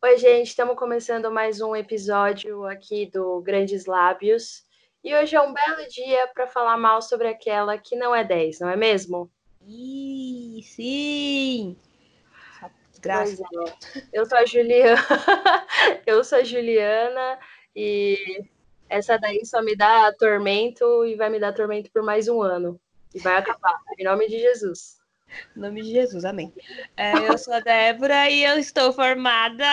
Oi, gente, estamos começando mais um episódio aqui do Grandes Lábios. E hoje é um belo dia para falar mal sobre aquela que não é 10, não é mesmo? Ih, sim! Graças. É. Eu sou a Juliana. Eu sou a Juliana e essa daí só me dá tormento e vai me dar tormento por mais um ano. E vai acabar, em nome de Jesus. Em nome de Jesus, amém. É, eu sou a Débora e eu estou formada.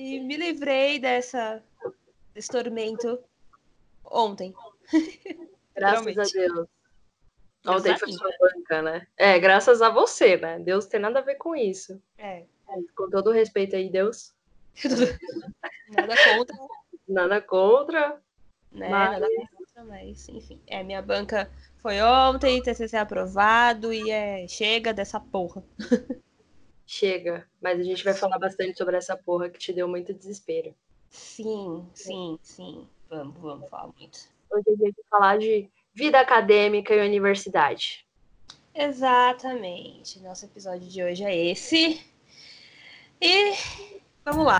E me livrei dessa, desse tormento ontem. Graças a Deus. Ontem foi sua banca, né? É, graças a você, né? Deus tem nada a ver com isso. É. Com todo respeito aí, Deus. nada contra. Nada contra. Né? Mas... Nada contra mas enfim. É, minha banca foi ontem, TCC aprovado e é chega dessa porra. Chega, mas a gente vai falar bastante sobre essa porra que te deu muito desespero. Sim, sim, sim. Vamos, vamos falar muito. Hoje a gente vai falar de vida acadêmica e universidade. Exatamente. Nosso episódio de hoje é esse. E vamos lá.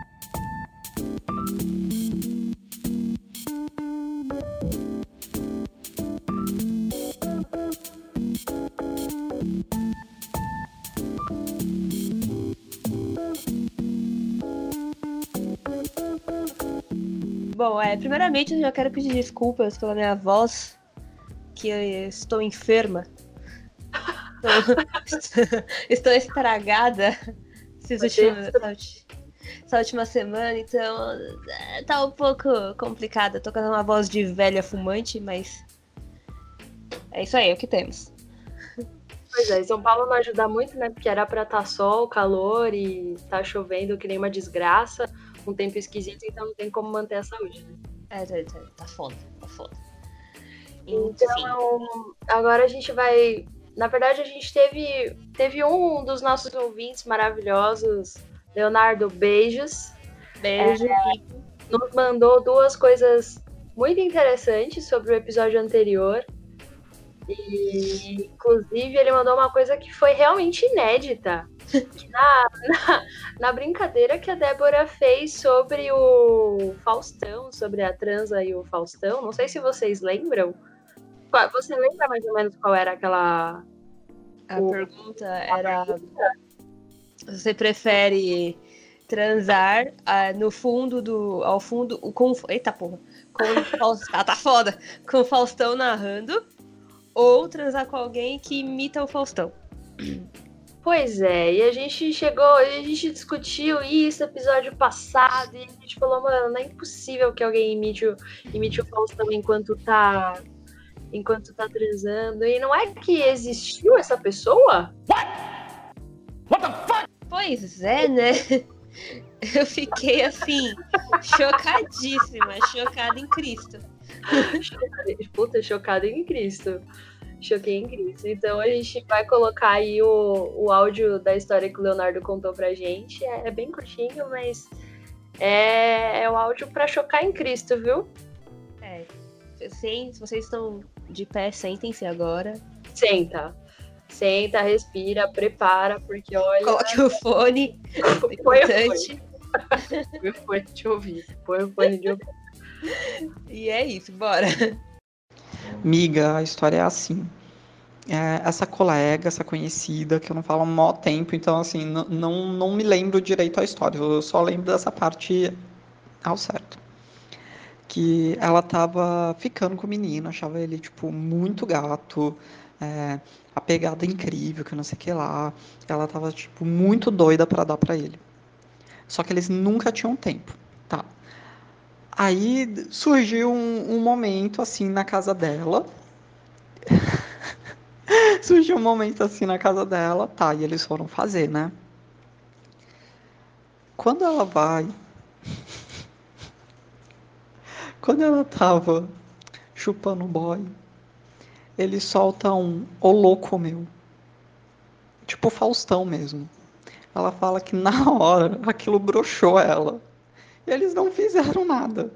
Bom, é, primeiramente eu já quero pedir desculpas pela minha voz, que eu estou enferma. Estou, estou estragada esses últimos, essa última semana, então é, tá um pouco complicada. Tô com uma voz de velha fumante, mas é isso aí, é o que temos. Pois é, São Paulo não ajuda muito, né? Porque era pra estar tá sol, calor e tá chovendo que nem uma desgraça um tempo esquisito, então não tem como manter a saúde, né? É, tá, tá, tá foda, tá foda. Então, agora a gente vai. Na verdade, a gente teve, teve um dos nossos ouvintes maravilhosos, Leonardo, beijos. Beijo. É, nos mandou duas coisas muito interessantes sobre o episódio anterior. E, inclusive, ele mandou uma coisa que foi realmente inédita. Na, na, na, brincadeira que a Débora fez sobre o Faustão, sobre a transa e o Faustão, não sei se vocês lembram. Você lembra mais ou menos qual era aquela. A o, pergunta era: pergunta? Você prefere transar uh, no fundo do. ao fundo. Com, eita porra! Com o Faustão. Ah, tá foda! Com o Faustão narrando ou transar com alguém que imita o Faustão. Pois é, e a gente chegou, a gente discutiu isso no episódio passado, e a gente falou, mano, não é impossível que alguém imite o, imite o Faustão enquanto tá. Enquanto tá transando. E não é que existiu essa pessoa? What? What the fuck? Pois é, né? Eu fiquei assim, chocadíssima, chocada em Cristo. Puta, chocada em Cristo. Choquei em Cristo. Então a gente vai colocar aí o, o áudio da história que o Leonardo contou pra gente. É, é bem curtinho, mas é, é o áudio para chocar em Cristo, viu? É. Sim, se vocês estão de pé, sentem-se agora. Senta. Senta, respira, prepara, porque olha. Coloque o fone. Põe o fone. Põe o fone de ouvir. Põe o fone de ouvir. E é isso, bora. Miga, a história é assim. É, essa colega, essa conhecida, que eu não falo há maior tempo, então assim, não, não me lembro direito a história, eu só lembro dessa parte ao certo. Que ela tava ficando com o menino, achava ele, tipo, muito gato, é, a pegada incrível, que não sei o que lá. Ela tava, tipo, muito doida para dar para ele. Só que eles nunca tinham tempo, tá? Aí surgiu um, um momento assim na casa dela. surgiu um momento assim na casa dela, tá, e eles foram fazer, né? Quando ela vai. Quando ela tava chupando o boy, ele solta um ô louco meu. Tipo Faustão mesmo. Ela fala que na hora aquilo broxou ela. Eles não fizeram nada.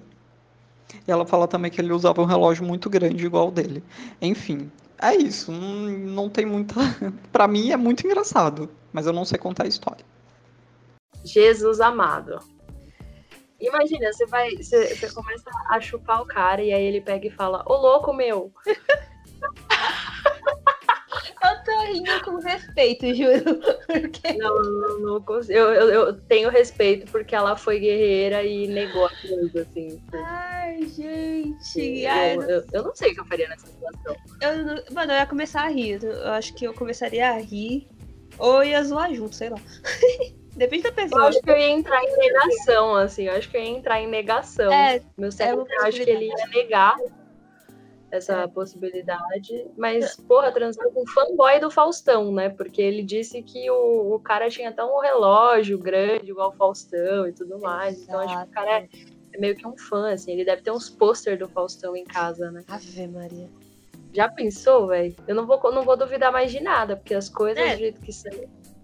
E ela fala também que ele usava um relógio muito grande igual o dele. Enfim, é isso. Não, não tem muita. pra mim é muito engraçado, mas eu não sei contar a história. Jesus amado. Imagina, você vai. Você, você começa a chupar o cara e aí ele pega e fala, ô louco meu! Eu tô rindo com respeito, juro. Porque... Não, não, não consigo. Eu, eu, eu tenho respeito porque ela foi guerreira e negou a coisa, assim. Ai, gente. Eu, Ai, eu, eu não sei o que eu faria nessa situação. eu, não- mano, eu ia começar a rir. Eu acho que eu começaria a rir. Ou ia zoar junto, sei lá. Depende da Eu pessoa. acho que eu ia entrar em negação, assim. Eu acho que eu ia entrar em negação. É, Meu cérebro, uma eu acho que ele ia negar essa É. possibilidade. Mas, porra, transou com um fanboy do Faustão, né? Porque ele disse que o, o cara tinha até um relógio grande, igual o Faustão e tudo mais. Então, acho que o cara é, é meio que um fã, assim. Ele deve ter uns pôster do Faustão em casa, né? Ave Maria. Já pensou, velho? Eu não vou, não vou duvidar mais de nada, porque as coisas É. do jeito que são.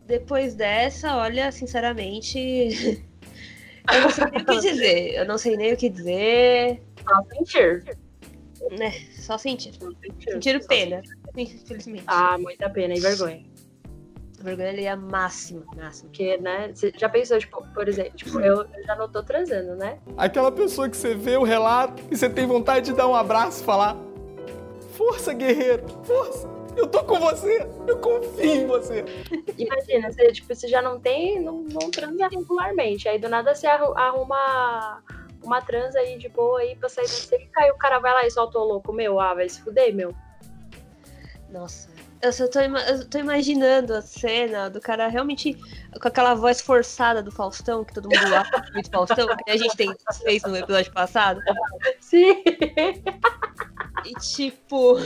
Depois dessa, olha, sinceramente. Eu não sei nem o que dizer. Eu não sei nem o que dizer. Sentir. Né? Só sentir. Só sentir. Sentir Só pena. Infelizmente. Ah, muita pena e vergonha. Vergonha ali é a máxima. Máxima. Porque, né? Você já pensou, tipo, por exemplo, tipo, eu, eu já não tô transando, né? Aquela pessoa que você vê o relato e você tem vontade de dar um abraço e falar: Força, guerreiro, força! Eu tô com você, eu confio em você. Imagina, você, tipo, você já não tem, não, não transa regularmente. Aí do nada você arru- arruma uma transa aí de boa aí pra sair da seca, aí o cara vai lá e solta o louco, meu, ah, vai se fuder, meu. Nossa. Eu só tô, eu tô imaginando a cena do cara realmente com aquela voz forçada do Faustão, que todo mundo acha muito Faustão, que a gente tem, fez no episódio passado. Sim. E tipo.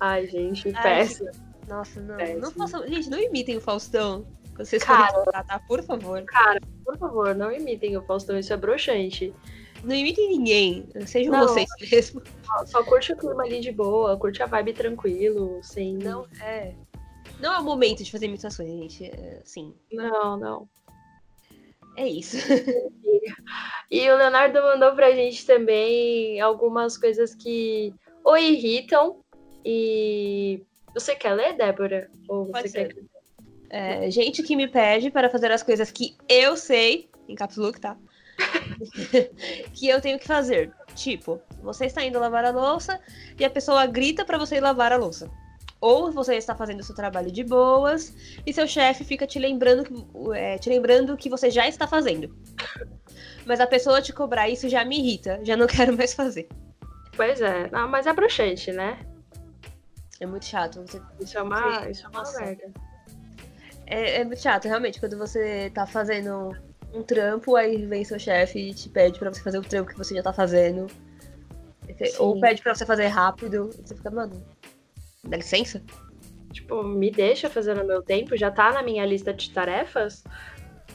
Ai, gente, Ai, péssimo. Nossa, não. Péssimo. Não façam. Gente, não imitem o Faustão. Vocês Cara. forem tratar, por favor. Por favor, não imitem o Faustão, isso é broxante. Não imitem ninguém. Sejam Não. vocês mesmos. Só, só curte o clima ali de boa, curte a vibe tranquilo, sem. Não é. Não é o momento de fazer imitações, gente. É, assim, Não, não. é isso. E o Leonardo mandou pra gente também algumas coisas que o irritam. E você quer ler, Débora? Ou Pode você ser. quer É, gente que me pede para fazer as coisas que eu sei, em caps tá? que eu tenho que fazer. Tipo, você está indo lavar a louça e a pessoa grita para você ir lavar a louça. Ou você está fazendo o seu trabalho de boas e seu chefe fica te lembrando, que, é, te lembrando que você já está fazendo. Mas a pessoa te cobrar isso já me irrita, já não quero mais fazer. Pois é, não, mas é broxante, né? É muito chato. Você Isso é uma, isso é uma merda. É, é chato, realmente, quando você tá fazendo um trampo, aí vem seu chefe e te pede pra você fazer o trampo que você já tá fazendo. Sim. Ou pede pra você fazer rápido. Você fica, mano, dá licença? Tipo, me deixa fazer no meu tempo, já tá na minha lista de tarefas.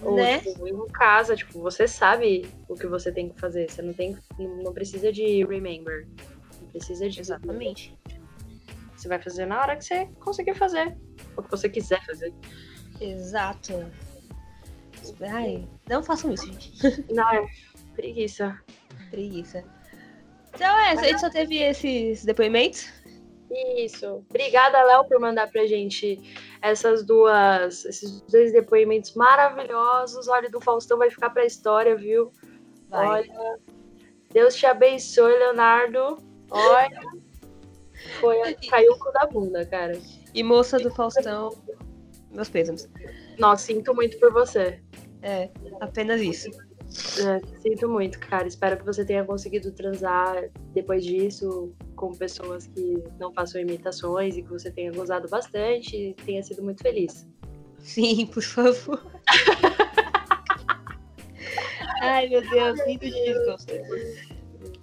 Ou, Né? tipo, em casa, tipo, você sabe o que você tem que fazer. Você não tem. Não não precisa de remember. Não precisa de. Exatamente. Você vai fazer na hora que você conseguir fazer. O que você quiser fazer. Exato. Ai, não façam isso, gente. Não, é preguiça. Preguiça. Então é, a gente só teve esses depoimentos. Isso. Obrigada, Léo, por mandar pra gente essas duas, esses dois depoimentos maravilhosos. Olha, do Faustão vai ficar pra história, viu? Vai. Olha, Deus te abençoe, Leonardo. Olha, foi, caiu o cu da bunda, cara. E moça do Faustão, meus pêsames. Nossa, sinto muito por você. É, apenas isso. É, sinto muito, cara. Espero que você tenha conseguido transar depois disso com pessoas que não façam imitações e que você tenha gozado bastante e tenha sido muito feliz. Sim, por favor. Ai, meu Deus, lindo de desgosto.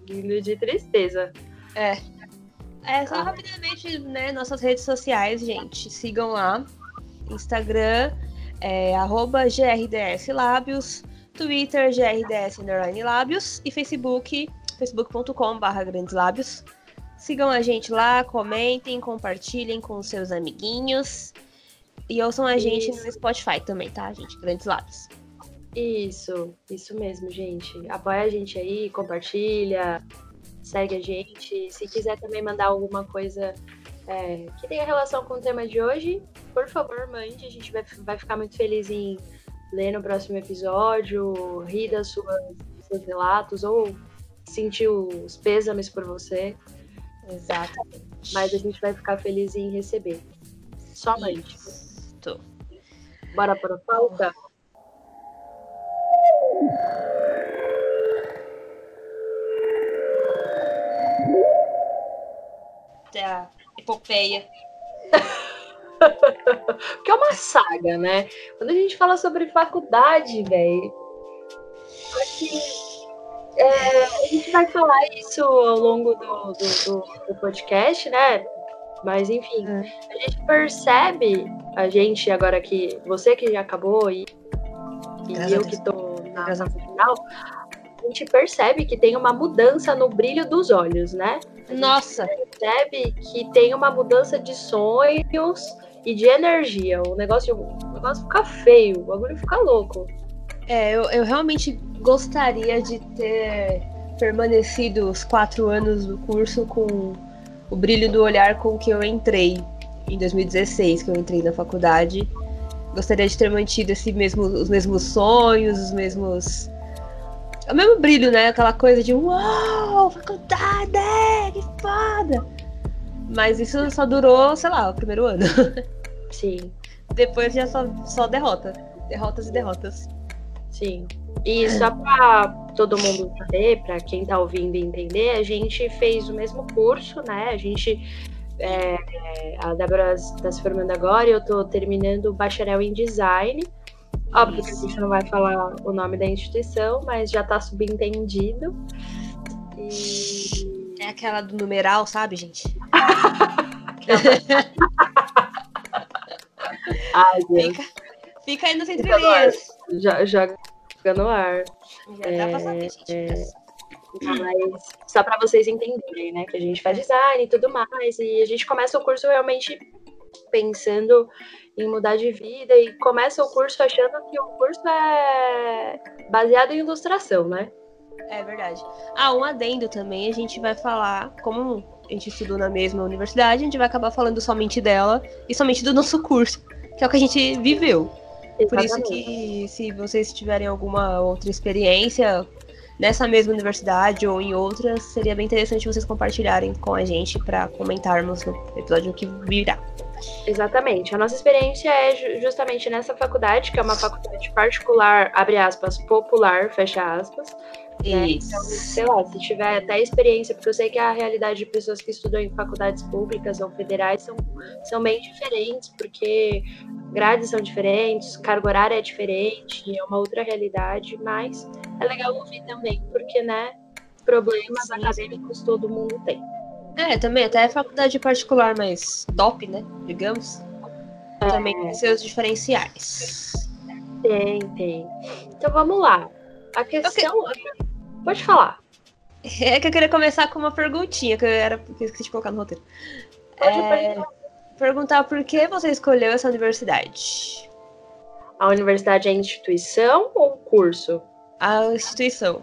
Lindo de tristeza. É. É, só Ah. rapidamente, né, nossas redes sociais, gente. Sigam lá. Instagram, é, arroba GRDS Lábios. Twitter, GRDS Lábios. E Facebook, facebook.com barra Grandes Lábios. Sigam a gente lá, comentem, compartilhem com seus amiguinhos. E ouçam a gente Isso. no Spotify também, tá, gente? Grandes Lábios. Isso, isso mesmo, gente. Apoia a gente aí, compartilha, segue a gente. Se quiser também mandar alguma coisa é, que tenha relação com o tema de hoje, por favor, mande. A gente vai, vai ficar muito feliz em ler no próximo episódio, rir das suas, dos seus relatos ou sentir os pêsames por você. Exatamente. Mas a gente vai ficar feliz em receber. Somente. Tô. Bora para a pauta? Da epopeia. Porque é uma saga, né? Quando a gente fala sobre faculdade, velho. Acho que é, a gente vai falar isso ao longo do, do, do, do podcast, né? Mas enfim, É. a gente percebe, a gente agora que você que já acabou e, e eu que tô na Graças a fase final, gente percebe que tem uma mudança no brilho dos olhos, né? Nossa, percebe que tem uma mudança de sonhos e de energia. O negócio, o negócio fica feio, o bagulho fica louco. é, eu, eu realmente gostaria de ter permanecido os quatro anos do curso com o brilho do olhar com que eu entrei em 2016, que eu entrei na faculdade. Gostaria de ter mantido esse mesmo, os mesmos sonhos, os mesmos. O mesmo brilho, né? Aquela coisa de uau, faculdade, que foda! Mas isso só durou, sei lá, o primeiro ano. Sim, Depois já só, só derrota. Derrotas e derrotas. sim. E só pra todo mundo saber, pra quem tá ouvindo e entender, a gente fez o mesmo curso, né? A gente. é, a Débora tá se formando agora e eu tô terminando o bacharel em design. Óbvio que a gente não vai falar o nome da instituição, mas já tá subentendido. E É aquela do numeral, sabe, gente? Ai, Deus. Fica, fica aí Fica entrelinhas. Jo- Joga no ar. Já dá pra saber, gente. é. Mas só para vocês entenderem, né? Que a gente faz design e tudo mais. E a gente começa o curso realmente pensando em mudar de vida e começa o curso achando que o curso é baseado em ilustração, né? É verdade. Ah, um adendo também, a gente vai falar, como a gente estudou na mesma universidade, a gente vai acabar falando somente dela e somente do nosso curso, que é o que a gente viveu. Por isso Exatamente. que se vocês tiverem alguma outra experiência nessa mesma universidade ou em outras, seria bem interessante vocês compartilharem com a gente para comentarmos no episódio que virá. Exatamente. A nossa experiência é ju- justamente nessa faculdade, que é uma faculdade particular, abre aspas, popular, fecha aspas. né? Então, sei lá, se tiver até experiência, porque eu sei que a realidade de pessoas que estudam em faculdades públicas ou federais são, são bem diferentes, porque grades são diferentes, carga horária é diferente, é uma outra realidade, mas é legal ouvir também, porque, né, problemas Sim. acadêmicos todo mundo tem. É, também, até é faculdade particular, mas top, né? Digamos. Também tem seus diferenciais. Tem, tem. Então vamos lá. A questão. Pode falar. É que eu queria começar com uma perguntinha que eu era que eu esqueci de colocar no roteiro. Pode É, perguntar. perguntar por que você escolheu essa universidade? A universidade é instituição ou curso? A instituição.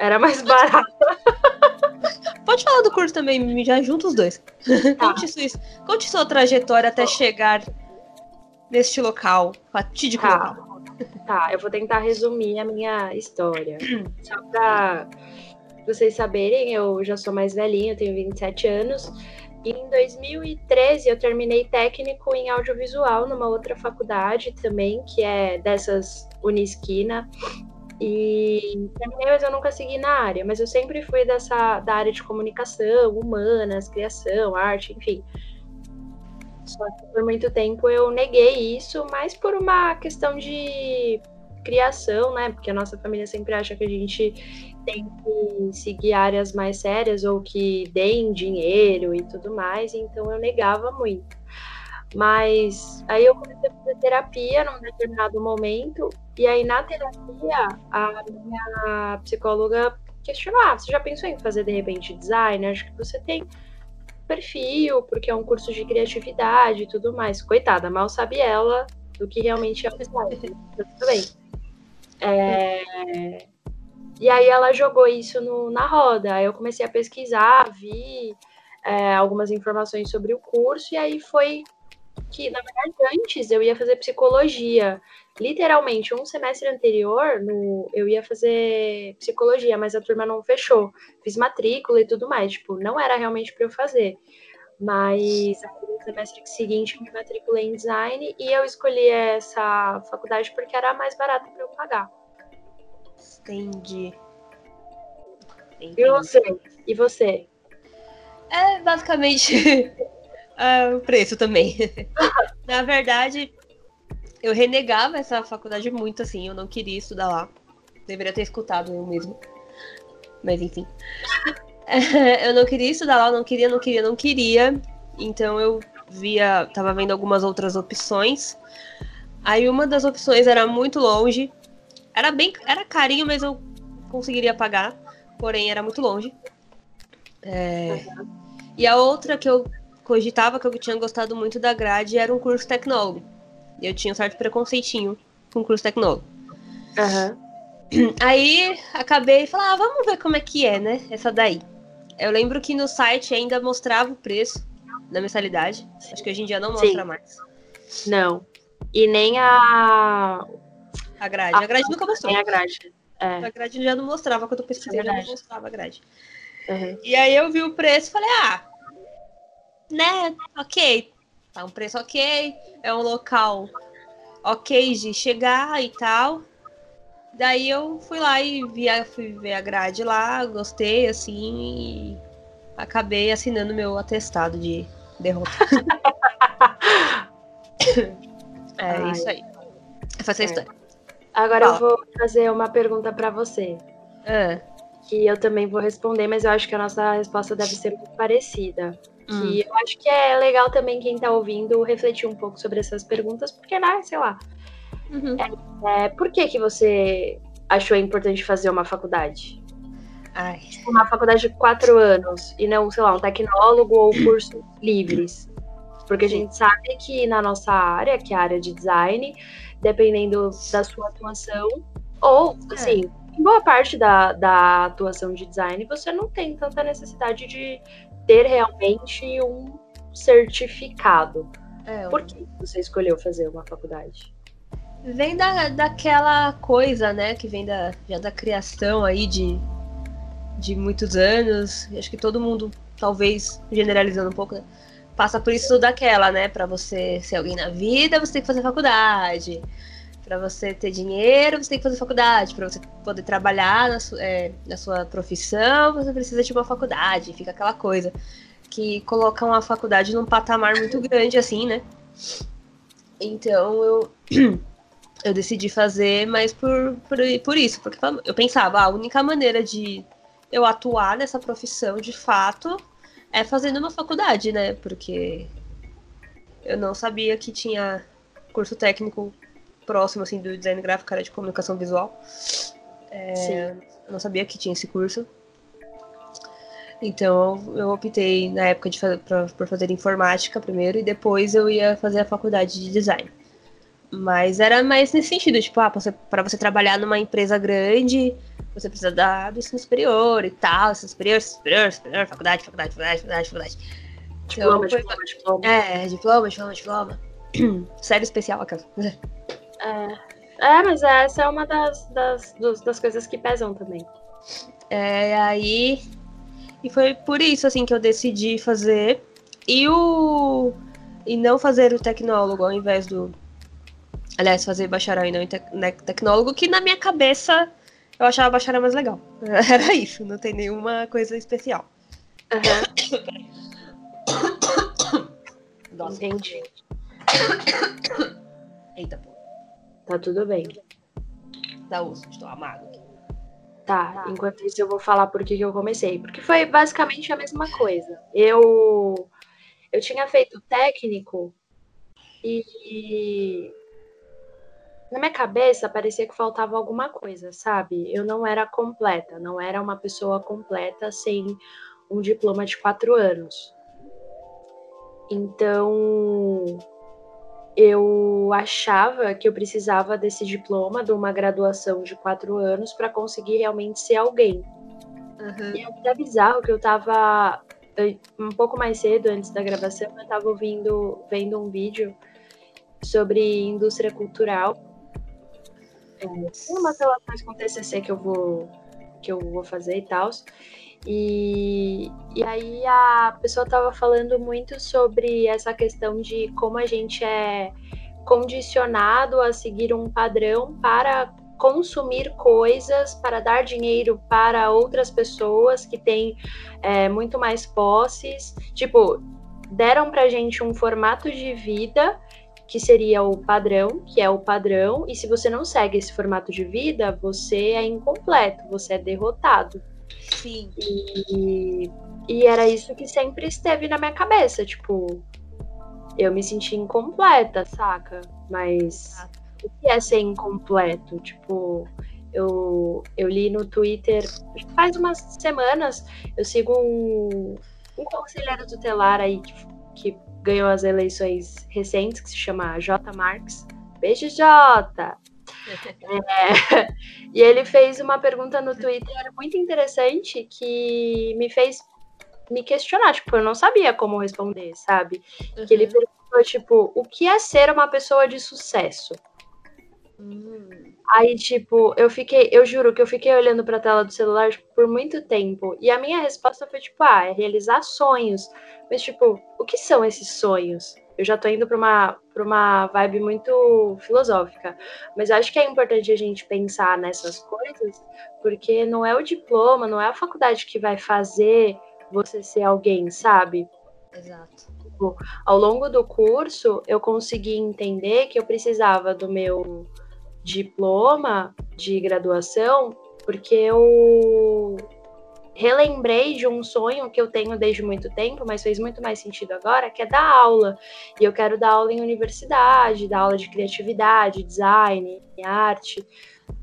Era mais barato. Pode falar do curso também, já junta os dois. Conte, sua, conte sua trajetória até chegar neste local, fatídico Tá. local. Tá, eu vou tentar resumir a minha história. Só pra vocês saberem, eu já sou mais velhinha, eu tenho 27 anos. E em 2013 eu terminei técnico em audiovisual numa outra faculdade também, que é dessas Unisquina. E terminei, mas eu nunca segui na área. Mas eu sempre fui dessa da área de comunicação, humanas, criação, arte, enfim. Só que por muito tempo eu neguei isso, mas por uma questão de criação, né? Porque a nossa família sempre acha que a gente tem que seguir áreas mais sérias ou que deem dinheiro e tudo mais, então eu negava muito. Mas aí eu comecei a fazer terapia num determinado momento, e aí na terapia a minha psicóloga questionou: ah, você já pensou em fazer de repente design? Acho que você tem perfil, porque é um curso de criatividade e tudo mais. Coitada, mal sabe ela do que realmente é o design. Mas Tudo bem. É, E aí ela jogou isso no, na roda. Aí eu comecei a pesquisar, vi é, algumas informações sobre o curso, e aí foi que, na verdade, antes eu ia fazer psicologia. Literalmente, um semestre anterior, no, eu ia fazer psicologia, mas a turma não fechou. Fiz matrícula e tudo mais. Tipo, não era realmente para eu fazer. Mas no semestre seguinte eu me matriculei em design e eu escolhi essa faculdade porque era mais barata para eu pagar. Entendi. Entendi. E você? E você? É basicamente é, o preço também. Na verdade, eu renegava essa faculdade muito, assim, eu não queria estudar lá. Deveria ter escutado eu mesmo. Mas enfim. eu não queria estudar lá, não queria, não queria, não queria. Então eu via, tava vendo algumas outras opções. Aí uma das opções era muito longe. Era bem, era carinho, mas eu conseguiria pagar. Porém, era muito longe. É... E a outra que eu cogitava, que eu tinha gostado muito da grade, era um curso tecnólogo. E eu tinha um certo preconceitinho com curso tecnólogo. Uhum. Aí acabei falando, ah, vamos ver como é que é, né? Essa daí. Eu lembro que no site ainda mostrava o preço da mensalidade. Acho que hoje em dia não mostra Sim. mais. Não. E nem a. A grade. A, a grade nunca mostrou. Nem a grade. É. A grade já não mostrava. Quando eu pesquisei, é já não mostrava a grade. Uhum. E aí eu vi o preço e falei, ah, né, ok. Tá um preço ok. É um local ok de chegar e tal. Daí eu fui lá e vi a, fui ver a grade lá, gostei, assim, e acabei assinando meu atestado de derrota. é Ai. isso aí. Essa é história. Agora Fala. eu vou fazer uma pergunta para você. É. Que eu também vou responder, mas eu acho que a nossa resposta deve ser muito parecida. Hum. Que eu acho que é legal também quem tá ouvindo refletir um pouco sobre essas perguntas, porque, né, sei lá, Uhum. É, é, por que, que você achou importante fazer uma faculdade? Ai. Uma faculdade de quatro anos e não, sei lá, um tecnólogo ou curso livres. Porque a gente sabe que na nossa área, que é a área de design, dependendo da sua atuação, ou, é. assim, em boa parte da, da atuação de design, você não tem tanta necessidade de ter realmente um certificado. É, Por que você escolheu fazer uma faculdade? Vem da, daquela coisa, né? Que vem da, já da criação aí de, de muitos anos. Acho que todo mundo, talvez generalizando um pouco, né, passa por isso daquela, né? Para você ser alguém na vida, você tem que fazer faculdade. Para você ter dinheiro, você tem que fazer faculdade. Para você poder trabalhar na, su, é, na sua profissão, você precisa de uma faculdade. Fica aquela coisa que coloca uma faculdade num patamar muito grande, assim, né? Então eu eu decidi fazer, mas por, por, por isso, porque eu pensava, a única maneira de eu atuar nessa profissão de fato é fazendo uma faculdade, né? Porque eu não sabia que tinha curso técnico próximo assim do design gráfico, era de comunicação visual. É, eu não sabia que tinha esse curso. Então eu optei na época de fazer, pra, por fazer informática primeiro e depois eu ia fazer a faculdade de design. Mas era mais nesse sentido, tipo, ah, para você trabalhar numa empresa grande, você precisa da, do ensino superior e tal, ensino superior, superior, superior, faculdade, faculdade, faculdade, faculdade, faculdade. Diploma, então, diploma, diploma. É, diploma, diploma, diploma. Série especial, aquela. É. é, mas essa é uma das, das, dos, das coisas que pesam também. É, aí. E foi por isso, assim, que eu decidi fazer. E o. E não fazer o tecnólogo ao invés do, Aliás, fazer bacharel e não em né, tecnólogo, que na minha cabeça eu achava bacharel mais legal. Era isso, não tem nenhuma coisa especial. Uhum. Entendi. Eita, pô. Tá tudo bem. Dá uso, estou amado. Tá, tá, enquanto isso eu vou falar por que eu comecei. Porque foi basicamente a mesma coisa. Eu, eu tinha feito técnico e na minha cabeça parecia que faltava alguma coisa, sabe? Eu não era completa, não era uma pessoa completa sem um diploma de quatro anos. Então, eu achava que eu precisava desse diploma, de uma graduação de quatro anos, para conseguir realmente ser alguém. Uhum. E é até bizarro que eu tava um pouco mais cedo, antes da gravação, eu tava ouvindo, vendo um vídeo sobre indústria cultural. É, tem umas relações com o TCC que eu vou, que eu vou fazer e tal. E, e aí a pessoa estava falando muito sobre essa questão de como a gente é condicionado a seguir um padrão para consumir coisas, para dar dinheiro para outras pessoas que têm é, muito mais posses. Tipo, deram pra gente um formato de vida que seria o padrão, que é o padrão, e se você não segue esse formato de vida, você é incompleto, você é derrotado. Sim. E, e era isso que sempre esteve na minha cabeça, tipo, eu me senti incompleta, saca? Mas o que é ser incompleto? Tipo, eu, eu li no Twitter faz umas semanas, eu sigo um, um conselheiro tutelar aí que, que ganhou as eleições recentes, que se chama J. Marx. Beijo, J! É, e ele fez uma pergunta no Twitter muito interessante que me fez me questionar, tipo, eu não sabia como responder, sabe? Uhum. Que ele perguntou, tipo, o que é ser uma pessoa de sucesso? Hum. Aí, tipo, eu fiquei, eu juro que eu fiquei olhando pra tela do celular tipo, por muito tempo. E a minha resposta foi, tipo, ah, é realizar sonhos. Mas, tipo, o que são esses sonhos? Eu já tô indo pra uma, pra uma vibe muito filosófica. Mas acho que é importante a gente pensar nessas coisas, porque não é o diploma, não é a faculdade que vai fazer você ser alguém, sabe? Exato. Ao longo do curso, eu consegui entender que eu precisava do meu diploma de graduação, porque eu relembrei de um sonho que eu tenho desde muito tempo, mas fez muito mais sentido agora, que é dar aula. E eu quero dar aula em universidade, dar aula de criatividade, design, arte,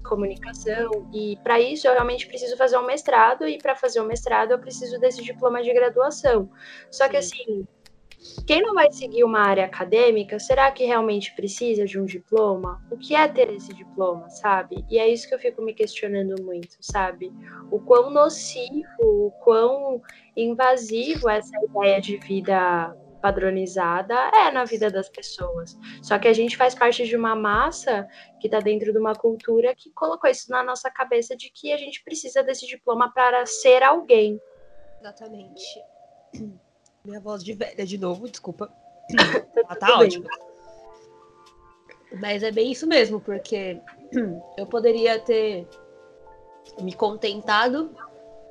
comunicação. E para isso eu realmente preciso fazer um mestrado e para fazer o um mestrado eu preciso desse diploma de graduação. Só que assim, quem não vai seguir uma área acadêmica, será que realmente precisa de um diploma? O que é ter esse diploma, sabe? E é isso que eu fico me questionando muito, sabe? O quão nocivo, o quão invasivo essa ideia de vida padronizada é na vida das pessoas. Só que a gente faz parte de uma massa que está dentro de uma cultura que colocou isso na nossa cabeça de que a gente precisa desse diploma para ser alguém. Exatamente. Minha voz de velha de novo, desculpa. Tá Ela tá ótima. Mas é bem isso mesmo, porque eu poderia ter me contentado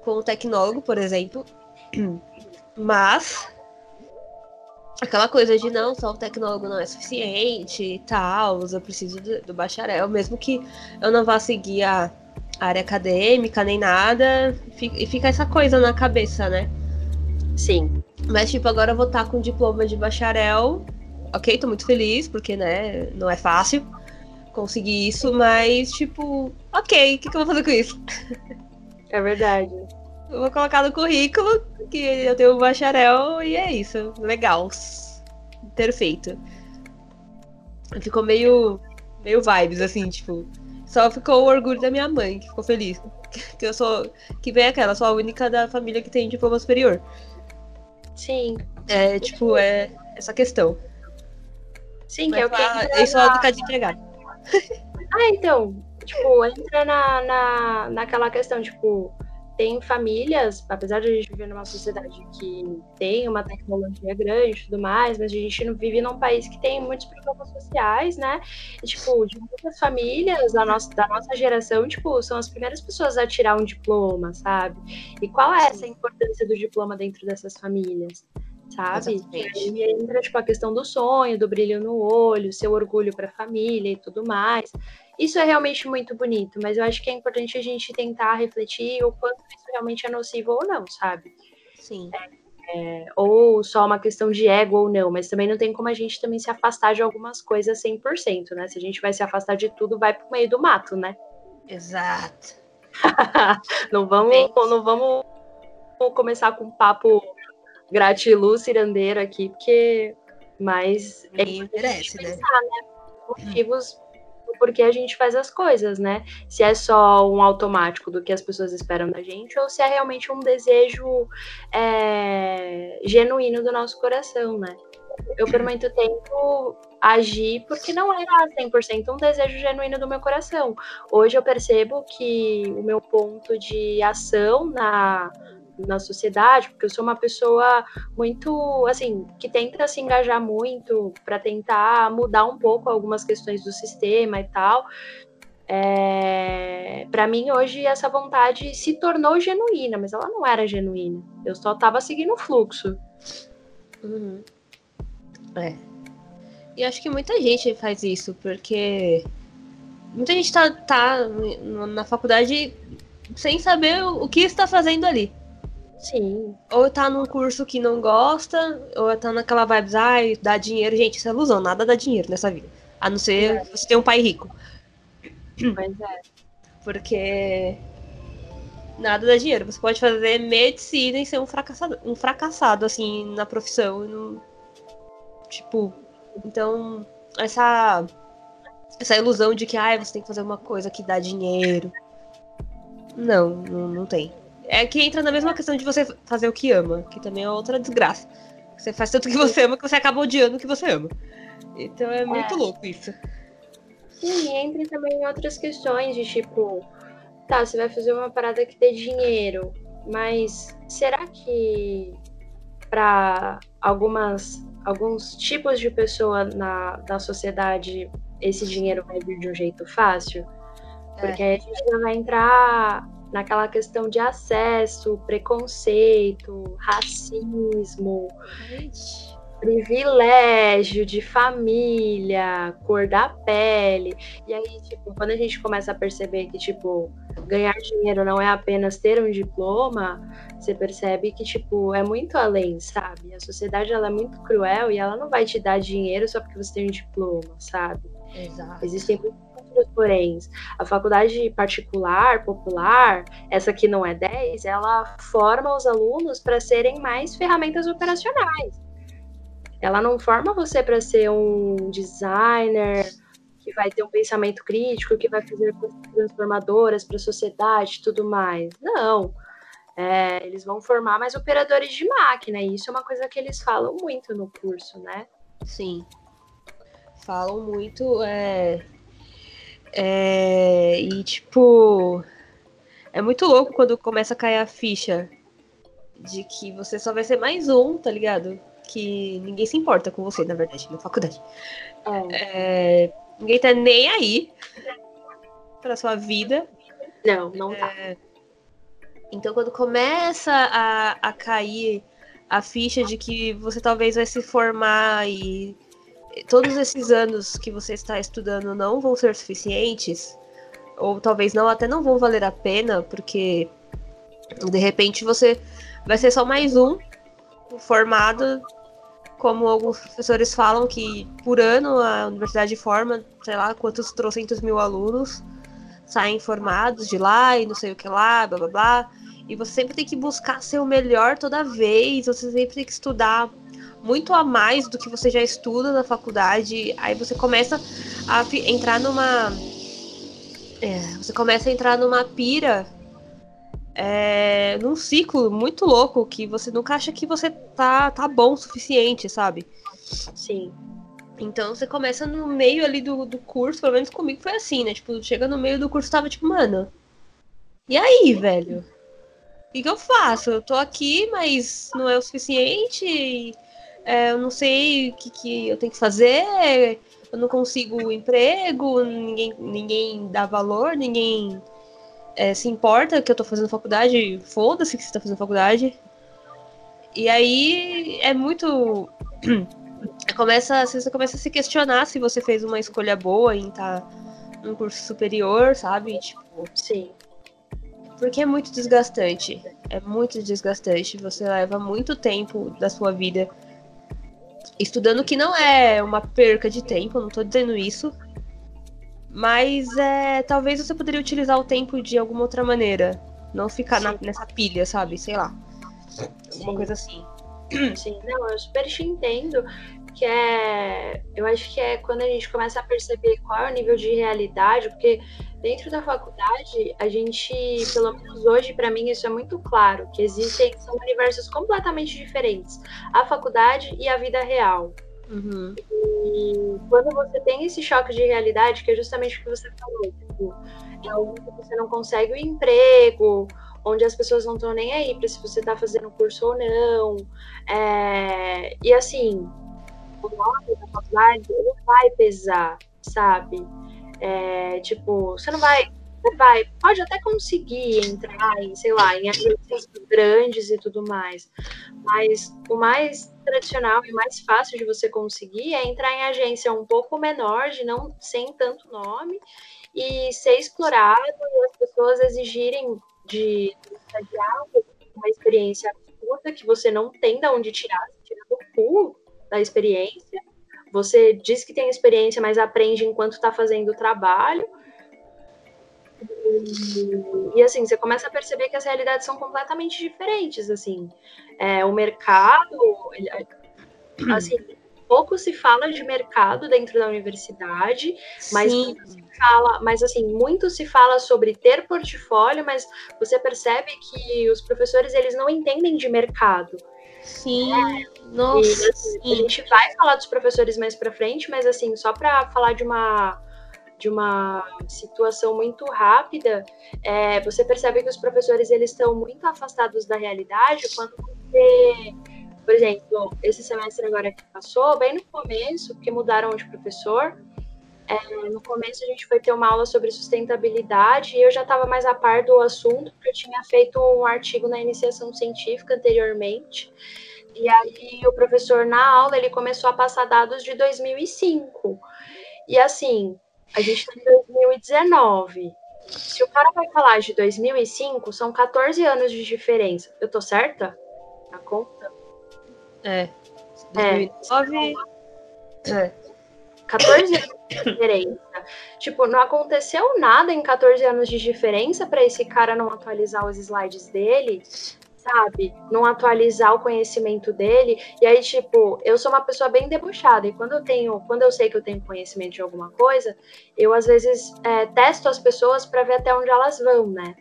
com o tecnólogo, por exemplo, mas aquela coisa de não, só o tecnólogo não é suficiente e tal, eu preciso do, do bacharel, mesmo que eu não vá seguir a área acadêmica nem nada, e fica essa coisa na cabeça, né? Sim. Mas, tipo, agora eu vou estar com diploma de bacharel. Ok, tô muito feliz, porque, né, não é fácil conseguir isso, mas, tipo, ok, o que, que eu vou fazer com isso? É verdade. Eu vou colocar no currículo que eu tenho um bacharel e é isso. Legal. Perfeito. Ficou meio, meio vibes, assim, tipo. Só ficou o orgulho da minha mãe, que ficou feliz. Que eu sou. Que vem aquela, sou a única da família que tem diploma superior. Sim. É, tipo, é essa questão. Sim, que é o que. Mas, entra isso é na- ficar desempregado. Ah, então, tipo, entra na, na, naquela questão, tipo, tem famílias, apesar de a gente viver numa sociedade que tem uma tecnologia grande e tudo mais, mas a gente não vive num país que tem muitos problemas sociais, né? E, tipo, de muitas famílias da nossa, da nossa geração, tipo, são as primeiras pessoas a tirar um diploma, sabe? E qual é essa importância do diploma dentro dessas famílias? Sabe? Exatamente. E aí entra, tipo, a questão do sonho, do brilho no olho, seu orgulho para a família e tudo mais. Isso é realmente muito bonito, mas eu acho que é importante a gente tentar refletir o quanto isso realmente é nocivo ou não, sabe? Sim. É, ou só uma questão de ego ou não, mas também não tem como a gente também se afastar de algumas coisas 100%, né? Se a gente vai se afastar de tudo, vai pro meio do mato, né? Exato. não vamos, Bem. não vamos começar com um papo gratiluz cirandeiro aqui, porque mas é Ninguém merece, né? pensar, motivos do porquê a gente faz as coisas, né? Se é só um automático do que as pessoas esperam da gente, ou se é realmente um desejo é, genuíno do nosso coração, né? Eu por muito tempo agi porque não era 100% um desejo genuíno do meu coração. Hoje eu percebo que o meu ponto de ação na na sociedade, porque eu sou uma pessoa muito, assim, que tenta se engajar muito para tentar mudar um pouco algumas questões do sistema e tal. É, para mim hoje essa vontade se tornou genuína, mas ela não era genuína. Eu só estava seguindo o fluxo. Uhum. É. E acho que muita gente faz isso, porque muita gente tá, tá na faculdade sem saber o que está fazendo ali. Sim. Ou tá num curso que não gosta, ou tá naquela vibes, ai, dá dinheiro. Gente, isso é ilusão, nada dá dinheiro nessa vida. A não ser é. você ter um pai rico. Pois é. Porque nada dá dinheiro. Você pode fazer medicina e ser um fracassado, um fracassado assim, na profissão. No... Tipo, então, essa essa ilusão de que ai, você tem que fazer uma coisa que dá dinheiro. Não, não, não tem. É que entra na mesma questão de você fazer o que ama, que também é outra desgraça. Você faz tanto que você ama que você acaba odiando o que você ama. Então é muito é. louco isso. Sim, entra também em outras questões de tipo, tá, você vai fazer uma parada que dê dinheiro, mas será que para algumas alguns tipos de pessoa na, na sociedade esse dinheiro vai vir de um jeito fácil? Porque é. aí a gente vai entrar naquela questão de acesso, preconceito, racismo, privilégio de família, cor da pele. E aí, tipo, quando a gente começa a perceber que, tipo, ganhar dinheiro não é apenas ter um diploma, você percebe que, tipo, é muito além, sabe? A sociedade, ela é muito cruel e ela não vai te dar dinheiro só porque você tem um diploma, sabe? Exato. Existem outros poréns. A faculdade particular, popular, essa que não é 10, ela forma os alunos para serem mais ferramentas operacionais. Ela não forma você para ser um designer que vai ter um pensamento crítico, que vai fazer coisas transformadoras para a sociedade tudo mais. Não. É, eles vão formar mais operadores de máquina, e isso é uma coisa que eles falam muito no curso, né? Sim. Falam muito. É é, e tipo. É muito louco quando começa a cair a ficha de que você só vai ser mais um, tá ligado? Que ninguém se importa com você, na verdade, na faculdade. É. É, ninguém tá nem aí pra sua vida. Não, não tá. É, então quando começa a, a cair a ficha de que você talvez vai se formar e todos esses anos que você está estudando não vão ser suficientes, ou talvez não, até não vão valer a pena, porque de repente você vai ser só mais um formado, como alguns professores falam que por ano a universidade forma, sei lá, quantos trocentos mil alunos saem formados de lá e não sei o que lá, blá blá blá. E você sempre tem que buscar ser o melhor toda vez, você sempre tem que estudar muito a mais do que você já estuda na faculdade. Aí você começa a entrar numa. É, você começa a entrar numa pira. É, num ciclo muito louco que você nunca acha que você tá, tá bom o suficiente, sabe? Sim. Então você começa no meio ali do, do curso, pelo menos comigo foi assim, né? Tipo, chega no meio do curso, tava tipo, mano. E aí, velho? O que, que eu faço? Eu tô aqui, mas não é o suficiente é, eu não sei o que, que eu tenho que fazer, eu não consigo emprego, ninguém, ninguém dá valor, ninguém é, se importa que eu tô fazendo faculdade, foda-se que você tá fazendo faculdade. E aí é muito. começa, você começa a se questionar se você fez uma escolha boa em estar tá num curso superior, sabe? Tipo, sim. Porque é muito desgastante. É muito desgastante. Você leva muito tempo da sua vida estudando que não é uma perca de tempo, não tô dizendo isso. Mas é, talvez você poderia utilizar o tempo de alguma outra maneira. Não ficar na, nessa pilha, sabe? Sei lá. Alguma Sim. coisa assim. Sim, não, eu super te entendo. que é. Eu acho que é quando a gente começa a perceber qual é o nível de realidade, porque dentro da faculdade, a gente, pelo menos hoje, para mim, isso é muito claro, que existem, são universos completamente diferentes. A faculdade e a vida real. Uhum. E quando você tem esse choque de realidade, que é justamente o que você falou, tipo, é onde você não consegue o emprego, onde as pessoas não estão nem aí para se você está fazendo curso ou não. É, e assim, o nome da faculdade ele vai pesar, sabe? É, tipo, você não vai. Você vai, pode até conseguir entrar em, sei lá, em agências grandes e tudo mais. Mas o mais tradicional e mais fácil de você conseguir é entrar em agência um pouco menor, de não sem tanto nome, e ser explorado e as pessoas exigirem de estagiário uma experiência absurda que você não tem de onde tirar, tira do cu da experiência. Você diz que tem experiência, mas aprende enquanto está fazendo o trabalho. E, e, assim, você começa a perceber que as realidades são completamente diferentes, assim. É, o mercado, assim, pouco se fala de mercado dentro da universidade, mas fala, mas assim, muito se fala sobre ter portfólio, mas você percebe que os professores eles não entendem de mercado. Sim, nossa. E, assim, a gente vai falar dos professores mais para frente, mas assim, só para falar de uma de uma situação muito rápida, é, você percebe que os professores eles estão muito afastados da realidade quando você por exemplo, esse semestre agora que passou, bem no começo, porque mudaram de professor, é, no começo a gente foi ter uma aula sobre sustentabilidade e eu já estava mais a par do assunto, porque eu tinha feito um artigo na iniciação científica anteriormente. E aí o professor na aula ele começou a passar dados de 2005. E assim, a gente está em 2019. Se o cara vai falar de 2005, são 14 anos de diferença. Eu tô certa? Na conta? É. 2009. É. é. 14 anos de diferença. tipo, não aconteceu nada em 14 anos de diferença para esse cara não atualizar os slides dele, sabe? Não atualizar o conhecimento dele. E aí, tipo, eu sou uma pessoa bem debochada. E quando eu tenho, quando eu sei que eu tenho conhecimento de alguma coisa, eu às vezes é, testo as pessoas para ver até onde elas vão, né?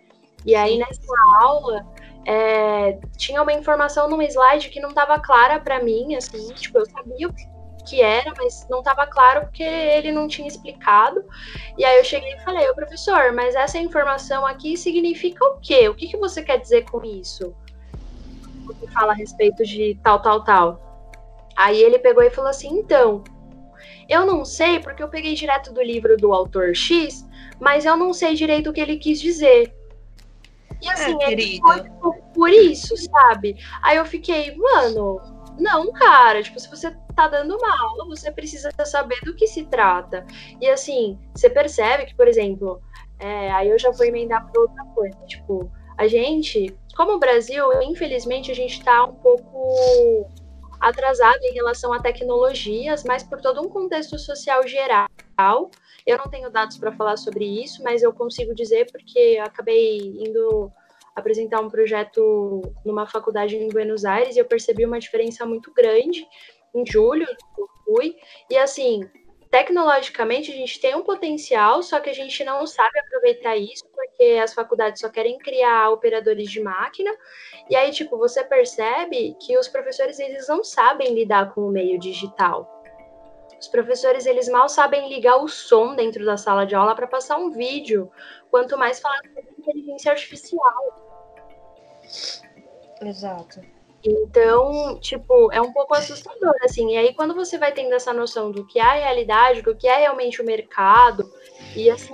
E aí, nessa aula, é, tinha uma informação num slide que não estava clara para mim, assim, tipo, eu sabia o que era, mas não estava claro porque ele não tinha explicado. E aí eu cheguei e falei, ô professor, mas essa informação aqui significa o quê? O que, que você quer dizer com isso? O que fala a respeito de tal, tal, tal. Aí ele pegou e falou assim, então, eu não sei porque eu peguei direto do livro do autor X, mas eu não sei direito o que ele quis dizer. E assim, é, ele foi por isso, sabe? Aí eu fiquei, mano, não, cara, tipo, se você tá dando uma aula, você precisa saber do que se trata. E assim, você percebe que, por exemplo, é, aí eu já vou emendar pra outra coisa, tipo, a gente, como o Brasil, infelizmente, a gente tá um pouco atrasado em relação a tecnologias, mas por todo um contexto social geral. Eu não tenho dados para falar sobre isso, mas eu consigo dizer porque acabei indo apresentar um projeto numa faculdade em Buenos Aires e eu percebi uma diferença muito grande em julho eu fui. E assim tecnologicamente a gente tem um potencial só que a gente não sabe aproveitar isso porque as faculdades só querem criar operadores de máquina. E aí tipo você percebe que os professores eles não sabem lidar com o meio digital. Os professores eles mal sabem ligar o som dentro da sala de aula para passar um vídeo, quanto mais falar sobre inteligência artificial. Exato. Então, tipo, é um pouco assustador, assim. E aí, quando você vai tendo essa noção do que é a realidade, do que é realmente o mercado, e assim,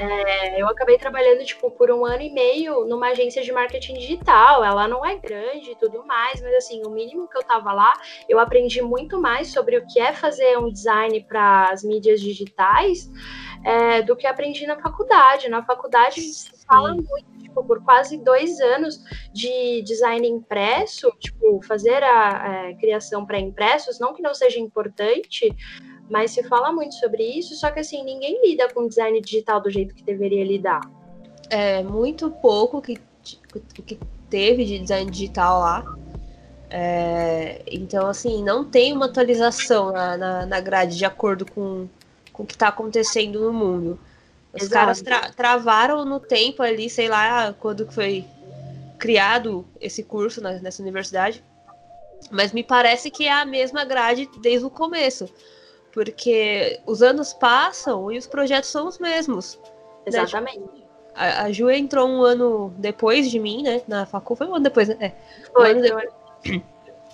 é, eu acabei trabalhando, tipo, por um ano e meio numa agência de marketing digital. Ela não é grande e tudo mais, mas assim, o mínimo que eu tava lá, eu aprendi muito mais sobre o que é fazer um design para as mídias digitais é, do que aprendi na faculdade. Na faculdade se fala muito, tipo, por quase dois anos de design impresso, tipo, fazer a, a criação para impressos, não que não seja importante, mas se fala muito sobre isso, só que assim, ninguém lida com design digital do jeito que deveria lidar. É, muito pouco que, que teve de design digital lá. É, então, assim, não tem uma atualização na, na, na grade de acordo com, com o que está acontecendo no mundo. Os Exato. caras tra- travaram no tempo ali, sei lá, quando foi criado esse curso na- nessa universidade. Mas me parece que é a mesma grade desde o começo. Porque os anos passam e os projetos são os mesmos. Exatamente. A, a Ju entrou um ano depois de mim, né? Na facul, foi um ano depois, né? É. Foi, ano foi.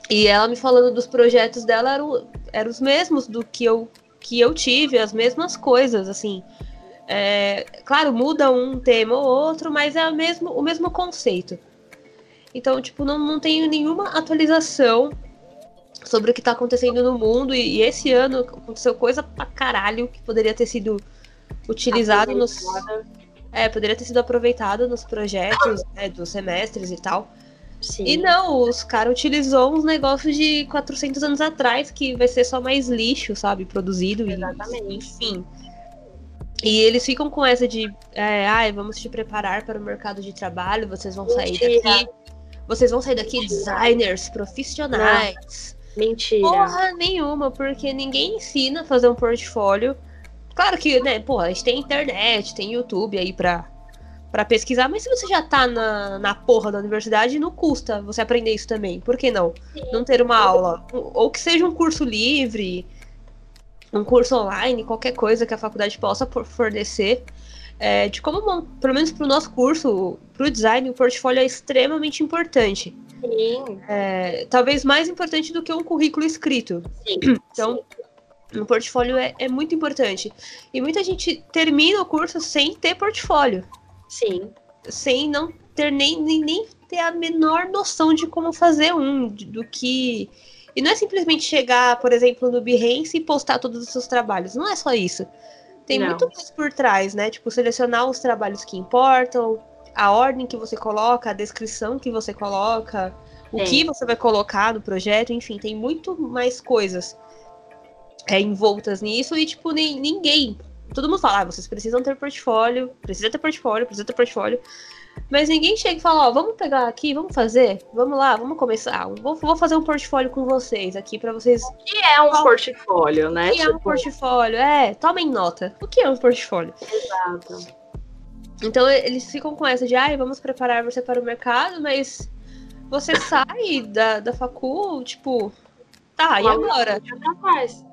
E ela me falando dos projetos dela eram, eram os mesmos do que eu, que eu tive, as mesmas coisas, assim. É, claro, muda um tema ou outro, mas é a mesmo, o mesmo conceito. Então, tipo, não, não tenho nenhuma atualização sobre o que tá acontecendo no mundo. E, e esse ano aconteceu coisa pra caralho que poderia ter sido utilizado nos. É, poderia ter sido aproveitado nos projetos né, dos semestres e tal. Sim. E não, os caras utilizou uns negócios de 400 anos atrás que vai ser só mais lixo, sabe? Produzido. e- Exatamente. enfim. E eles ficam com essa de, é, ai, vamos te preparar para o mercado de trabalho, vocês vão sair Mentira. daqui. Vocês vão sair daqui designers profissionais. Mentira. Porra nenhuma, porque ninguém ensina a fazer um portfólio. Claro que, né, porra, a gente tem internet, tem YouTube aí pra, pra pesquisar, mas se você já tá na, na porra da universidade, não custa você aprender isso também. Por que não? Não ter uma aula. Ou que seja um curso livre, um curso online, qualquer coisa que a faculdade possa fornecer. é, de como, pelo menos pro nosso curso, pro design, o portfólio é extremamente importante. Sim, É, talvez mais importante do que um currículo escrito. sim. Então, o portfólio é, é muito importante. E muita gente termina o curso sem ter portfólio, Sim, sem não ter nem, nem, nem ter a menor noção de como fazer um, do que. E não é simplesmente chegar, por exemplo, no Behance e postar todos os seus trabalhos. Não é só isso. Tem Não. muito mais por trás, né? Tipo, selecionar os trabalhos que importam, a ordem que você coloca, a descrição que você coloca, o Tem. que você vai colocar no projeto, enfim, tem muito mais coisas é, envoltas nisso e, tipo, nem, ninguém. Todo mundo fala, ah, vocês precisam ter portfólio, precisa ter portfólio, precisa ter portfólio. Mas ninguém chega e fala, ó, vamos pegar aqui, vamos fazer, vamos lá, vamos começar. Vou, vou fazer um portfólio com vocês aqui pra vocês. O que é um portfólio, né? que é um Tipo, portfólio? É, tomem nota. O que é um portfólio? exato. Então eles ficam com essa de, ai, vamos preparar você para o mercado, mas você sai da, da facul, tipo, tá, e agora? atrás.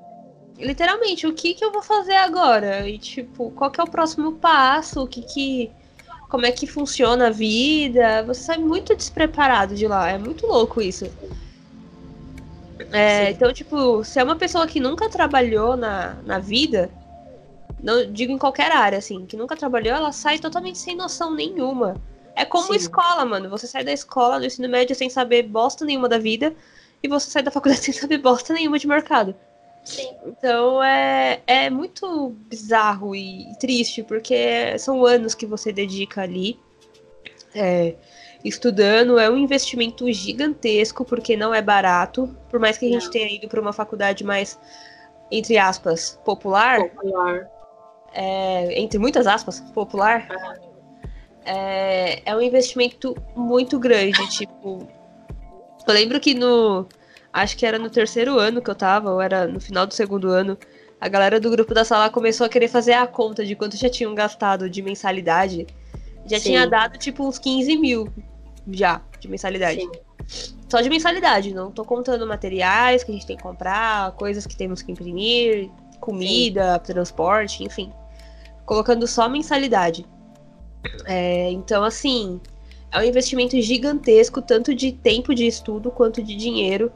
literalmente, o que que eu vou fazer agora? E tipo, qual que é o próximo passo? O que que como é que funciona a vida? Você sai muito despreparado de lá, é muito louco isso. É, então, tipo, se é uma pessoa que nunca trabalhou na, na vida, não digo em qualquer área, assim, que nunca trabalhou, ela sai totalmente sem noção nenhuma. É como Sim. escola, mano. Você sai da escola, do ensino médio, sem saber bosta nenhuma da vida, e você sai da faculdade sem saber bosta nenhuma de mercado. Sim, Então é, é muito bizarro e triste, porque são anos que você dedica ali é, estudando, é um investimento gigantesco, porque não é barato, por mais que a gente Não. tenha ido para uma faculdade mais, entre aspas, popular, popular. É, entre muitas aspas, popular, é, é um investimento muito grande. Tipo, eu lembro que no. Acho que era no terceiro ano que eu tava, ou era no final do segundo ano. A galera do grupo da sala começou a querer fazer a conta de quanto já tinham gastado de mensalidade. Já Sim. tinha dado tipo uns 15 mil já de mensalidade. Sim. Só de mensalidade, não tô contando materiais que a gente tem que comprar, coisas que temos que imprimir, comida, transporte, enfim. Colocando só mensalidade. É, então, assim, é um investimento gigantesco, tanto de tempo de estudo quanto de dinheiro.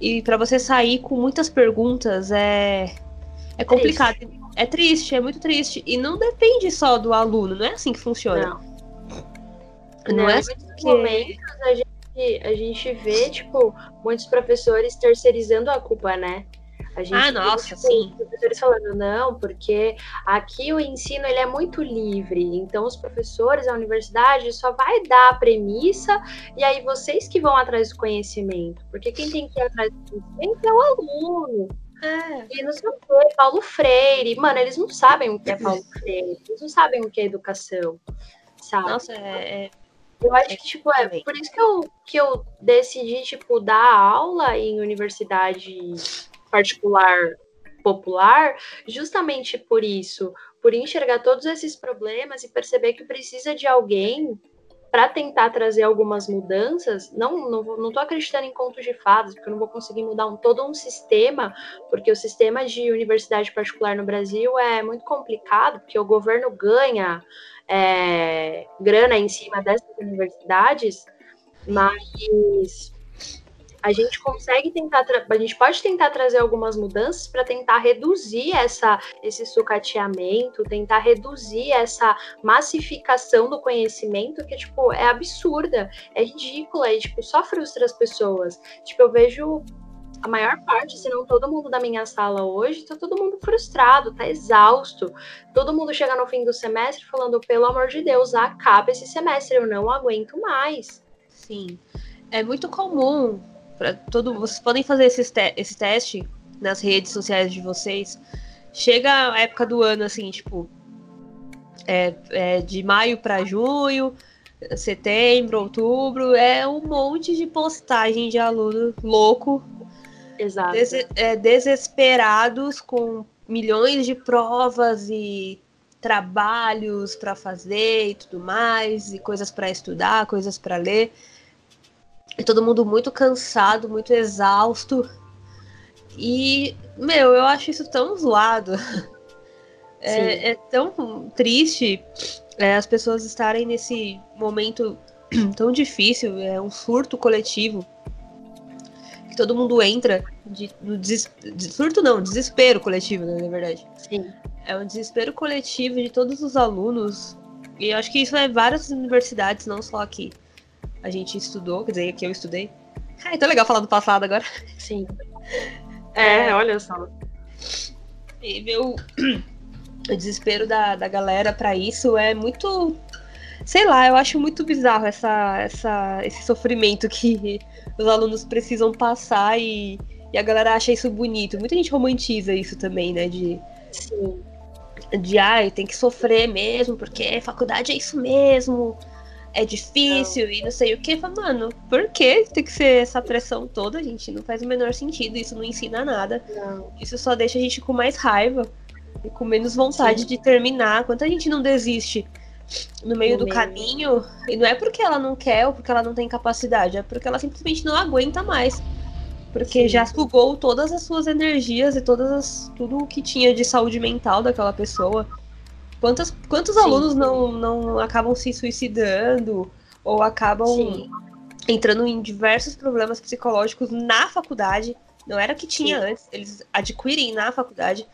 E para você sair com muitas perguntas é, é complicado. É triste, é muito triste. E não depende só do aluno, não é assim que funciona. Não. Não, é em muitos momentos a gente, a gente vê, tipo, muitos professores terceirizando a culpa, né? A gente Ah, nossa, tipo, sim. professores falando, não, porque aqui o ensino ele é muito livre, então os professores, a universidade só vai dar a premissa e aí vocês que vão atrás do conhecimento, porque quem tem que ir atrás do conhecimento é o aluno. É. E não sei o que, Paulo Freire. Mano, eles não sabem o que é Paulo Freire, eles não sabem o que é educação, sabe? Nossa, é, é Eu acho que, tipo, é por isso que eu, que eu decidi, tipo, dar aula em universidade particular popular, justamente por isso, por enxergar todos esses problemas e perceber que precisa de alguém para tentar trazer algumas mudanças, não, não, não tô acreditando em contos de fadas, porque eu não vou conseguir mudar um, todo um sistema, porque o sistema de universidade particular no Brasil é muito complicado, porque o governo ganha é, grana em cima dessas universidades, mas a gente consegue tentar, a gente pode tentar trazer algumas mudanças para tentar reduzir essa, esse sucateamento, tentar reduzir essa massificação do conhecimento que, tipo, é absurda, é ridícula e, tipo, só frustra as pessoas. Tipo, eu vejo a maior parte, se não todo mundo da minha sala hoje, tá todo mundo frustrado, tá exausto. Todo mundo chega no fim do semestre falando, pelo amor de Deus, acaba esse semestre, eu não aguento mais. Sim. É muito comum para todo, vocês podem fazer esse, te esse teste nas redes sociais de vocês. Chega a época do ano, assim, tipo, é, é de maio para junho, setembro, outubro, é um monte de postagem de aluno louco, Exato. Des é, desesperados com milhões de provas e trabalhos para fazer e tudo mais, e coisas para estudar, coisas para ler. E todo mundo muito cansado, muito exausto. E, meu, eu acho isso tão zoado. É, é, tão triste é, as pessoas estarem nesse momento tão difícil, é um surto coletivo. Que todo mundo entra de, no des, surto não, desespero coletivo, né, na verdade. Sim. É um desespero coletivo de todos os alunos. E eu acho que isso é várias universidades, não só aqui a gente estudou, quer dizer, que eu estudei. Ah, então é legal falar do passado agora. Sim. É, olha só. E meu, o desespero da, da galera para isso é muito. Sei lá, eu acho muito bizarro essa, essa, esse sofrimento que os alunos precisam passar e, e a galera acha isso bonito. Muita gente romantiza isso também, né? De, Sim. de ai, tem que sofrer mesmo, porque faculdade é isso mesmo é difícil não. e não sei o que. Mano, por que tem que ser essa pressão toda, gente? Não faz o menor sentido, isso não ensina nada. Não. Isso só deixa a gente com mais raiva e com menos vontade Sim. de terminar. Quanta gente não desiste no meio no do meio. caminho, e não é porque ela não quer ou porque ela não tem capacidade, é porque ela simplesmente não aguenta mais. Porque Sim. já sugou todas as suas energias e todas as, tudo o que tinha de saúde mental daquela pessoa. Quantos, quantos sim, alunos sim. Não, não acabam se suicidando ou acabam sim. entrando em diversos problemas psicológicos na faculdade? Não era o que tinha antes, eles adquirem na faculdade.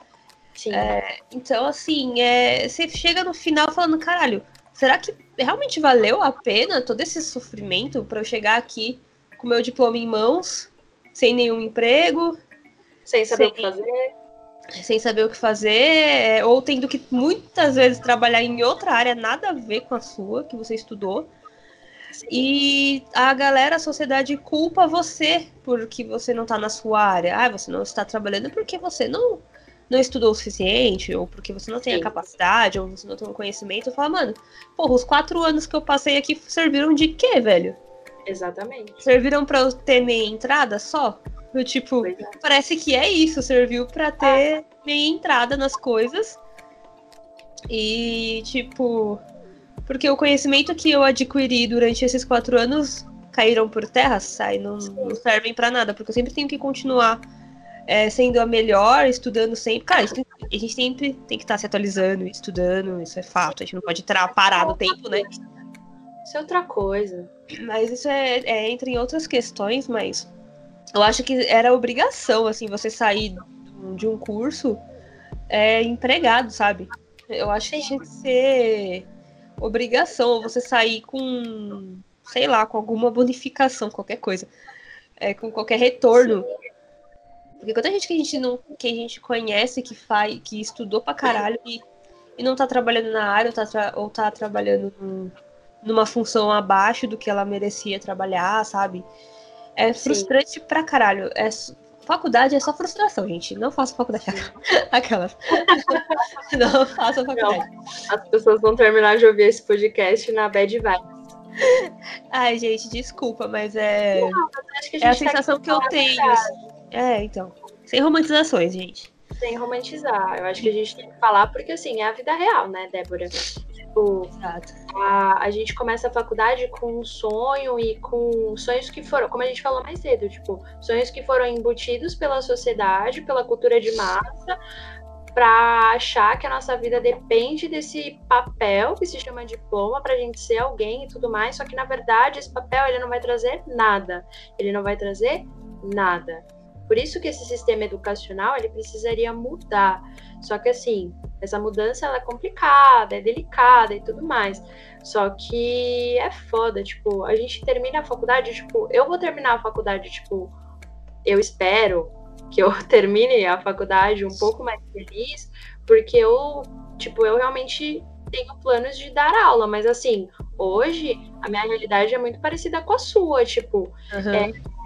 É, então, assim, é, você chega no final falando, caralho, será que realmente valeu a pena todo esse sofrimento para eu chegar aqui com meu diploma em mãos, sem nenhum emprego? Sem saber sem... o que fazer? Sem saber o que fazer, é, ou tendo que muitas vezes trabalhar em outra área nada a ver com a sua, que você estudou. E a galera, a sociedade culpa você porque você não está na sua área. Ah, você não está trabalhando porque você não, não estudou o suficiente, ou porque você não tem Sim. a capacidade, ou você não tem o conhecimento. Fala, mano, porra, os quatro anos que eu passei aqui serviram de quê, velho? Exatamente. Serviram para eu ter meia entrada só? Eu, tipo, é. parece que é isso, serviu para ter ah. meia entrada nas coisas. E, tipo, porque o conhecimento que eu adquiri durante esses quatro anos caíram por terra, sai, não, não servem para nada, porque eu sempre tenho que continuar é, sendo a melhor, estudando sempre. Cara, a gente, a gente sempre tem que estar tá se atualizando, estudando, isso é fato. A gente não pode estar parado o tempo, né? Isso é outra coisa. Mas isso é, é entra em outras questões, mas eu acho que era obrigação, assim, você sair de um curso é, empregado, sabe? Eu acho que tinha que ser obrigação você sair com, sei lá, com alguma bonificação, qualquer coisa. É, com qualquer retorno. Porque quanta gente que a gente não. que a gente conhece, que faz, que estudou pra caralho e, e não tá trabalhando na área, ou tá, ou tá trabalhando num, numa função abaixo do que ela merecia trabalhar, sabe? É frustrante Sim. pra caralho. É, faculdade é só frustração, gente. Não faça faculdade. Aquelas. não faça faculdade. Não. As pessoas vão terminar de ouvir esse podcast na bad vibes. Ai, gente, desculpa, mas é. Não, mas acho que É a tá sensação que eu a tenho. assim. É, então. Sem romantizações, gente. Sem romantizar. Eu acho que a gente tem que falar porque, assim, é a vida real, né, Débora? Tipo, a, a gente começa a faculdade com um sonho e com sonhos que foram, como a gente falou mais cedo, tipo, sonhos que foram embutidos pela sociedade, pela cultura de massa, pra achar que a nossa vida depende desse papel que se chama diploma pra gente ser alguém e tudo mais, só que na verdade esse papel ele não vai trazer nada. Ele não vai trazer nada. Por isso que esse sistema educacional ele precisaria mudar. Só que assim, essa mudança ela é complicada, é delicada e tudo mais. Só que é foda, tipo, a gente termina a faculdade, tipo, eu vou terminar a faculdade, tipo, eu espero que eu termine a faculdade um pouco mais feliz, porque eu, tipo, eu realmente tenho planos de dar aula, mas assim, hoje a minha realidade é muito parecida com a sua, tipo,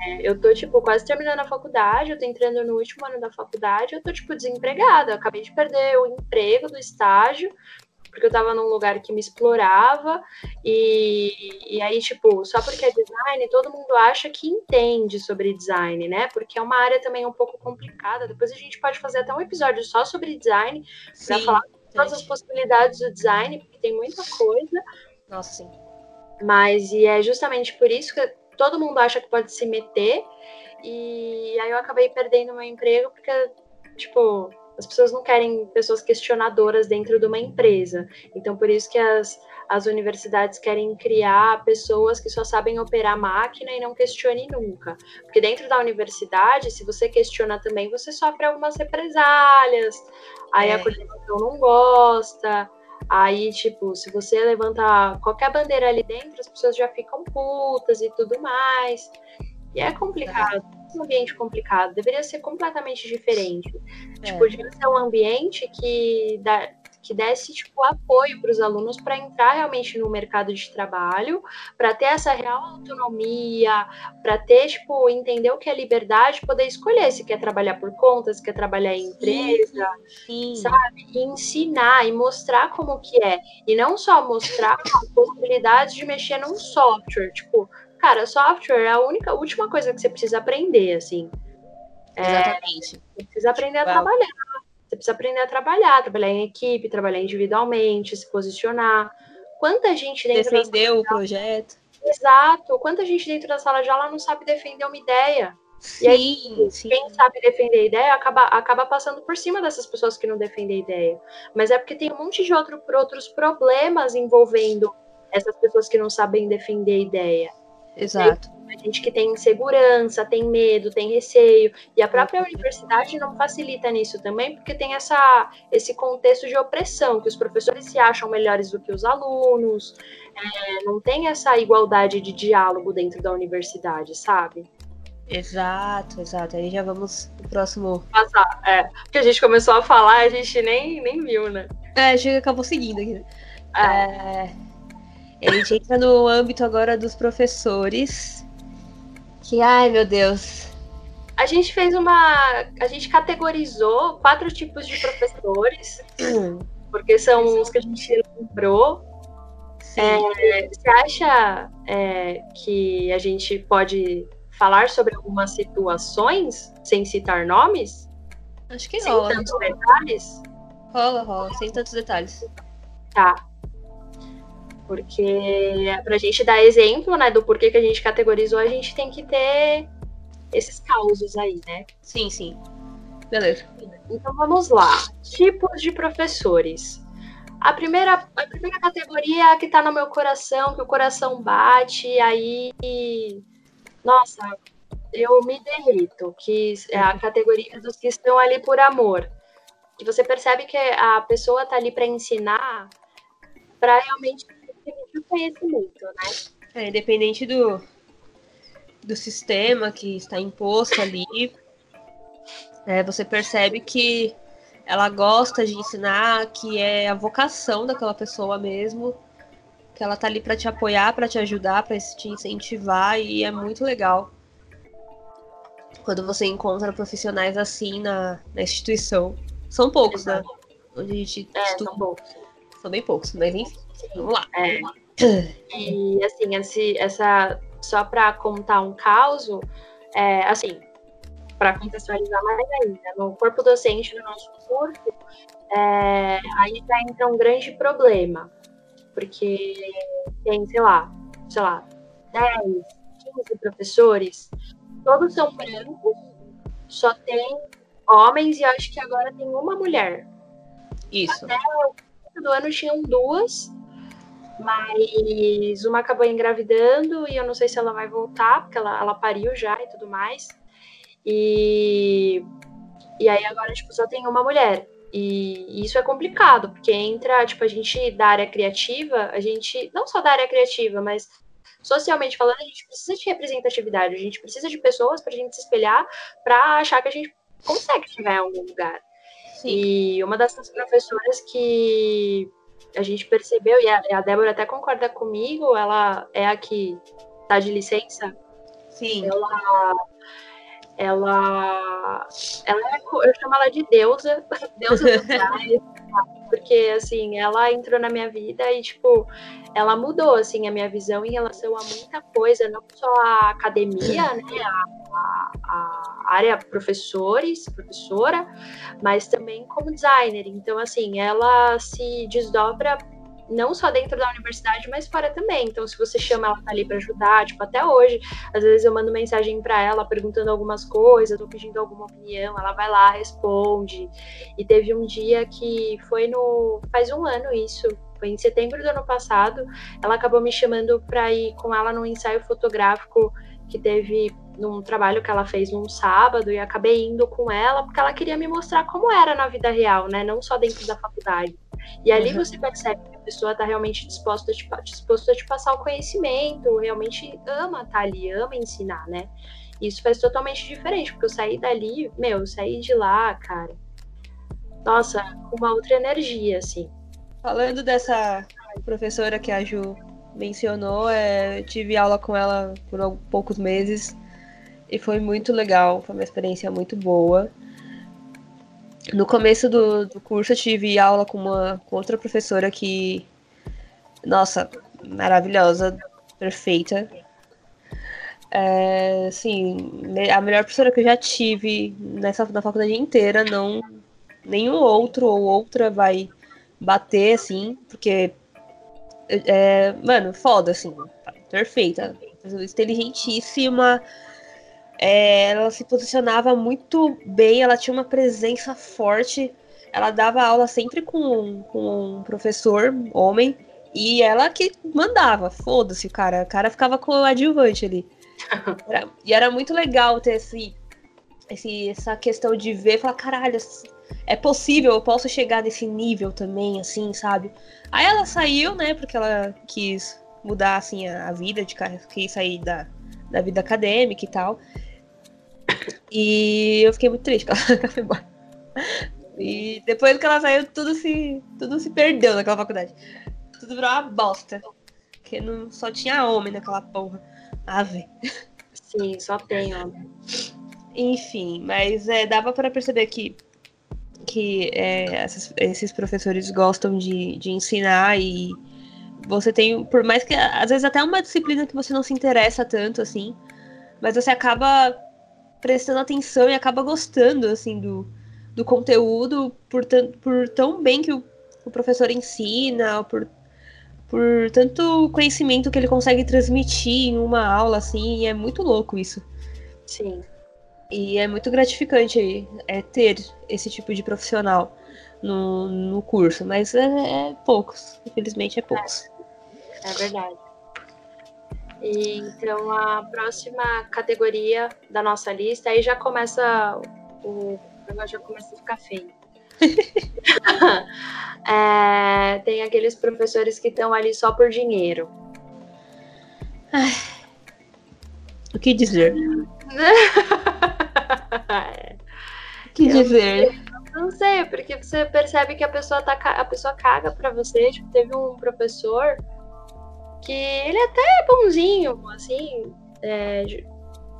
Aham. eu tô, tipo, quase terminando a faculdade, eu tô entrando no último ano da faculdade, eu tô, tipo, desempregada. Eu acabei de perder o emprego do estágio, porque eu tava num lugar que me explorava, e, e aí, tipo, só porque é design, todo mundo acha que entende sobre design, né? Porque é uma área também um pouco complicada. Depois a gente pode fazer até um episódio só sobre design, pra Sim. falar todas as possibilidades do design, porque tem muita coisa. Nossa, sim. Mas e é justamente por isso que todo mundo acha que pode se meter. E aí eu acabei perdendo meu emprego porque, tipo, as pessoas não querem pessoas questionadoras dentro de uma empresa. Então, por isso que as, as universidades querem criar pessoas que só sabem operar máquina e não questione nunca. Porque dentro da universidade, se você questiona também, você sofre algumas represálias. Aí É. a coordenação não gosta. Aí, tipo, se você levanta qualquer bandeira ali dentro, as pessoas já ficam putas e tudo mais. E é complicado, é um ambiente complicado. Deveria ser completamente diferente. É. Tipo, devia ser um ambiente que, dá, que desse, tipo, apoio para os alunos para entrar realmente no mercado de trabalho, para ter essa real autonomia, para ter, tipo, entender o que é liberdade, poder escolher se quer trabalhar por conta, se quer trabalhar em empresa, Sim. sabe? E ensinar e mostrar como que é. E não só mostrar as possibilidades de mexer num software. Tipo, cara, software é a única, última coisa que você precisa aprender, assim. Exatamente. Você precisa aprender a Uau. trabalhar. Você precisa aprender a trabalhar, trabalhar em equipe, trabalhar individualmente, se posicionar. Quanta gente dentro da Defender o projeto. Exato, quanta gente dentro da sala de aula não sabe defender uma ideia. E aí, Sim, sim. Quem sabe defender a ideia acaba, acaba passando por cima dessas pessoas que não defendem a ideia. Mas é porque tem um monte de outro, outros problemas envolvendo essas pessoas que não sabem defender a ideia. Exato. A gente que tem insegurança, tem medo, tem receio. E a própria universidade não facilita nisso também, porque tem essa, esse contexto de opressão, que os professores se acham melhores do que os alunos. É, não tem essa igualdade de diálogo dentro da universidade, sabe? Exato, exato. Aí já vamos pro próximo. Passar, é. Porque a gente começou a falar, a gente nem, nem viu, né? É, chega, acabou seguindo aqui. É. É, a gente entra no âmbito agora dos professores. Que, ai meu Deus. A gente fez uma. A gente categorizou quatro tipos de professores, porque são os que a gente lembrou. É, você acha é, que a gente pode falar sobre algumas situações sem citar nomes? Acho que Sem rola. tantos detalhes? Rola, rola, sem tantos detalhes. Tá. Porque pra gente dar exemplo, né, do porquê que a gente categorizou, a gente tem que ter esses causos aí, né? Sim, sim. Beleza. Então vamos lá. Tipos de professores. A primeira, a primeira categoria é a que tá no meu coração, que o coração bate, e aí. Nossa, eu me derrito, que é a categoria dos que estão ali por amor. Que você percebe que a pessoa tá ali para ensinar, para realmente adquirir o conhecimento, né? É, independente do, do sistema que está imposto ali, é, você percebe que ela gosta de ensinar, que é a vocação daquela pessoa mesmo, que ela tá ali para te apoiar, para te ajudar, para te incentivar, e é muito legal quando você encontra profissionais assim na, na instituição. São poucos, né? Onde a gente É, estuda. são bons. São bem poucos, mas enfim, vamos lá. É. E assim, esse, essa só para contar um caso, é, assim, para contextualizar mais ainda, no corpo docente do nosso curso, é, aí já entra um grande problema, porque tem, sei lá, sei lá, 10, 15 professores, todos são brancos, só tem homens e acho que agora tem uma mulher. Isso. Até o do ano tinham duas, mas uma acabou engravidando e eu não sei se ela vai voltar, porque ela, ela pariu já e tudo mais. E, e aí agora, tipo, só tem uma mulher. E isso é complicado, porque entra, tipo, a gente da área criativa, a gente, não só da área criativa, mas socialmente falando, a gente precisa de representatividade, a gente precisa de pessoas para a gente se espelhar, para achar que a gente consegue chegar em algum lugar. Sim. E uma dessas professoras que a gente percebeu, e a, a Débora até concorda comigo, ela é a que tá de licença. Sim. Ela ela, ela é, eu chamo ela de deusa, deusa do porque assim, ela entrou na minha vida e tipo, ela mudou assim a minha visão em relação a muita coisa, não só a academia, né, a, a, a área professores, professora, mas também como designer. Então assim, ela se desdobra não só dentro da universidade, mas fora também. Então, se você chama, ela tá ali para ajudar, tipo, até hoje, às vezes eu mando mensagem para ela perguntando algumas coisas, ou pedindo alguma opinião, ela vai lá, responde. E teve um dia que foi no faz um ano isso, foi em setembro do ano passado, ela acabou me chamando para ir com ela num ensaio fotográfico que teve num trabalho que ela fez num sábado e acabei indo com ela porque ela queria me mostrar como era na vida real, né? Não só dentro da faculdade. E ali uhum. você percebe que a pessoa está realmente disposta a, te, disposta a te passar o conhecimento, realmente ama estar tá ali, ama ensinar, né? Isso faz totalmente diferente, porque eu saí dali, meu, eu saí de lá, cara. Nossa, uma outra energia, assim. Falando dessa professora que a Ju mencionou, é, tive aula com ela por poucos meses e foi muito legal, foi uma experiência muito boa. No começo do, do curso eu tive aula com uma com outra professora que, nossa, maravilhosa, perfeita. É, sim, a melhor professora que eu já tive nessa na faculdade inteira, não nenhum outro ou outra vai bater assim, porque é, mano, foda assim, perfeita, inteligentíssima, é, ela se posicionava muito bem, ela tinha uma presença forte. Ela dava aula sempre com, com um professor, homem, e ela que mandava, foda-se, cara. O cara ficava com o adjuvante ali. Era, e era muito legal ter esse, esse, essa questão de ver e falar, caralho, é possível, eu posso chegar nesse nível também, assim, sabe? Aí ela saiu, né, porque ela quis mudar, assim, a, a vida, de quis sair da, da vida acadêmica e tal. E eu fiquei muito triste que ela foi embora. E depois que ela saiu, tudo se, tudo se perdeu naquela faculdade. Tudo virou uma bosta. Porque não, só tinha homem naquela porra. Ave. Sim, só tem homem. Enfim, mas é, dava para perceber que, que é, essas, esses professores gostam de, de ensinar e você tem, por mais que às vezes até uma disciplina que você não se interessa tanto assim, mas você acaba prestando atenção e acaba gostando, assim, do, do conteúdo por, por tão bem que o, o professor ensina, por, por tanto conhecimento que ele consegue transmitir em uma aula, assim, e é muito louco isso. Sim. E é muito gratificante é, ter esse tipo de profissional no, no curso, mas é, é poucos, infelizmente é poucos. É, é verdade. E, então a próxima categoria da nossa lista aí já começa o negócio já começa a ficar feio. é, tem aqueles professores que estão ali só por dinheiro. O que dizer? o que dizer? Não sei, porque você percebe que a pessoa tá a pessoa caga para você. Tipo, teve um professor que ele até é bonzinho, assim, é, de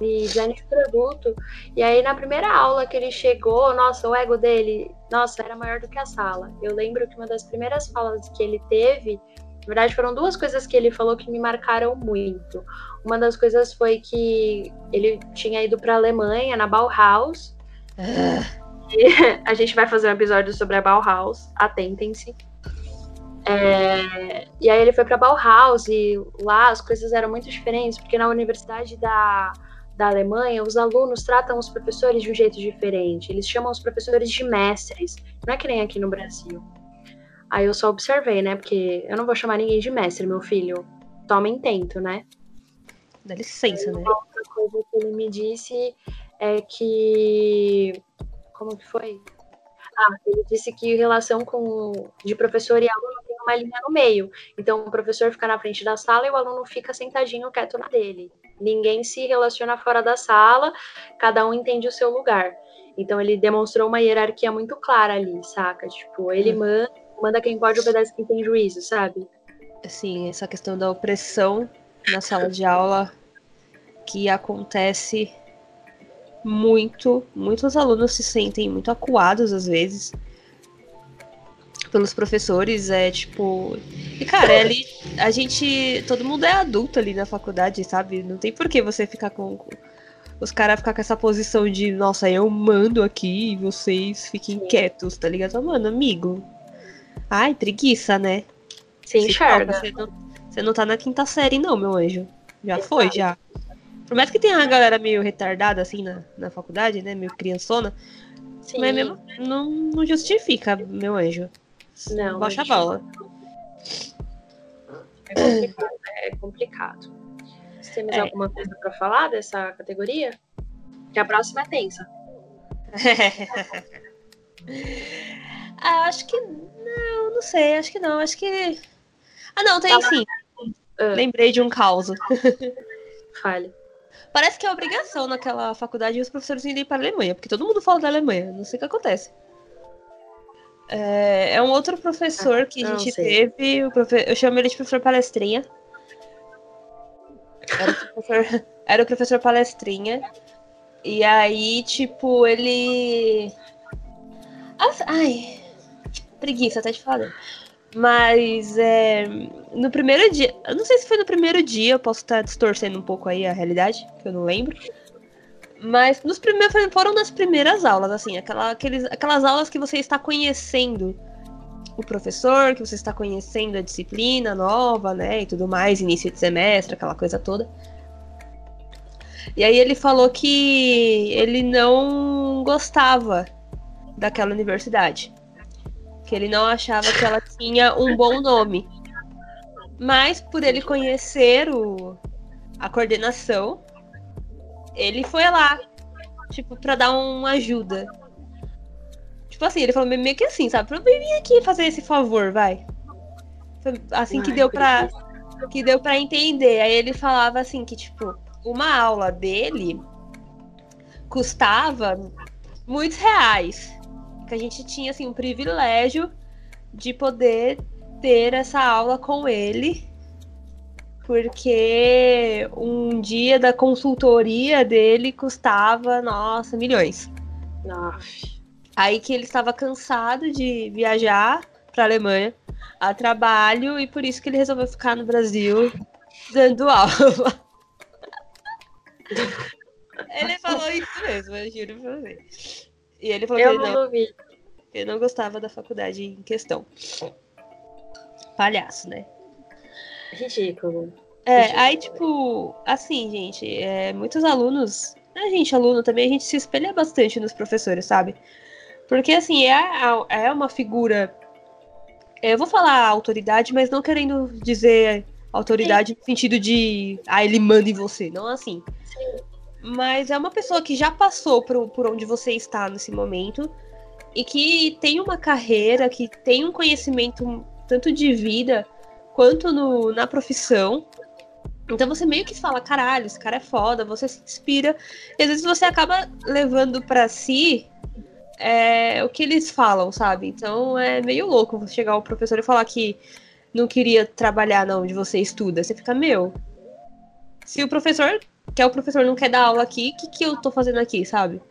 design de produto. E aí, na primeira aula que ele chegou, nossa, o ego dele, nossa, era maior do que a sala. Eu lembro que uma das primeiras falas que ele teve, verdade, foram duas coisas que ele falou que me marcaram muito. Uma das coisas foi que ele tinha ido para a Alemanha, na Bauhaus. a gente vai fazer um episódio sobre a Bauhaus, atentem-se. É, e aí ele foi para Bauhaus e lá as coisas eram muito diferentes, porque na Universidade da, da Alemanha os alunos tratam os professores de um jeito diferente. Eles chamam os professores de mestres, não é que nem aqui no Brasil. Aí eu só observei, né? Porque eu não vou chamar ninguém de mestre, meu filho. Toma intento, né? Dá licença, né? Outra coisa que ele me disse é que. Como que foi? Ah, ele disse que relação com de professor e aluno uma linha no meio. Então o professor fica na frente da sala e o aluno fica sentadinho quieto na dele. Ninguém se relaciona fora da sala, cada um entende o seu lugar. Então ele demonstrou uma hierarquia muito clara ali, saca? Tipo, ele hum. manda manda quem pode, obedece quem tem juízo, sabe? Sim, essa questão da opressão na sala de aula que acontece muito, muitos alunos se sentem muito acuados às vezes pelos professores, é tipo, e cara, é ali a gente, todo mundo é adulto ali na faculdade, sabe? Não tem por que você ficar com, os caras ficar com essa posição de, nossa, eu mando aqui e vocês fiquem quietos, tá ligado? Mano, amigo, Ai, preguiça, né? Se enxerga. Você não, você não tá na quinta série, não, meu anjo. Já Exato. foi, já. Por mais que tenha uma galera meio retardada, assim, na, na faculdade, né? Meio criançona. Sim. Mas mesmo não, não justifica, meu anjo. Não. Baixa a bola. É complicado. É complicado. Você tem mais é. alguma coisa pra falar dessa categoria? Que a próxima é tensa. ah, acho que não, não sei, acho que não. Acho que. Ah, não, tem sim. Uh. Lembrei de um caos. Fale. Parece que é obrigação naquela faculdade os professores irem para a Alemanha, porque todo mundo fala da Alemanha, não sei o que acontece. É, é um outro professor que a gente teve, profe... eu chamo ele de professor palestrinha. Era o professor, era o professor palestrinha. E aí, tipo, ele. Ai, preguiça até de falar. Mas é, no primeiro dia, eu não sei se foi no primeiro dia, eu posso estar distorcendo um pouco aí a realidade, que eu não lembro. Mas nos primeiros foram nas primeiras aulas, assim, aquela, aqueles, aquelas aulas que você está conhecendo o professor, que você está conhecendo a disciplina nova, né, e tudo mais, início de semestre, aquela coisa toda. E aí ele falou que ele não gostava daquela universidade que ele não achava que ela tinha um bom nome. Mas por ele conhecer o, a coordenação, ele foi lá, tipo, pra dar uma ajuda. Tipo assim, ele falou meio que assim, sabe? Pra vir aqui fazer esse favor, vai. Foi assim que deu pra. Que deu pra entender. Aí ele falava assim que, tipo, uma aula dele custava muitos reais que a gente tinha assim um privilégio de poder ter essa aula com ele, porque um dia da consultoria dele custava, nossa, milhões. Nossa. Aí que ele estava cansado de viajar para a Alemanha a trabalho e por isso que ele resolveu ficar no Brasil dando aula. ele falou isso mesmo, eu juro pra você. E ele falou eu que ele não, ele não gostava da faculdade em questão. Palhaço, né? Ridículo. É, Ridículo. aí, tipo, assim, gente, é, muitos alunos, a gente, aluno também, a gente se espelha bastante nos professores, sabe? Porque, assim, é, é uma figura. Eu vou falar autoridade, mas não querendo dizer autoridade Sim. no sentido de. Ah, ele manda em você. Não assim. Sim. Mas é uma pessoa que já passou por, por onde você está nesse momento e que tem uma carreira, que tem um conhecimento tanto de vida quanto no, na profissão. Então você meio que fala, caralho, esse cara é foda, você se inspira. E às vezes você acaba levando para si é, o que eles falam, sabe? Então é meio louco você chegar ao professor e falar que não queria trabalhar na onde você estuda. Você fica, meu. Se o professor que é o professor não quer dar aula aqui, o que, que eu tô fazendo aqui, sabe?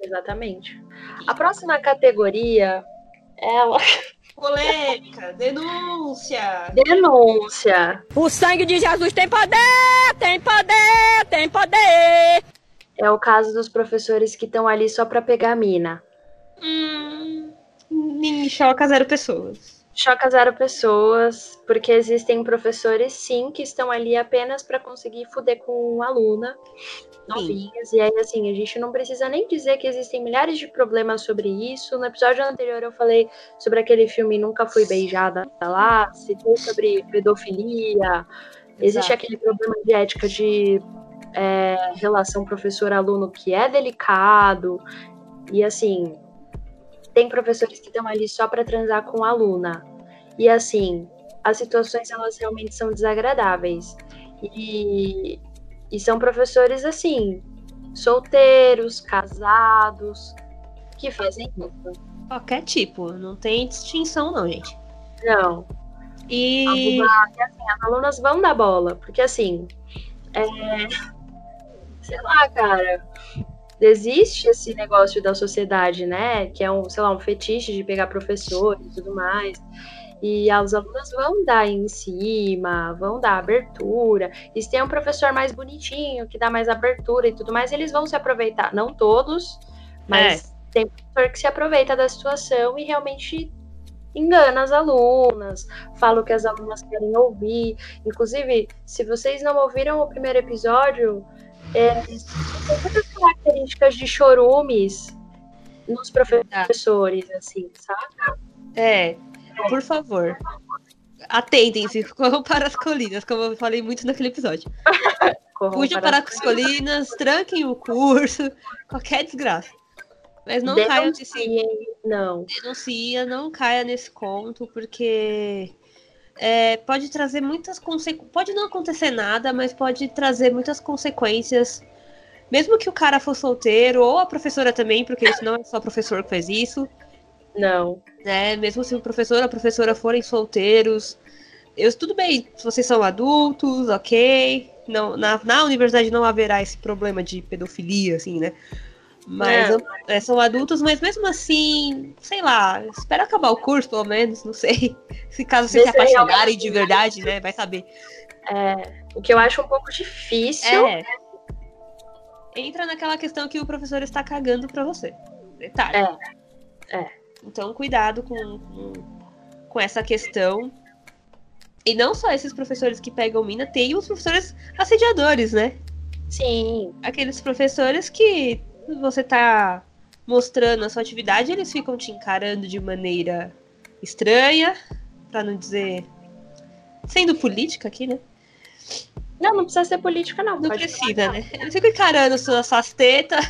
Exatamente. A próxima categoria, ela. Polêmica, denúncia. Denúncia. O sangue de Jesus tem poder, tem poder, tem poder. É o caso dos professores que estão ali só pra pegar mina. Hum, me choca zero pessoas. Choca zero pessoas, porque existem professores, sim, que estão ali apenas pra conseguir fuder com aluna novinhas. E aí, assim, a gente não precisa nem dizer que existem milhares de problemas sobre isso. No episódio anterior eu falei sobre aquele filme Nunca Fui Beijada lá, citei sobre pedofilia. Existe Exato. aquele problema de ética de é, relação professor-aluno que é delicado. E assim, tem professores que estão ali só para transar com a aluna. E assim, as situações elas realmente são desagradáveis. E, e são professores assim, solteiros, casados, que fazem isso. Qualquer tipo, não tem distinção não, gente. Não. E e, assim, as alunas vão dar bola, porque assim, é, sei lá, cara, existe esse negócio da sociedade, né? Que é um, sei lá, um fetiche de pegar professor e tudo mais. E as alunas vão dar em cima, vão dar abertura. E se tem um professor mais bonitinho, que dá mais abertura e tudo mais, eles vão se aproveitar. Não todos, mas tem professor que se aproveita da situação e realmente engana as alunas, fala o que as alunas querem ouvir. Inclusive, se vocês não ouviram o primeiro episódio, é, características de chorumes nos professores, assim, sabe? é, por favor, atentem-se corram para as colinas, como eu falei muito naquele episódio. Fujam para as colinas, tranquem o curso, qualquer desgraça. Mas não caiam nesse não. denuncia, não caia nesse conto, porque é, pode trazer muitas consequências. Pode não acontecer nada, mas pode trazer muitas consequências. Mesmo que o cara for solteiro, ou a professora também, porque isso não é só o professor que faz isso, Não. né? Mesmo se o professor ou a professora forem solteiros. Eu, tudo bem, se vocês são adultos, ok. Não, na, na universidade não haverá esse problema de pedofilia, assim, né? Mas Não. é, são adultos, mas mesmo assim, sei lá, espera acabar o curso, pelo menos, não sei. Se caso vocês se apaixonarem de verdade, né? Vai saber. O que eu acho um pouco difícil. É. Entra naquela questão que o professor está cagando pra você. Detalhe. É, é. Então, cuidado com, com, com essa questão. E não só esses professores que pegam mina, tem os professores assediadores, né? Sim. Aqueles professores que você tá mostrando a sua atividade, eles ficam te encarando de maneira estranha, pra não dizer. Sendo política aqui, né? Não, não precisa ser política, não. Não precisa, né? Eles ficam encarando suas, suas tetas,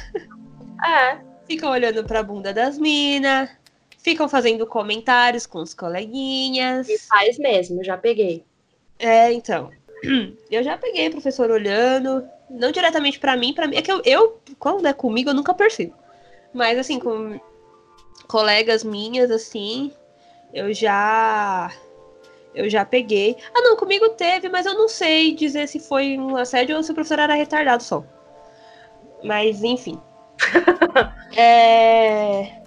É. ficam olhando pra bunda das minas, ficam fazendo comentários com os coleguinhas. E faz mesmo, já peguei. É, então. Eu já peguei professor olhando, não diretamente pra mim, para mim é que eu, eu quando é comigo eu nunca percebo. Mas assim, com colegas minhas assim, eu já eu já peguei. Ah, não, comigo teve, mas eu não sei dizer se foi um assédio ou se o professor era retardado só. Mas enfim. é...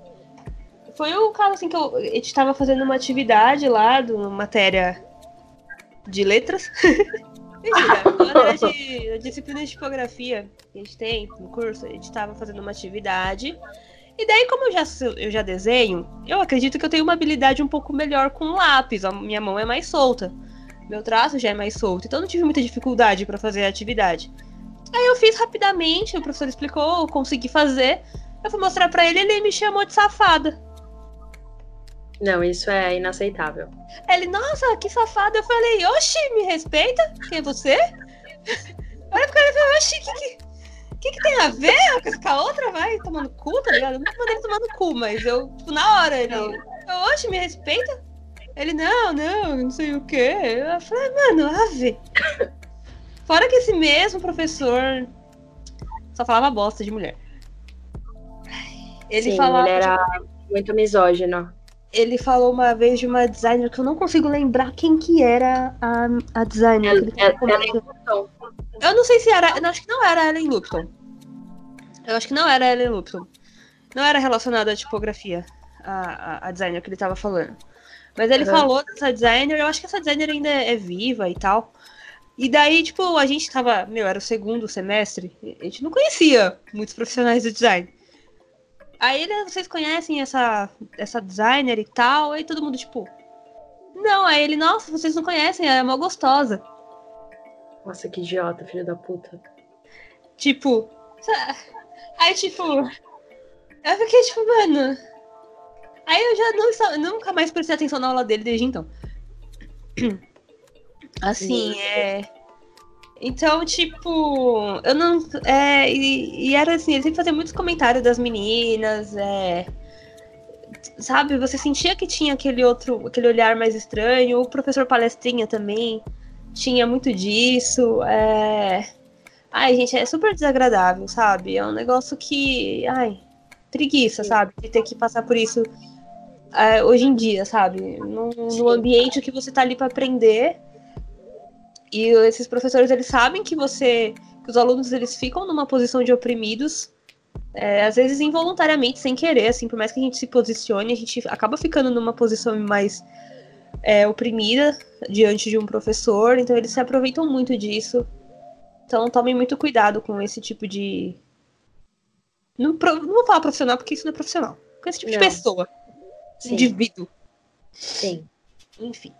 Foi um caso assim que eu, a gente tava fazendo uma atividade lá, de uma matéria de letras. Mentira, matéria de a disciplina de tipografia que a gente tem no curso, a gente tava fazendo uma atividade. E daí, como eu já, eu já desenho, eu acredito que eu tenho uma habilidade um pouco melhor com lápis. A minha mão é mais solta. Meu traço já é mais solto. Então eu não tive muita dificuldade para fazer a atividade. Aí eu fiz rapidamente, o professor explicou, eu consegui fazer. Eu fui mostrar pra ele, ele me chamou de safada. Não, isso é inaceitável. Ele, nossa, que safada. Eu falei, oxi, me respeita? Quem é você? Olha pro cara e falei, oxi, que, que, que, que tem a ver com a outra? Vai tomar no cu, tá ligado? Eu nunca mandei ele tomar no cu, mas eu, tipo, na hora, ele, eu, oxi, me respeita? Ele, não, não, não sei o quê. Eu falei, mano, ave. Fora que esse mesmo professor só falava bosta de mulher. Ele Sim, falava. ele era muito misógino. Ele falou uma vez de uma designer que eu não consigo lembrar quem que era a, a designer. Ela, ela, ela é. Eu não sei se era. Eu acho que não era Ellen Lupton. Eu acho que não era Ellen Lupton. Não era relacionada à tipografia. a, a, a designer que ele tava falando. Mas ele Uhum. falou dessa designer, eu acho que essa designer ainda é viva e tal. E daí, tipo, a gente tava, meu, era o segundo semestre, a gente não conhecia muitos profissionais do design. Aí ele, vocês conhecem essa, essa designer e tal? Aí todo mundo, tipo, não, aí ele, nossa, vocês não conhecem, ela é mó gostosa. Nossa, que idiota, filho da puta. Tipo, aí tipo, eu fiquei tipo, mano. Aí eu já não, nunca mais prestei atenção na aula dele desde então. Assim, é. Então, tipo, eu não. É, e, e era assim, ele sempre fazia muitos comentários das meninas, é. Sabe, você sentia que tinha aquele outro, aquele olhar mais estranho. O professor palestrinha também tinha muito disso. É. Ai, gente, é super desagradável, sabe? É um negócio que. Ai, preguiça, sabe? De ter que passar por isso é, hoje em dia, sabe? No, no ambiente que você tá ali para aprender. E esses professores, eles sabem que você. que os alunos eles ficam numa posição de oprimidos. é, às vezes involuntariamente, sem querer, assim, por mais que a gente se posicione, a gente acaba ficando numa posição mais é, oprimida diante de um professor, então eles se aproveitam muito disso. Então tomem muito cuidado com esse tipo de. Não, não vou falar profissional, porque isso não é profissional. Com esse tipo de Não. pessoa. Sim. Indivíduo. Sim. Enfim.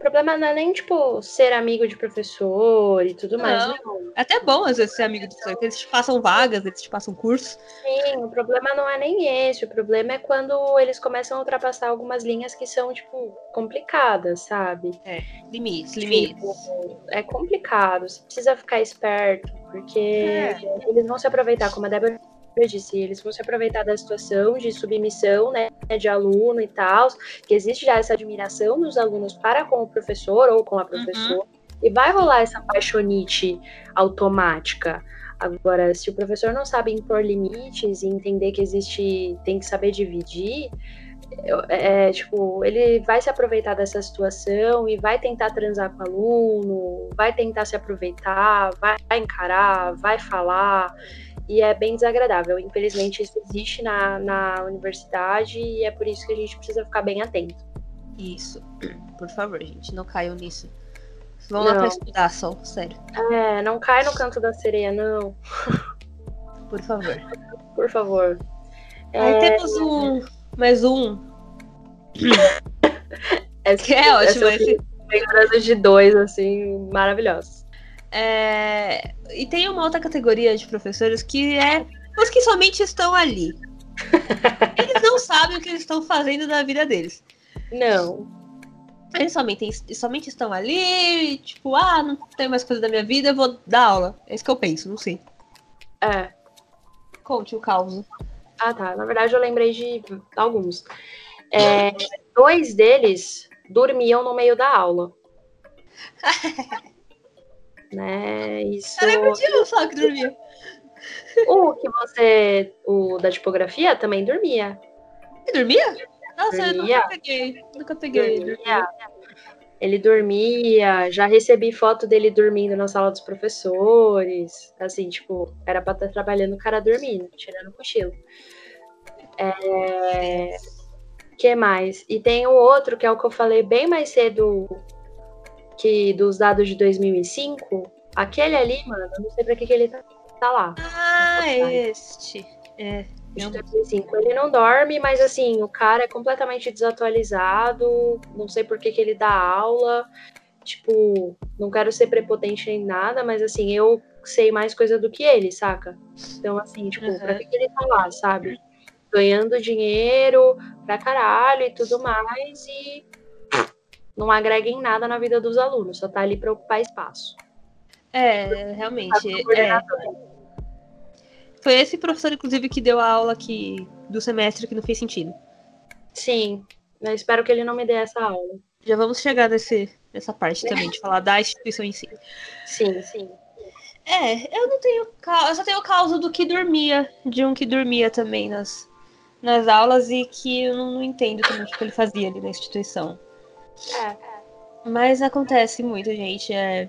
O problema não é nem, tipo, ser amigo de professor e tudo mais. Não. Não. É até bom, às vezes, ser amigo do professor, porque eles te passam vagas, eles te passam cursos. Sim, o problema não é nem esse. O problema é quando eles começam a ultrapassar algumas linhas que são, tipo, complicadas, sabe? Limites, limites. Tipo, é complicado. Você precisa ficar esperto, porque É. eles vão se aproveitar, como a Débora disse, eles vão se aproveitar da situação de submissão, né, de aluno e tal, que existe já essa admiração dos alunos para com o professor ou com a professora, e vai rolar essa paixonite automática. Agora, se o professor não sabe impor limites e entender que existe, tem que saber dividir, eu- é, tipo, ele vai se aproveitar dessa situação e vai tentar transar com o aluno, vai tentar se aproveitar, vai encarar, vai falar, e é bem desagradável. Infelizmente, isso existe na, na universidade e é por isso que a gente precisa ficar bem atento. Isso. Por favor, gente, não caiam nisso. Vão lá Não. pra estudar só, sério. É, não cai no canto da sereia, não, Por favor. por favor. Aí É, temos um. Mais um. essa- Que é ótimo. essa Esse, de dois, assim, maravilhosos. É... E tem uma outra categoria de professores que é os que somente estão ali. Eles não sabem o que eles estão fazendo na vida deles. Não, Eles somente, somente estão ali, tipo, ah, não tenho mais coisa da minha vida, eu vou dar aula. É isso que eu penso, não sei. é. Conte o caos. Ah, tá. Na verdade, eu lembrei de alguns. É, dois deles dormiam no meio da aula. né? Isso. Eu lembro de um só que dormia. O que você. O da tipografia também dormia. Ele dormia? Nossa, eu Dormia. nunca peguei. Nunca peguei. ele Dormia. Ele dormia, já recebi foto dele dormindo na sala dos professores. Assim, tipo, era pra estar trabalhando o cara dormindo, tirando cochilo. É... que mais? E tem o outro, que é o que eu falei bem mais cedo, que dos dados de 2005. Aquele ali, mano, eu não sei pra que, que ele tá, tá lá. Ah, este. É. de Eu- 2005. Ele não dorme, mas assim, o cara é completamente desatualizado. Não sei por que, que ele dá aula. Tipo, não quero ser prepotente nem nada, mas assim, eu sei mais coisa do que ele, saca? Então, assim, tipo, Uhum. pra que, que ele tá lá, sabe? Ganhando dinheiro pra caralho e tudo mais, e não agrega em nada na vida dos alunos, só tá ali pra ocupar espaço. É, realmente. Como É. Foi esse professor, inclusive, que deu a aula que, do semestre que não fez sentido. Sim, eu espero que ele não me dê essa aula. Já vamos chegar nesse, nessa parte também, de falar da instituição em si. Sim, sim. É, eu não tenho. Eu só tenho causa do que dormia, de um que dormia também nas, nas aulas e que eu não, não entendo também o que ele fazia ali na instituição. É. Mas acontece muito, gente. É,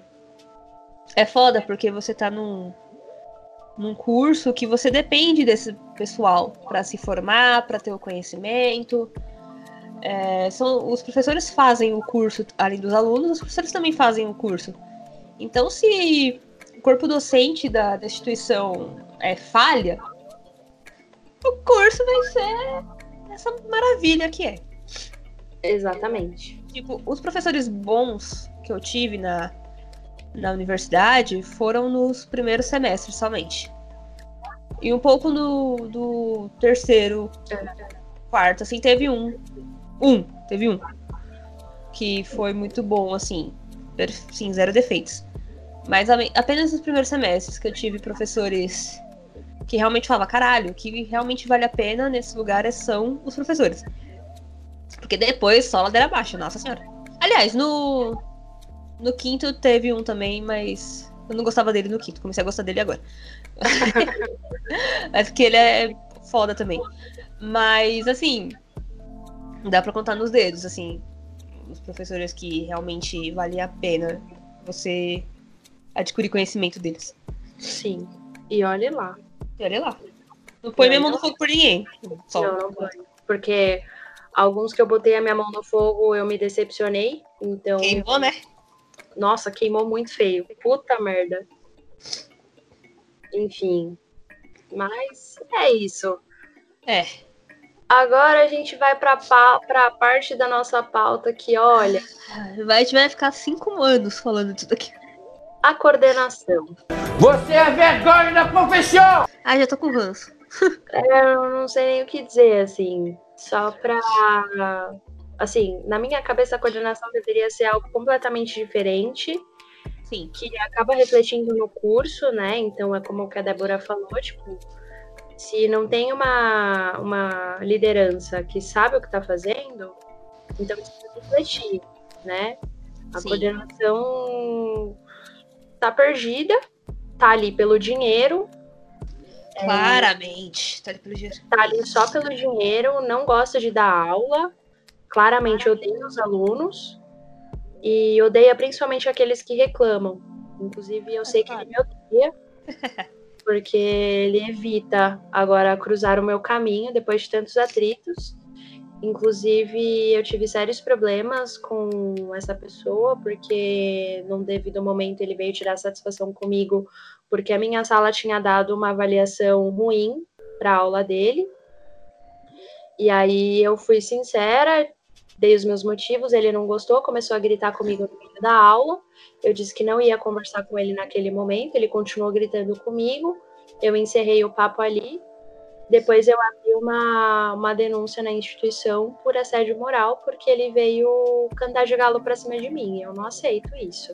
é foda porque você tá num, num curso que você depende desse pessoal para se formar, para ter o conhecimento. É, são, os professores fazem o curso, além dos alunos, os professores também fazem o curso. Então, se o corpo docente da, da instituição é falha, o curso vai ser essa maravilha que é. Exatamente. Tipo, os professores bons que eu tive na, na universidade foram nos primeiros semestres somente. E um pouco no, do terceiro, quarto, assim, teve um. Um, teve um. Que foi muito bom, assim. Sim, zero defeitos. Mas apenas nos primeiros semestres que eu tive professores que realmente falavam, caralho, o que realmente vale a pena nesse lugar é, são os professores. Porque depois só ladeira abaixo, nossa senhora. Aliás, no, no quinto teve um também, mas eu não gostava dele no quinto, comecei a gostar dele agora. mas porque ele é foda também. Mas, assim, dá pra contar nos dedos, assim, os professores que realmente valia a pena você adquirir conhecimento deles. Sim. E olhe lá. E olhe lá. Não põe minha mão no fogo por ninguém. Só. Não, não põe. Porque alguns que eu botei a minha mão no fogo eu me decepcionei. Então. Queimou, né? Nossa, queimou muito feio. Puta merda. Enfim. Mas é isso. É. Agora a gente vai para a parte da nossa pauta que, olha. Vai, a gente vai ficar cinco anos falando disso aqui. A coordenação. Você é vergonha da profissão! Ah, já tô com ranço. É, eu não sei nem o que dizer, assim. Só pra. Assim, na minha cabeça, a coordenação deveria ser algo completamente diferente. Sim. Que acaba refletindo no curso, né? Então, é como o que a Débora falou, tipo, se não tem uma, uma liderança que sabe o que está fazendo, então precisa refletir, né? A Sim. coordenação tá perdida, tá ali pelo dinheiro, Claramente. Tá ali pelo dinheiro. tá ali só pelo dinheiro, não gosta de dar aula, claramente odeia os alunos e odeia principalmente aqueles que reclamam. Inclusive, eu sei que ele me odeia, porque ele evita agora cruzar o meu caminho depois de tantos atritos. Inclusive, eu tive sérios problemas com essa pessoa, porque num devido momento ele veio tirar satisfação comigo, porque a minha sala tinha dado uma avaliação ruim para a aula dele. E aí eu fui sincera, dei os meus motivos, ele não gostou, começou a gritar comigo no meio da aula. Eu disse que não ia conversar com ele naquele momento, ele continuou gritando comigo. Eu encerrei o papo ali. Depois eu abri uma, uma denúncia na instituição por assédio moral, porque ele veio cantar de galo pra cima de mim. Eu não aceito isso.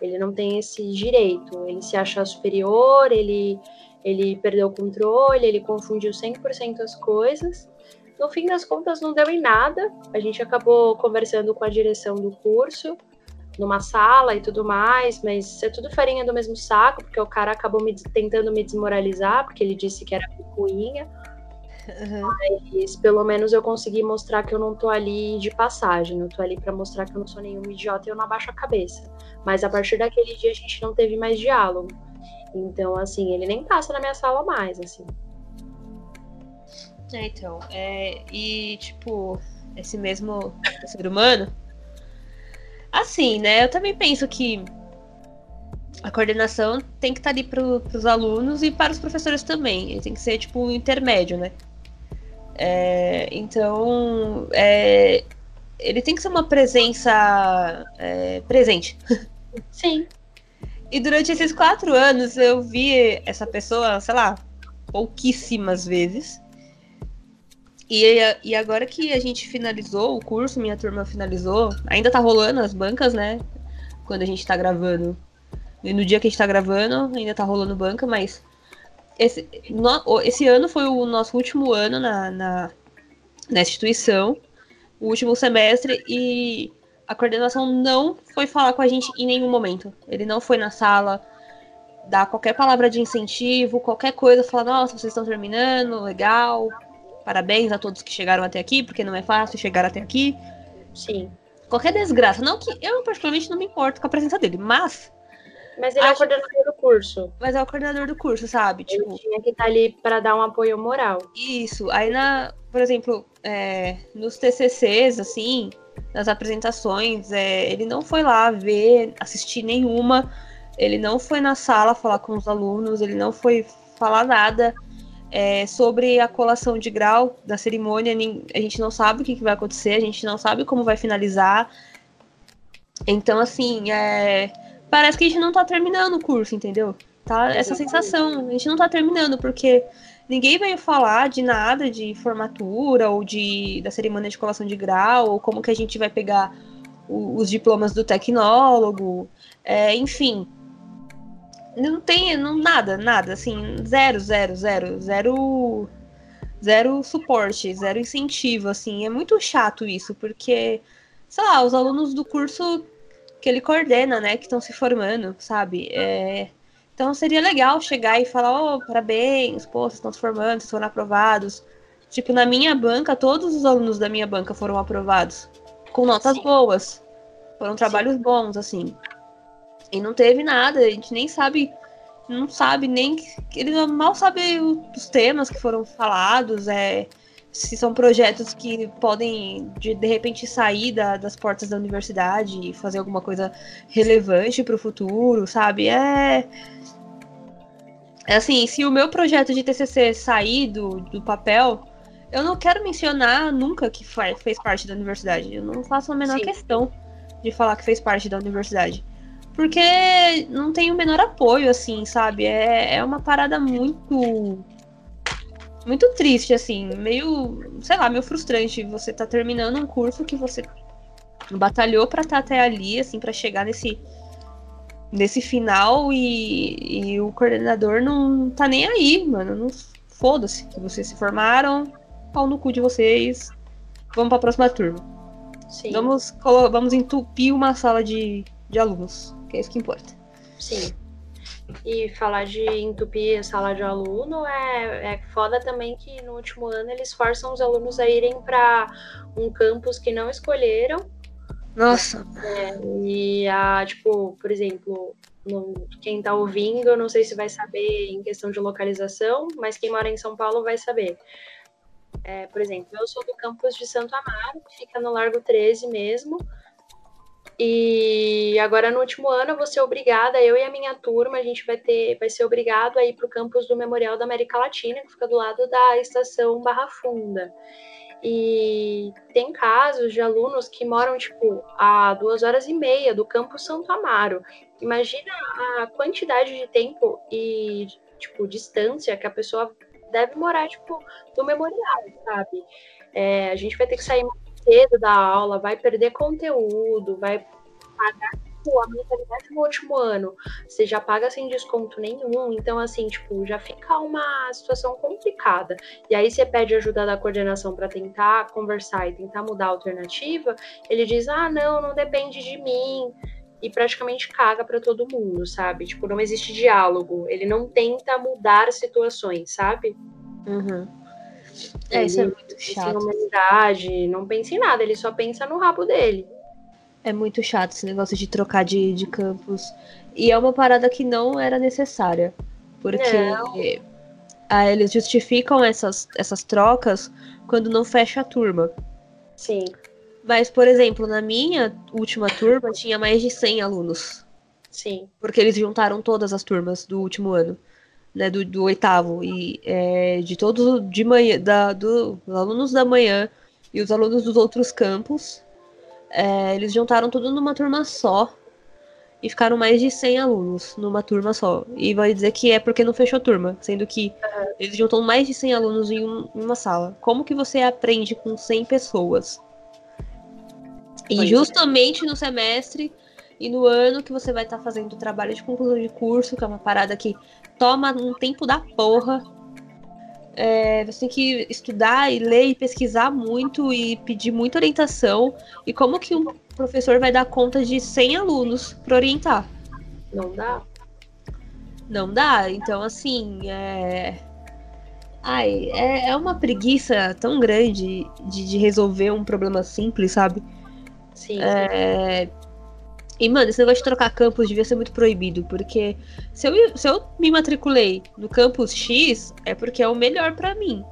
Ele não tem esse direito. Ele se acha superior, ele, ele perdeu o controle, ele confundiu 100% as coisas. No fim das contas, não deu em nada. A gente acabou conversando com a direção do curso, numa sala e tudo mais, mas é tudo farinha do mesmo saco, porque o cara acabou me, tentando me desmoralizar, porque ele disse que era picuinha. Mas pelo menos eu consegui mostrar que eu não tô ali de passagem, eu tô ali pra mostrar que eu não sou nenhum idiota e eu não abaixo a cabeça. Mas a partir daquele dia a gente não teve mais diálogo. Então, assim, ele nem passa na minha sala mais, assim. É, então. É, e, tipo, esse mesmo ser humano. Assim, né? Eu também penso que a coordenação tem que estar ali para os alunos e para os professores também. Ele tem que ser, tipo, um intermédio, né? É, então, é, ele tem que ser uma presença é, presente. Sim. E durante esses quatro anos eu vi essa pessoa, sei lá, pouquíssimas vezes. E, e agora que a gente finalizou o curso, minha turma finalizou, ainda tá rolando as bancas, né? Quando a gente tá gravando. E no dia que a gente tá gravando, ainda tá rolando banca, mas esse, no, esse ano foi o nosso último ano na, na, na instituição, o último semestre, e a coordenação não foi falar com a gente em nenhum momento. Ele não foi na sala dar qualquer palavra de incentivo, qualquer coisa, falar, nossa, vocês estão terminando, legal, parabéns a todos que chegaram até aqui, porque não é fácil chegar até aqui. Sim. Qualquer desgraça. Não que eu, particularmente, não me importo com a presença dele, mas Mas ele é o Acho- coordenador do curso. Mas é o coordenador do curso, sabe? Ele Tipo, tinha que estar ali para dar um apoio moral. Isso. Aí, na, por exemplo, é, nos TCCs, assim, nas apresentações, é, ele não foi lá ver, assistir nenhuma, ele não foi na sala falar com os alunos, ele não foi falar nada é, sobre a colação de grau da cerimônia. A gente não sabe o que, que vai acontecer, a gente não sabe como vai finalizar. Então, assim, é, parece que a gente não tá terminando o curso, entendeu? Tá essa sensação. A gente não tá terminando, porque ninguém veio falar de nada de formatura ou de da cerimônia de colação de grau, ou como que a gente vai pegar o- os diplomas do tecnólogo, é, enfim. Não tem não, nada, nada, assim, zero, zero, zero, zero, zero suporte, zero incentivo, assim. É muito chato isso, porque, sei lá, os alunos do curso que ele coordena, né, que estão se formando, sabe? É, então seria legal chegar e falar, ô, parabéns, pô, vocês estão se formando, vocês foram aprovados. Tipo, na minha banca, todos os alunos da minha banca foram aprovados. Com notas Sim. boas. Foram trabalhos bons, assim. E não teve nada, a gente nem sabe, não sabe nem. Ele mal sabe os temas que foram falados, é, se são projetos que podem, de, de repente, sair da- das portas da universidade e fazer alguma coisa relevante para o futuro, sabe? É. É assim, se o meu projeto de TCC sair do, do papel, eu não quero mencionar nunca que fa- fez parte da universidade. Eu não faço a menor Sim. questão de falar que fez parte da universidade. Porque não tem o menor apoio, assim, sabe? É, é uma parada muito. Muito triste, assim. Meio. Sei lá, meio frustrante. Você tá terminando um curso que você batalhou pra estar até ali, assim, pra chegar nesse. Nesse final e, e o coordenador não tá nem aí, mano. Não foda-se que vocês se formaram. Pau no cu de vocês. Vamos pra próxima turma. Sim. Vamos, vamos entupir uma sala de, de alunos, que é isso que importa. Sim. E falar de entupir a sala de aluno é, é foda também que no último ano eles forçam os alunos a irem para um campus que não escolheram. Nossa, E a, tipo, por exemplo, no- quem tá ouvindo, eu não sei se vai saber em questão de localização, mas quem mora em São Paulo vai saber. É, por exemplo, eu sou do campus de Santo Amaro, que fica no Largo 13 mesmo. E agora no último ano eu vou ser obrigada, eu e a minha turma, a gente vai ter, vai ser obrigado a ir para o campus do Memorial da América Latina, que fica do lado da estação Barra Funda. E tem casos de alunos que moram, tipo, a duas horas e meia do campus Santo Amaro. Imagina a quantidade de tempo e, tipo, distância que a pessoa deve morar, tipo, do memorial, sabe? É, a gente vai ter que sair cedo da aula, vai perder conteúdo, vai pagar tipo, a mensalidade no último ano. Você já paga sem desconto nenhum, então assim, tipo, já fica uma situação complicada. E aí você pede ajuda da coordenação para tentar conversar e tentar mudar a alternativa, ele diz: "Ah, não, não depende de mim". E praticamente caga para todo mundo, sabe? Tipo, não existe diálogo. Ele não tenta mudar situações, sabe? Uhum. É, isso é Ele muito pensa em chato. humanidade, não pensa em nada, ele só pensa no rabo dele. É muito chato esse negócio de trocar de, de campus. E é uma parada que não era necessária. Porque ah, eles justificam essas, essas trocas quando não fecha a turma. Sim. Mas, por exemplo, na minha última turma tinha mais de 100 alunos. Sim. Porque eles juntaram todas as turmas do último ano, né? Do, do oitavo. E é, de todos de manhã, da, do, dos alunos da manhã e os alunos dos outros campos, é, eles juntaram tudo numa turma só. E ficaram mais de 100 alunos numa turma só. E vai dizer que é porque não fechou turma, sendo que eles juntam mais de 100 alunos em, um- em uma sala. Como que você aprende com 100 pessoas? E é. justamente no semestre e no ano que você vai estar fazendo o trabalho de conclusão de curso, que é uma parada que toma um tempo da porra. É, você tem que estudar e ler e pesquisar muito e pedir muita orientação. E como que um professor vai dar conta de 100 alunos para orientar? Não dá? Não dá. Então, assim, é. Ai, é, é uma preguiça tão grande de, de resolver um problema simples, sabe? Sim. É, E, mano, esse negócio de trocar campus devia ser muito proibido, porque se eu, se eu me matriculei no campus X, é porque é o melhor pra mim.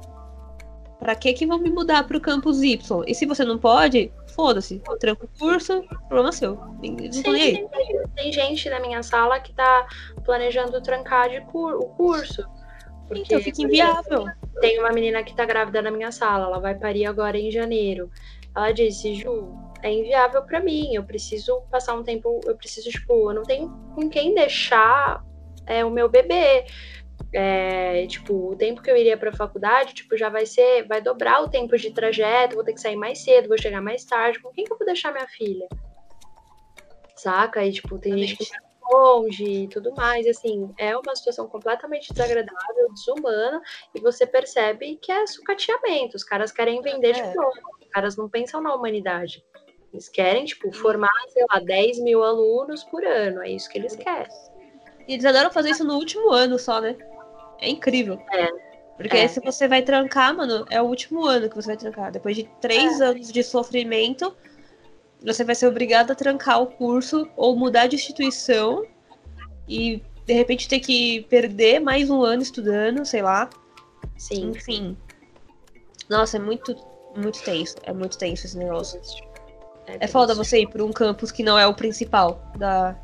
Pra que que vão me mudar pro campus Y? E se você não pode, foda-se. Tranca o curso, problema seu. Não nem aí. Sim, tem, gente na minha sala que tá planejando trancar de cur- o curso. Porque, Então fica inviável. Tem uma menina que tá grávida na minha sala, ela vai parir agora em janeiro. Ela disse, Ju, é inviável pra mim, eu preciso passar um tempo, eu preciso, tipo, eu não tenho com quem deixar é, o meu bebê. É, tipo, o tempo que eu iria pra faculdade, tipo, já vai ser, vai dobrar o tempo de trajeto, vou ter que sair mais cedo, vou chegar mais tarde. Com quem que eu vou deixar minha filha? Saca? E, tipo, tem gente que longe e tudo mais. Assim, é uma situação completamente desagradável, desumana, e você percebe que é sucateamento. Os caras querem vender É. diploma. Os caras não pensam na humanidade. Eles querem, tipo, formar, sei lá, 10 mil alunos por ano. É isso que eles querem. E eles adoram fazer isso no último ano só, né? É incrível. É. Porque É. se você vai trancar, mano, é o último ano que você vai trancar. Depois de três É. anos de sofrimento, você vai ser obrigado a trancar o curso ou mudar de instituição e de repente ter que perder mais um ano estudando, sei lá. Sim. Enfim. Nossa, é muito, muito tenso. É muito tenso esse negócio. É foda isso. você ir pra um campus que não é o principal da,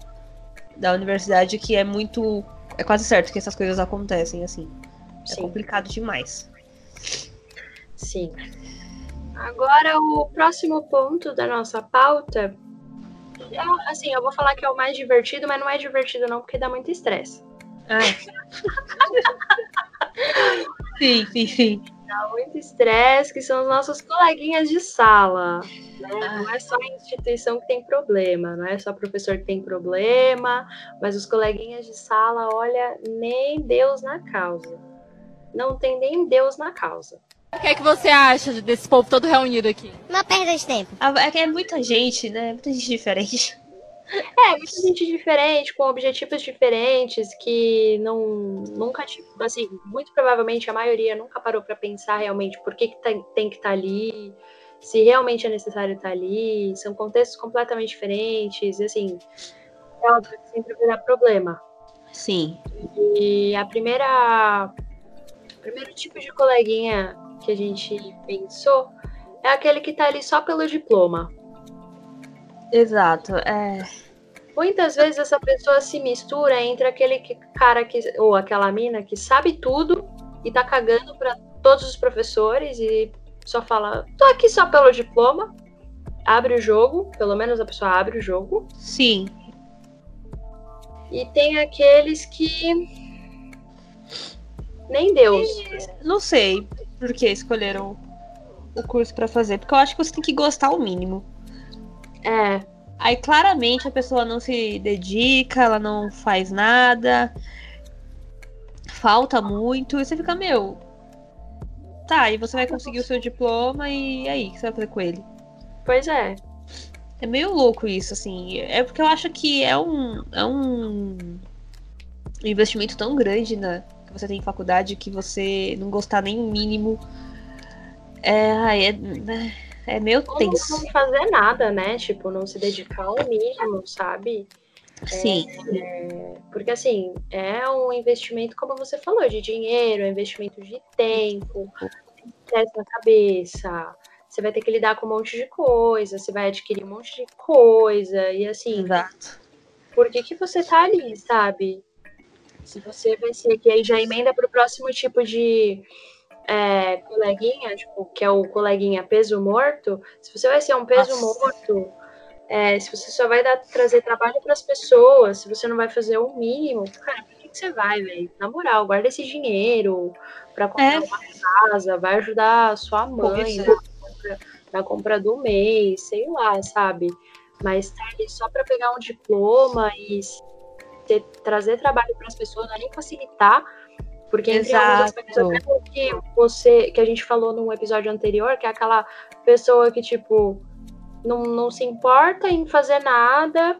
da universidade, que é muito. É quase certo que essas coisas acontecem, assim. É Sim. complicado demais. Sim. Agora, o próximo ponto da nossa pauta. é, assim, eu vou falar que é o mais divertido, mas não é divertido, não, porque dá muito estresse. Ah. sim, sim, sim. Dá muito estresse, que são os nossos coleguinhas de sala. né? Ah. Não é só a instituição que tem problema, não é só professor que tem problema, mas os coleguinhas de sala, olha, nem Deus na causa. Não tem nem Deus na causa. O que é que você acha desse povo todo reunido aqui? Uma perda de tempo. Ah, É que é muita gente, né? Muita gente diferente. É, muita gente diferente, com objetivos diferentes, que não nunca, tipo, assim, muito provavelmente a maioria nunca parou pra pensar realmente por que, que tem, tem que estar ali, se realmente é necessário estar ali, são contextos completamente diferentes, e assim, é óbvio que sempre vai dar problema. Sim. E a primeira. O primeiro tipo de coleguinha que a gente pensou é aquele que tá ali só pelo diploma. Exato. É. Muitas vezes essa pessoa se mistura entre aquele que- cara que ou aquela mina que sabe tudo e tá cagando pra todos os professores e só fala, tô aqui só pelo diploma. Abre o jogo, pelo menos a pessoa abre o jogo. Sim. E tem aqueles que nem Deus. Não sei por que escolheram o curso pra fazer. Porque eu acho que você tem que gostar o mínimo. É, Aí claramente a pessoa não se dedica, ela não faz nada, falta muito, e você fica, meu. Tá, e você vai conseguir o seu diploma e aí, o que você vai fazer com ele? pois é. É meio louco isso, assim. É porque eu acho que é um, é um investimento tão grande na, que você tem em faculdade que você não gostar nem o mínimo. É, ai, é, é meio tenso. não fazer nada, né? Tipo, não se dedicar ao mínimo, sabe? Sim, Porque assim, é um investimento, como você falou, de dinheiro, é um investimento de tempo, tem estresse na cabeça, você vai ter que lidar com um monte de coisa, você vai adquirir um monte de coisa, e assim, exato. por que, que você tá ali, sabe? Se você vai ser, que aí já emenda pro próximo tipo de é, coleguinha, tipo, que é o coleguinha peso morto, se você vai ser um peso Nossa. morto, é, se você só vai dar, trazer trabalho para as pessoas, se você não vai fazer o mínimo, cara, por que, que você vai, velho? Na moral, guarda esse dinheiro pra comprar É. uma casa, vai ajudar a sua mãe na, compra, na compra do mês, sei lá, sabe? Mas tá ali só para pegar um diploma e ter- trazer trabalho para as pessoas, não é nem facilitar, porque entre alguns Exato. o que você que a gente falou num episódio anterior, que é aquela pessoa que tipo não, não se importa em fazer nada,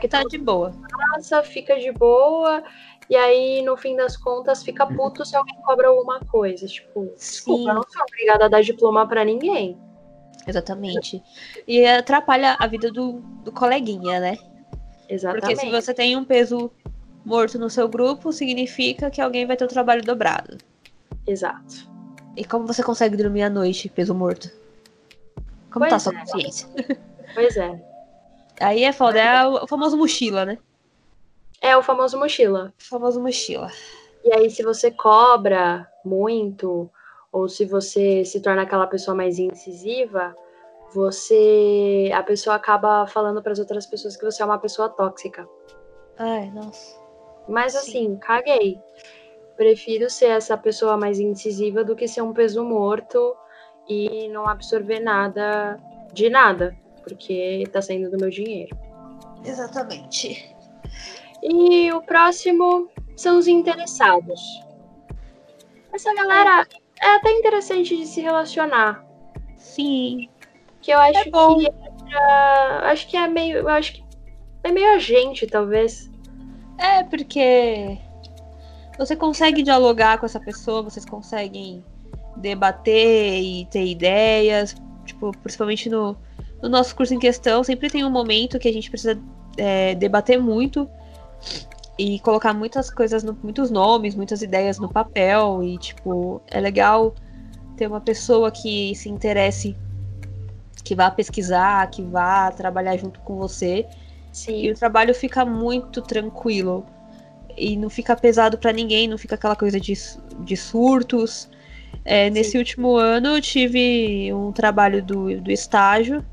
que Tá tudo de boa. passa, fica de boa, e aí no fim das contas fica puto se alguém cobra alguma coisa, tipo, desculpa, eu não sou obrigada a dar diploma para ninguém. Exatamente. E atrapalha a vida do, do coleguinha, né? Exatamente. Porque se você tem um peso morto no seu grupo, significa que alguém vai ter o trabalho dobrado. Exato. E como você consegue dormir à noite, peso morto? Como Pois tá a sua é. consciência? Pois é. Aí é foda, é o famoso mochila, né? É o famoso mochila. O famoso mochila. E aí, se você cobra muito, ou se você se torna aquela pessoa mais incisiva, você. A pessoa acaba falando para as outras pessoas que você é uma pessoa tóxica. Ai, nossa. Mas Sim. assim, caguei. Prefiro ser essa pessoa mais incisiva do que ser um peso morto e não absorver nada de nada, porque tá saindo do meu dinheiro. Exatamente. E o próximo são os interessados. Essa galera é até interessante de se relacionar. Sim. Que eu acho É que entra- acho que é meio. Eu acho que é meio a gente, talvez. É, porque você consegue dialogar com essa pessoa, vocês conseguem debater e ter ideias. Tipo, principalmente no, no nosso curso em questão, sempre tem um momento que a gente precisa é, debater muito e colocar muitas coisas, no- muitos nomes, muitas ideias no papel. E, tipo, é legal ter uma pessoa que se interesse, que vá pesquisar, que vá trabalhar junto com você. E Sim. o trabalho fica muito tranquilo. E não fica pesado pra ninguém, não fica aquela coisa de, de surtos. É, nesse último ano eu tive um trabalho do, do estágio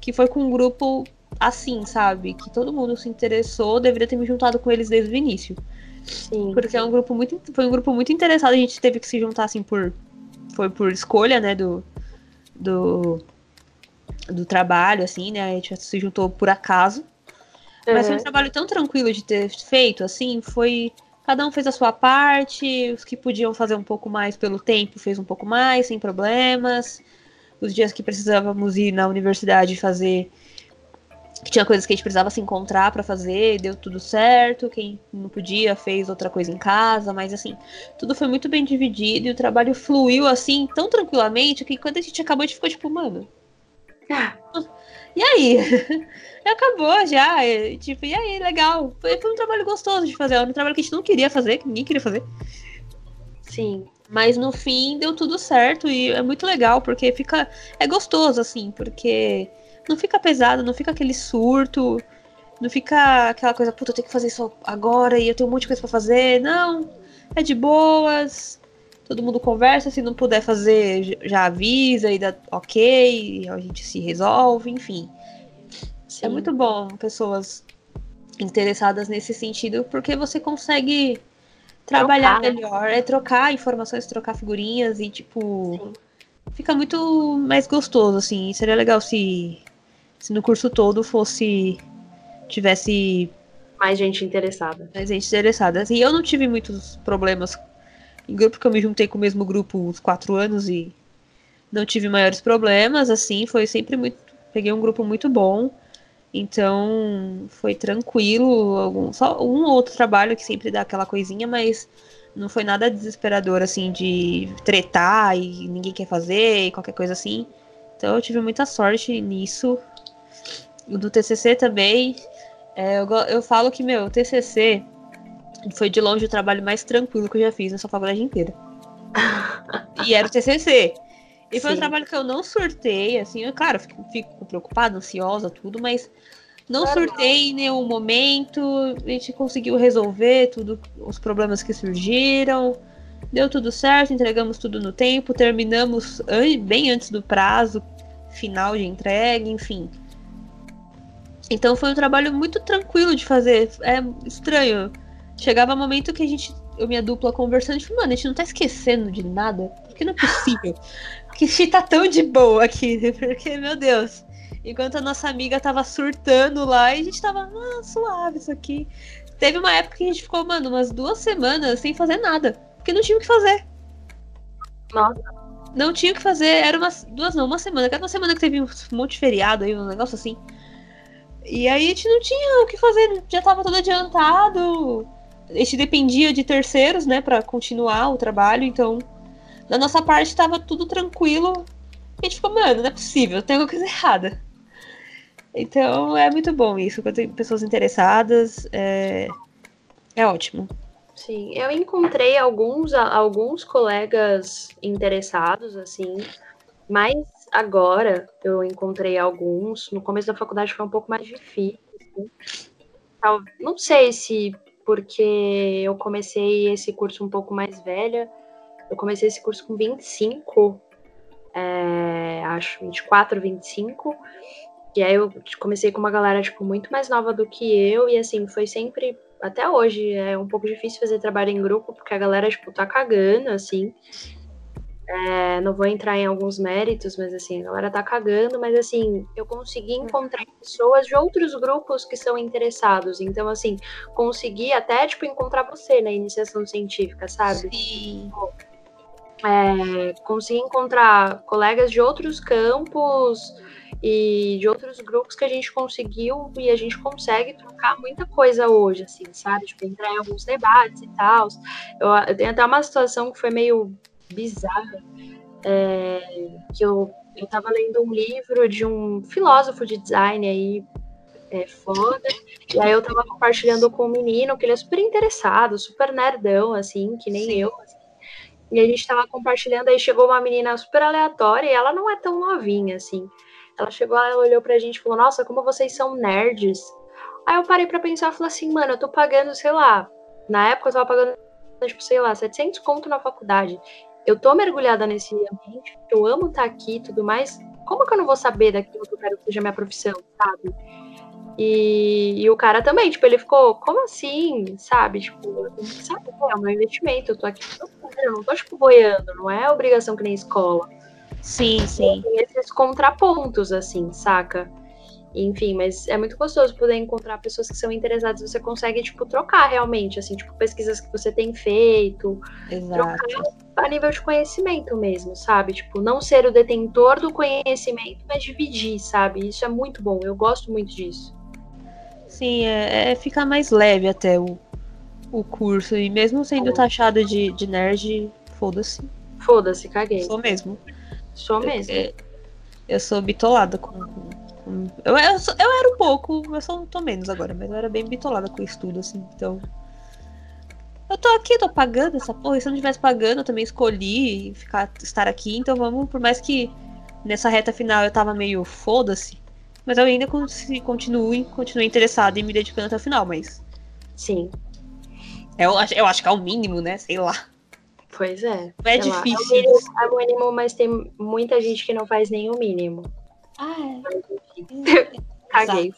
que foi com um grupo assim, sabe? Que todo mundo se interessou, deveria ter me juntado com eles desde o início. Sim. Porque é um grupo muito, foi um grupo muito interessado, a gente teve que se juntar assim por foi por escolha, né, do do do trabalho assim, né? A gente se juntou por acaso. Mas foi um Uhum. trabalho tão tranquilo de ter feito, assim, foi. Cada um fez a sua parte, os que podiam fazer um pouco mais pelo tempo, fez um pouco mais, sem problemas. Os dias que precisávamos ir na universidade fazer. Que tinha coisas que a gente precisava se encontrar pra fazer, deu tudo certo. Quem não podia fez outra coisa em casa, mas assim, tudo foi muito bem dividido e o trabalho fluiu assim, tão tranquilamente, que quando a gente acabou, a gente ficou tipo, mano. E aí? Acabou já. e, Tipo, e aí, legal. Foi, foi um trabalho gostoso de fazer. Era um trabalho que a gente não queria fazer, que ninguém queria fazer. Sim. Mas no fim deu tudo certo e é muito legal, porque fica. É gostoso, assim, porque não fica pesado, não fica aquele surto, não fica aquela coisa, puta, eu tenho que fazer isso agora e eu tenho um monte de coisa pra fazer. Não, é de boas. Todo mundo conversa, se não puder fazer, já avisa e dá ok, a gente se resolve, enfim. Sim. É muito bom pessoas interessadas nesse sentido, porque você consegue trabalhar Trocar, né? melhor, é trocar informações, trocar figurinhas e, tipo, Sim. fica muito mais gostoso, assim. Seria legal se, se no curso todo fosse. tivesse Mais gente interessada. mais gente interessada. Assim, eu não tive muitos problemas em grupo, porque eu me juntei com o mesmo grupo uns quatro anos e não tive maiores problemas, assim, foi sempre muito. Peguei um grupo muito bom, então foi tranquilo. Algum, só um ou outro trabalho que sempre dá aquela coisinha, mas não foi nada desesperador, assim, de tretar e ninguém quer fazer e qualquer coisa assim. Então eu tive muita sorte nisso. O do TCC também. É, eu, eu falo que, meu, o TCC foi de longe o trabalho mais tranquilo que eu já fiz nessa faculdade inteira. e era o TCC. E foi um Sim. trabalho que eu não surtei, assim, eu, claro, fico, fico preocupada, ansiosa, tudo, mas não Normal. surtei em nenhum momento. A gente conseguiu resolver tudo, os problemas que surgiram. Deu tudo certo, entregamos tudo no tempo, terminamos an- bem antes do prazo final de entrega, enfim. Então foi um trabalho muito tranquilo de fazer. É estranho. Chegava um momento que a gente, eu e minha dupla conversando, falei, mano, a gente não tá esquecendo de nada? Porque não é possível. Porque a gente tá tão de boa aqui. Porque, meu Deus. Enquanto a nossa amiga tava surtando lá e a gente tava, ah, suave isso aqui. Teve uma época que a gente ficou, mano, umas duas semanas sem fazer nada. Porque não tinha o que fazer. Nossa. Não tinha o que fazer. Era umas duas, não, uma semana. Cada uma semana que teve um monte de feriado aí, um negócio assim. E aí a gente não tinha o que fazer, já tava tudo adiantado. A gente dependia de terceiros, né, Pra continuar o trabalho, então da nossa parte tava tudo tranquilo. E a gente ficou, mano, não é possível, tem alguma coisa errada. Então é muito bom isso, quando tem pessoas interessadas, é, é ótimo. Sim, eu encontrei alguns, alguns colegas interessados, assim, mas agora eu encontrei alguns. No começo da faculdade foi um pouco mais difícil. Assim. Não sei se porque eu comecei esse curso um pouco mais velha. Eu comecei esse curso com 25, é, acho, 24, 25. E aí eu comecei com uma galera, tipo, muito mais nova do que eu. E assim, foi sempre. Até hoje é um pouco difícil fazer trabalho em grupo, porque a galera, tipo, tá cagando, assim. É, não vou entrar em alguns méritos, mas assim, a galera tá cagando, mas assim, eu consegui encontrar pessoas de outros grupos que são interessados. Então, assim, consegui até, tipo, encontrar você na iniciação científica, sabe? Sim. É, consegui encontrar colegas de outros campos e de outros grupos que a gente conseguiu e a gente consegue trocar muita coisa hoje, assim, sabe? Tipo, entrar em alguns debates e tal. Eu, eu tenho até uma situação que foi meio bizarra, é, que eu, eu tava lendo um livro de um filósofo de design aí, é, foda, e aí eu tava compartilhando com um menino que ele é super interessado, super nerdão, assim, que nem Sim. eu, assim, e a gente tava compartilhando, aí chegou uma menina super aleatória, e ela não é tão novinha, assim, ela chegou, ela olhou pra gente e falou, nossa, como vocês são nerds. Aí eu parei pra pensar e falei assim, mano, eu tô pagando, sei lá, na época eu tava pagando, tipo, sei lá, 700 conto na faculdade eu tô mergulhada nesse ambiente, eu amo estar aqui e tudo mais, como que eu não vou saber daquilo que eu quero que seja minha profissão, sabe? E, e o cara também, tipo, ele ficou, como assim, sabe? Tipo, sabe, é um investimento, eu tô aqui, eu não tô, tipo, boiando, não é obrigação que nem escola. Sim, sim. Tem esses contrapontos, assim, saca? Enfim, mas é muito gostoso poder encontrar pessoas que são interessadas. Você consegue, tipo, trocar realmente, assim, tipo, pesquisas que você tem feito. Exato. Trocar a nível de conhecimento mesmo, sabe? Tipo, não ser o detentor do conhecimento, mas dividir, sabe? Isso é muito bom. Eu gosto muito disso. Sim, é, é ficar mais leve até o, o curso. E mesmo sendo taxado de, de nerd, foda-se. Foda-se, caguei. Sou mesmo. Sou mesmo. Eu, eu sou bitolada com, com eu, eu, eu, era um pouco, eu só não tô menos agora, mas eu era bem bitolada com o estudo, assim, então. Eu tô aqui, tô pagando essa porra, e se eu não estivesse pagando, eu também escolhi ficar, estar aqui, então vamos, por mais que nessa reta final eu tava meio foda-se, mas eu ainda continuo, continuo interessado em me dedicando até o final, mas. Sim. Eu, eu acho que é o mínimo, né? Sei lá. Pois é. É difícil. Lá, é, o mínimo, é o mínimo, mas tem muita gente que não faz nem o mínimo. Ah, é. Caguei,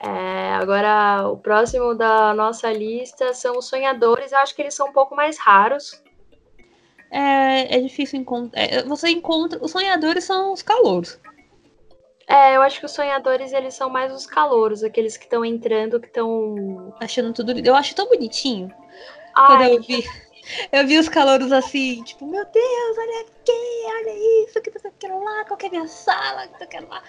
É, agora, o próximo da nossa lista são os sonhadores. Eu acho que eles são um pouco mais raros. É, é difícil encontrar. É, você encontra. Os sonhadores são os calouros. É, eu acho que os sonhadores eles são mais os calouros, aqueles que estão entrando, que estão. Achando tudo. Eu acho tão bonitinho. Ai, quando eu vi. Eu vi os calouros assim, tipo, meu Deus, olha aqui, olha isso, que eu quero lá, qual que é a minha sala, que eu quero lá.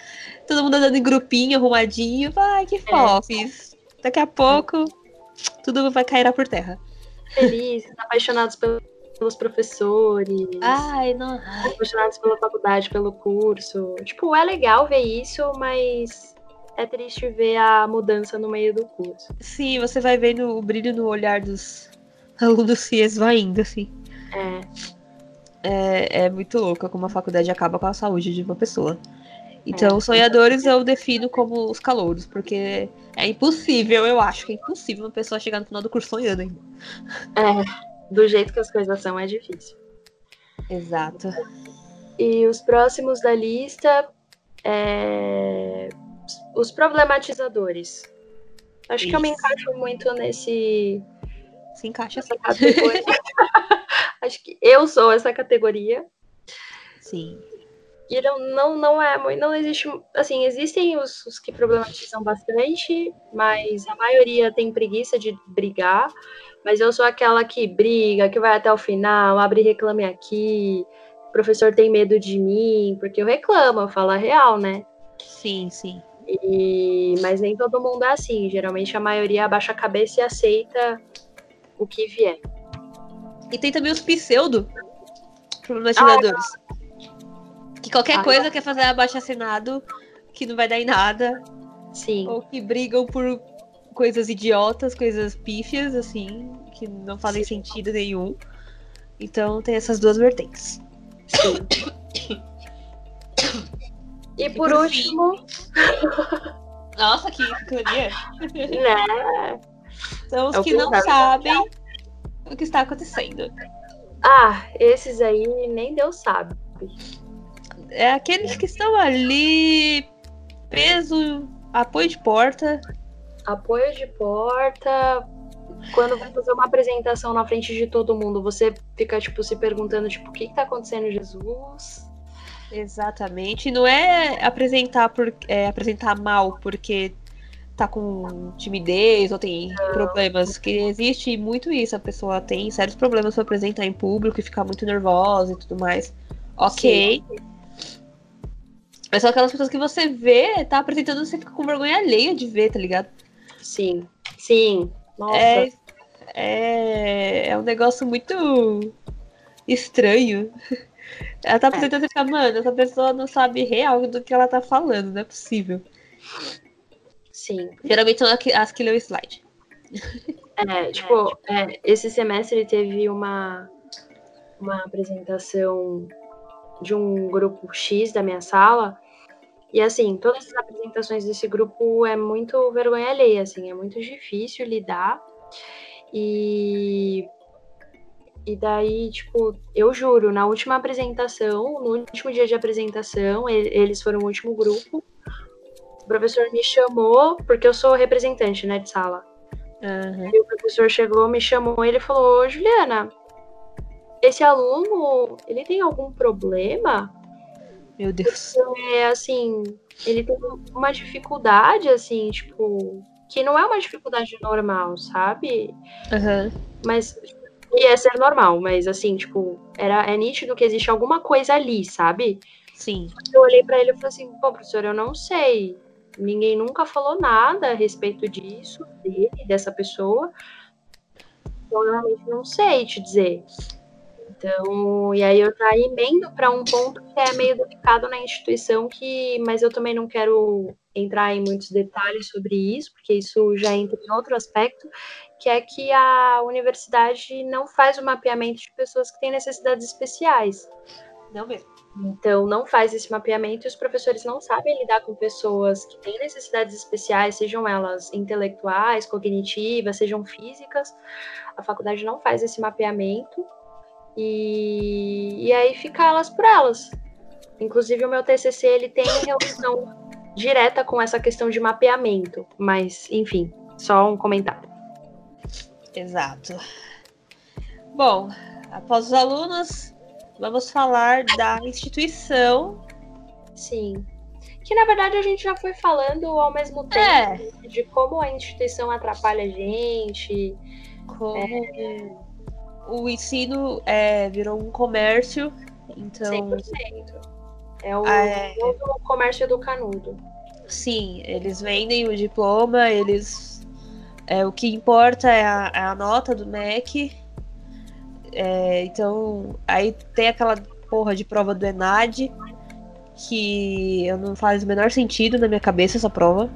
Todo mundo andando em grupinho, arrumadinho. Ai, que é. fofes. Daqui a pouco, tudo vai cair por terra. Felizes, apaixonados pelos professores. Ai, não. Apaixonados pela faculdade, pelo curso. Tipo, é legal ver isso, mas é triste ver a mudança no meio do curso. Sim, você vai vendo o brilho no olhar dos, aluno se esvaindo, assim. É. É, é muito louca como a faculdade acaba com a saúde de uma pessoa. Então, é. sonhadores eu defino como os calouros, porque é impossível, eu acho que é impossível uma pessoa chegar no final do curso sonhando ainda. É, do jeito que as coisas são, é difícil. Exato. E os próximos da lista, é... os problematizadores. Acho Isso. que eu me encaixo muito nesse se encaixa essa categoria. Acho que eu sou essa categoria. Sim. E não, não, não é não existe, assim, existem os, os, que problematizam bastante, mas a maioria tem preguiça de brigar, mas eu sou aquela que briga, que vai até o final, abre e reclame aqui, o professor tem medo de mim, porque eu reclamo, eu falo a real, né? Sim, sim. E, mas nem todo mundo é assim, geralmente a maioria abaixa a cabeça e aceita o que vier. E tem também os pseudo problematizadores. Ah, Que qualquer Ah, coisa quer fazer abaixo assinado que não vai dar em nada. Sim. Ou que brigam por coisas idiotas, coisas pífias, assim, que não fazem sentido nenhum. Então tem essas duas vertentes. Sim. E por por último, Nossa, que ironia. né? São os É que não dá. sabem o que está acontecendo. Ah, esses aí nem Deus sabe. É aqueles que estão ali, peso, apoio de porta. Apoio de porta. Quando vai fazer uma apresentação na frente de todo mundo, você fica, tipo, se perguntando, tipo, o que, que tá acontecendo, Jesus? Exatamente. Não é apresentar por é, apresentar mal porque tá com timidez ou tem problemas. Que existe muito isso. A pessoa tem sérios problemas para apresentar em público e ficar muito nervosa e tudo mais. Ok. Mas são aquelas pessoas que você vê, tá apresentando, você fica com vergonha alheia de ver, tá ligado? Sim. Sim. Nossa. É, é, é um negócio muito estranho. Ela tá apresentando e fica, mano, essa pessoa não sabe real do que ela tá falando, não é possível. Sim. Geralmente são as que o slide. É, tipo, é, esse semestre teve uma, uma apresentação de um grupo X da minha sala. E assim, todas as apresentações desse grupo é muito vergonha alheia, assim, é muito difícil lidar. E e daí, tipo, eu juro, na última apresentação, no último dia de apresentação, eles foram o último grupo. O professor me chamou, porque eu sou representante, né, de sala. Aham. E o professor chegou, me chamou e ele falou: "Ô, Juliana, esse aluno, ele tem algum problema? Meu Deus. É assim, ele tem uma dificuldade, assim, tipo, que não é uma dificuldade normal, sabe? Aham. Mas ia ser normal, mas assim, tipo, era, é nítido que existe alguma coisa ali, sabe? Sim. Eu olhei pra ele e falei assim, pô, professor, eu não sei. Ninguém nunca falou nada a respeito disso, dele, dessa pessoa. Então, eu realmente não sei te dizer. Então, e aí eu já emendo para um ponto que é meio delicado na instituição, que, mas eu também não quero entrar em muitos detalhes sobre isso, porque isso já entra em outro aspecto, que é que a universidade não faz o mapeamento de pessoas que têm necessidades especiais. Não mesmo. Então, não faz esse mapeamento e os professores não sabem lidar com pessoas que têm necessidades especiais, sejam elas intelectuais, cognitivas, sejam físicas. A faculdade não faz esse mapeamento e, e aí fica elas por elas. Inclusive, o meu TCC ele tem relação direta com essa questão de mapeamento, mas, enfim, só um comentário. Exato. Bom, após os alunos, vamos falar da instituição. Sim. Que na verdade a gente já foi falando ao mesmo tempo É. de como a instituição atrapalha a gente. Como o ensino é, virou um comércio, então 100%. É o Ah, é. novo comércio do canudo. sim, eles vendem o diploma, eles é, o que importa é a, é a nota do MEC. É, então, aí tem aquela porra de prova do ENAD, que eu não faz o menor sentido na minha cabeça essa prova.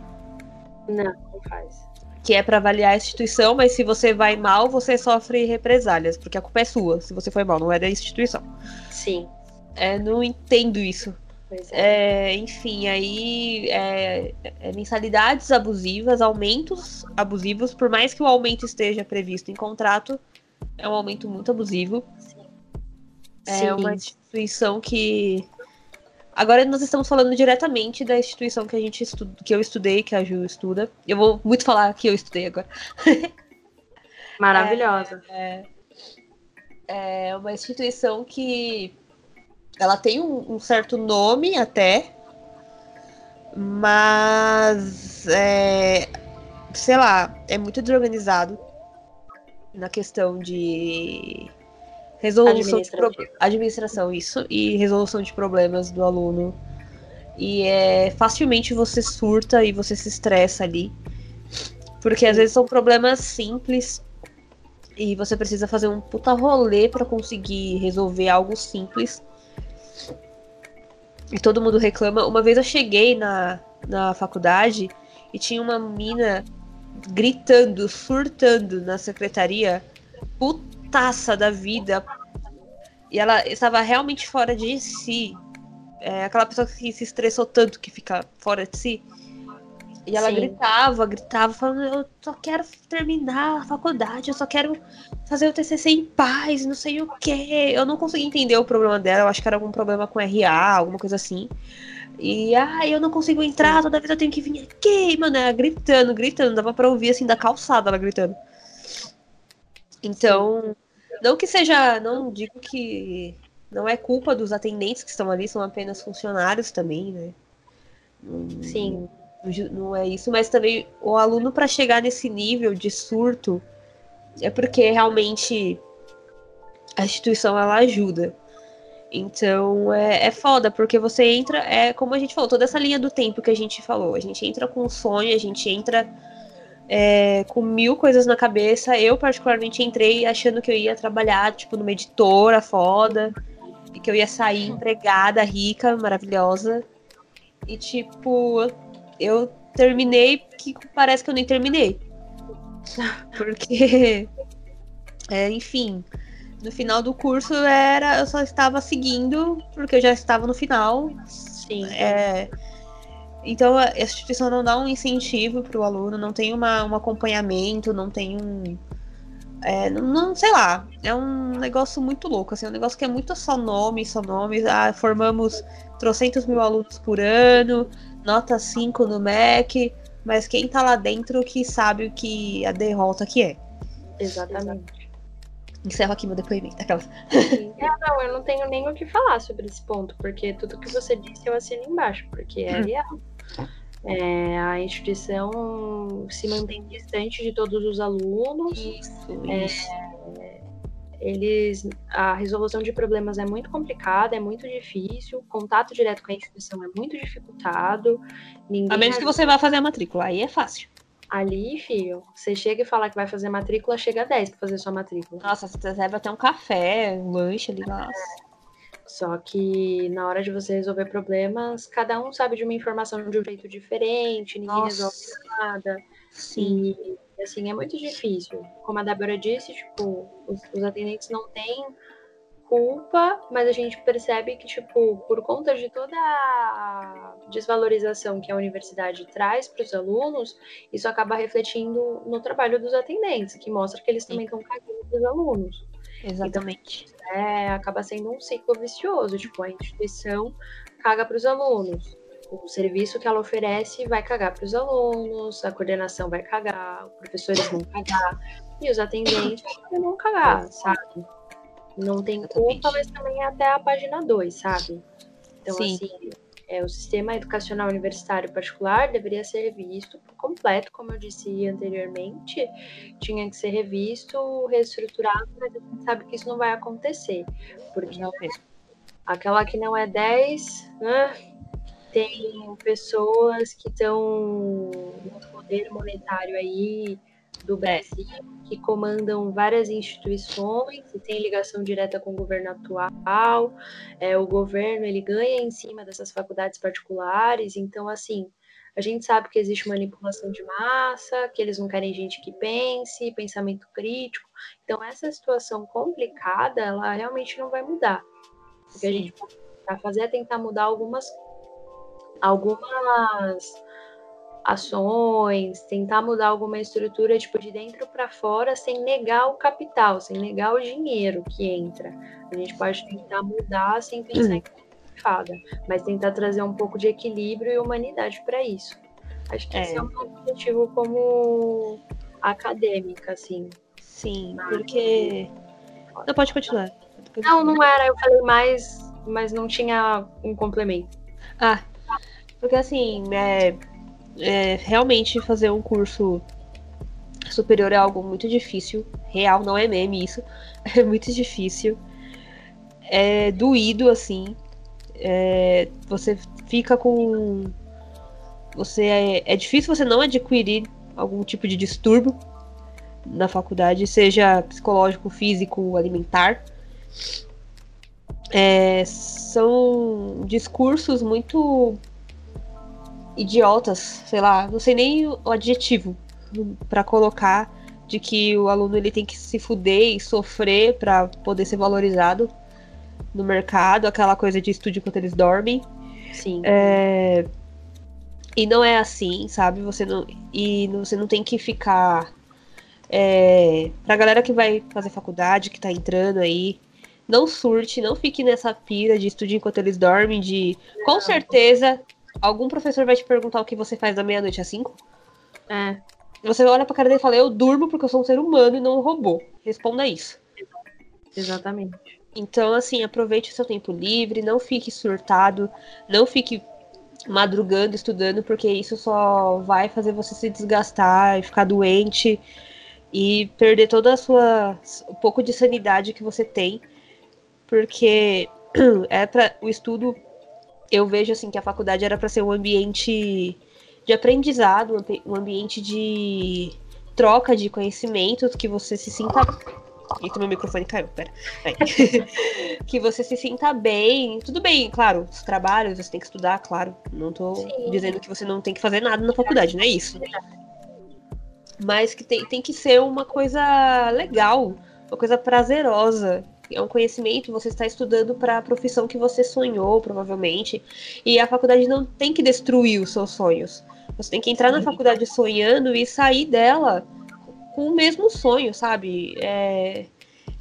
Não, não faz. Que é para avaliar a instituição, mas se você vai mal, você sofre represálias, porque a culpa é sua, se você foi mal, não é da instituição. Sim. É, não entendo isso. É. É, enfim, aí é, é mensalidades abusivas, aumentos abusivos, por mais que o aumento esteja previsto em contrato, é um aumento muito abusivo. É Sim. uma instituição que. Agora nós estamos falando diretamente da instituição que a gente estu... que eu estudei, que a Ju estuda. Eu vou muito falar que eu estudei agora. Maravilhosa. É uma instituição que ela tem um, um certo nome até, mas é, sei lá, é muito desorganizado na questão de resolução de pro- administração isso e resolução de problemas do aluno. E é facilmente você surta e você se estressa ali porque às vezes são problemas simples e você precisa fazer um puta rolê pra conseguir resolver algo simples. E todo mundo reclama. Uma vez eu cheguei na, na faculdade e tinha uma mina gritando, surtando na secretaria, putaça da vida. E ela estava realmente fora de si. É aquela pessoa que se estressou tanto que fica fora de si. E ela Sim. gritava, gritava, falando: Eu só quero terminar a faculdade, eu só quero fazer o TCC em paz, não sei o quê. Eu não consegui entender o problema dela, eu acho que era algum problema com RA, alguma coisa assim. E, ah, eu não consigo entrar, toda vez eu tenho que vir aqui, mano, ela gritando, gritando, dava pra ouvir assim da calçada ela gritando. Então, não que seja, não digo que não é culpa dos atendentes que estão ali, são apenas funcionários também, né? Sim. não é isso, mas também o aluno para chegar nesse nível de surto é porque realmente a instituição ela ajuda. Então é, é foda, porque você entra, é como a gente falou, toda essa linha do tempo que a gente falou. A gente entra com um sonho, a gente entra é, com mil coisas na cabeça. Eu, particularmente, entrei achando que eu ia trabalhar, tipo, numa editora foda, e que eu ia sair empregada, rica, maravilhosa. E, tipo, eu terminei que parece que eu nem terminei. Porque, é, enfim, no final do curso era eu só estava seguindo porque eu já estava no final. Sim. É, então a instituição não dá um incentivo para o aluno, não tem uma, um acompanhamento, não tem um. é, não, não- sei lá, é um negócio muito louco, assim, é um negócio que é muito só nome, só nomes. Ah, formamos trocentos mil alunos por ano, nota 5 no MEC, mas quem tá lá dentro que sabe o que a derrota que é. Exatamente. Encerro aqui meu depoimento. Aquelas. Sim. É, não, eu não tenho nem o que falar sobre esse ponto, porque tudo que você disse eu assino embaixo, porque é real. É, a instituição se mantém distante de todos os alunos. Isso, É, isso. Eles, a resolução de problemas é muito complicada, é muito difícil. Contato direto com a instituição é muito dificultado. A menos que você vá fazer a matrícula, aí é fácil. ali, filho, você chega e fala que vai fazer matrícula, chega a 10 para fazer sua matrícula. Nossa, você recebe até um café, um lanche ali, nossa. Só que na hora de você resolver problemas, cada um sabe de uma informação de um jeito diferente, ninguém Nossa. resolve nada. Sim. E assim, é muito difícil. Como a Débora disse, tipo, os, os atendentes não têm culpa, mas a gente percebe que, tipo, por conta de toda a desvalorização que a universidade traz para os alunos, isso acaba refletindo no trabalho dos atendentes, que mostra que eles também estão cagando para os alunos Exatamente. é, acaba sendo um ciclo vicioso. Tipo, a instituição caga para os alunos. O serviço que ela oferece vai cagar para os alunos, a coordenação vai cagar, os professores vão cagar, e os atendentes vão cagar, sabe? Não tem culpa, mas também é até a página 2, sabe? Então, Sim. assim, é, o sistema educacional universitário particular deveria ser revisto por completo, como eu disse anteriormente, tinha que ser revisto, reestruturado, mas a gente sabe que isso não vai acontecer. Porque Não aquela que não é 10, né, tem pessoas que estão no poder monetário aí do Brasil, que comandam várias instituições e tem ligação direta com o governo atual. É, o governo ele ganha em cima dessas faculdades particulares, então assim a gente sabe que existe manipulação de massa, que eles não querem gente que pense, pensamento crítico. Então essa situação complicada, ela realmente não vai mudar. O que a gente vai fazer é tentar mudar algumas algumas ações, tentar mudar alguma estrutura tipo de dentro para fora sem negar o capital, sem negar o dinheiro que entra. A gente pode tentar mudar sem pensar em fada, mas tentar trazer um pouco de equilíbrio e humanidade para isso. Acho que É. esse é um objetivo como acadêmica, assim. Sim, porque. Não, pode continuar. Não, não era, eu falei mais, mas não tinha um complemento. Ah, porque assim, é, é, realmente fazer um curso superior é algo muito difícil. Real, não é meme isso. É muito difícil. É doído, assim. É, você fica com. Você é, é difícil você não adquirir algum tipo de distúrbio na faculdade, seja psicológico, físico, alimentar. é, são discursos muito idiotas, sei lá, não sei nem o adjetivo para colocar de que o aluno ele tem que se fuder e sofrer para poder ser valorizado no mercado, aquela coisa de estudo enquanto eles dormem. Sim. É, E não é assim, sabe? Você não. E você não tem que ficar. É... Pra galera que vai fazer faculdade, que tá entrando aí, não surte, não fique nessa pira de estudo enquanto eles dormem, de. Com certeza, algum professor vai te perguntar o que você faz da meia-noite às cinco. É, Você olha pra cara dele e fala, eu durmo porque eu sou um ser humano e não um robô. Responda isso. exatamente. Então, assim, aproveite o seu tempo livre, não fique surtado, não fique madrugando, estudando, porque isso só vai fazer você se desgastar e ficar doente e perder toda a sua o pouco de sanidade que você tem, porque é para o estudo eu vejo assim que a faculdade era para ser um ambiente de aprendizado, um ambi- ambiente de troca de conhecimentos, que você se sinta Eita, meu microfone caiu, pera. Que você se sinta bem. Tudo bem, claro, os trabalhos, você tem que estudar, claro. Não tô Sim. dizendo que você não tem que fazer nada na faculdade, não é isso. Mas que tem, tem que ser uma coisa legal, uma coisa prazerosa. É um conhecimento, você está estudando para a profissão que você sonhou, provavelmente. E a faculdade não tem que destruir os seus sonhos. Você tem que entrar na faculdade sonhando e sair dela com o mesmo sonho, sabe? É,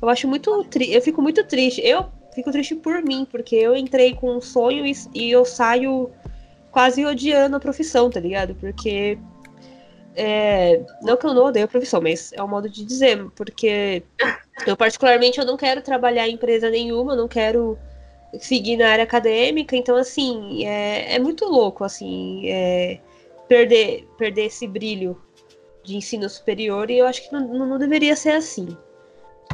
eu acho muito eu fico muito triste. Eu fico triste por mim, porque eu entrei com um sonho e, e eu saio quase odiando a profissão, tá ligado? Porque é, não que eu não odeio a profissão, mas é um modo de dizer, porque eu particularmente eu não quero trabalhar em empresa nenhuma, não quero seguir na área acadêmica, então assim, é, é muito louco, assim, é, perder, perder esse brilho de ensino superior e eu acho que não, não deveria ser assim.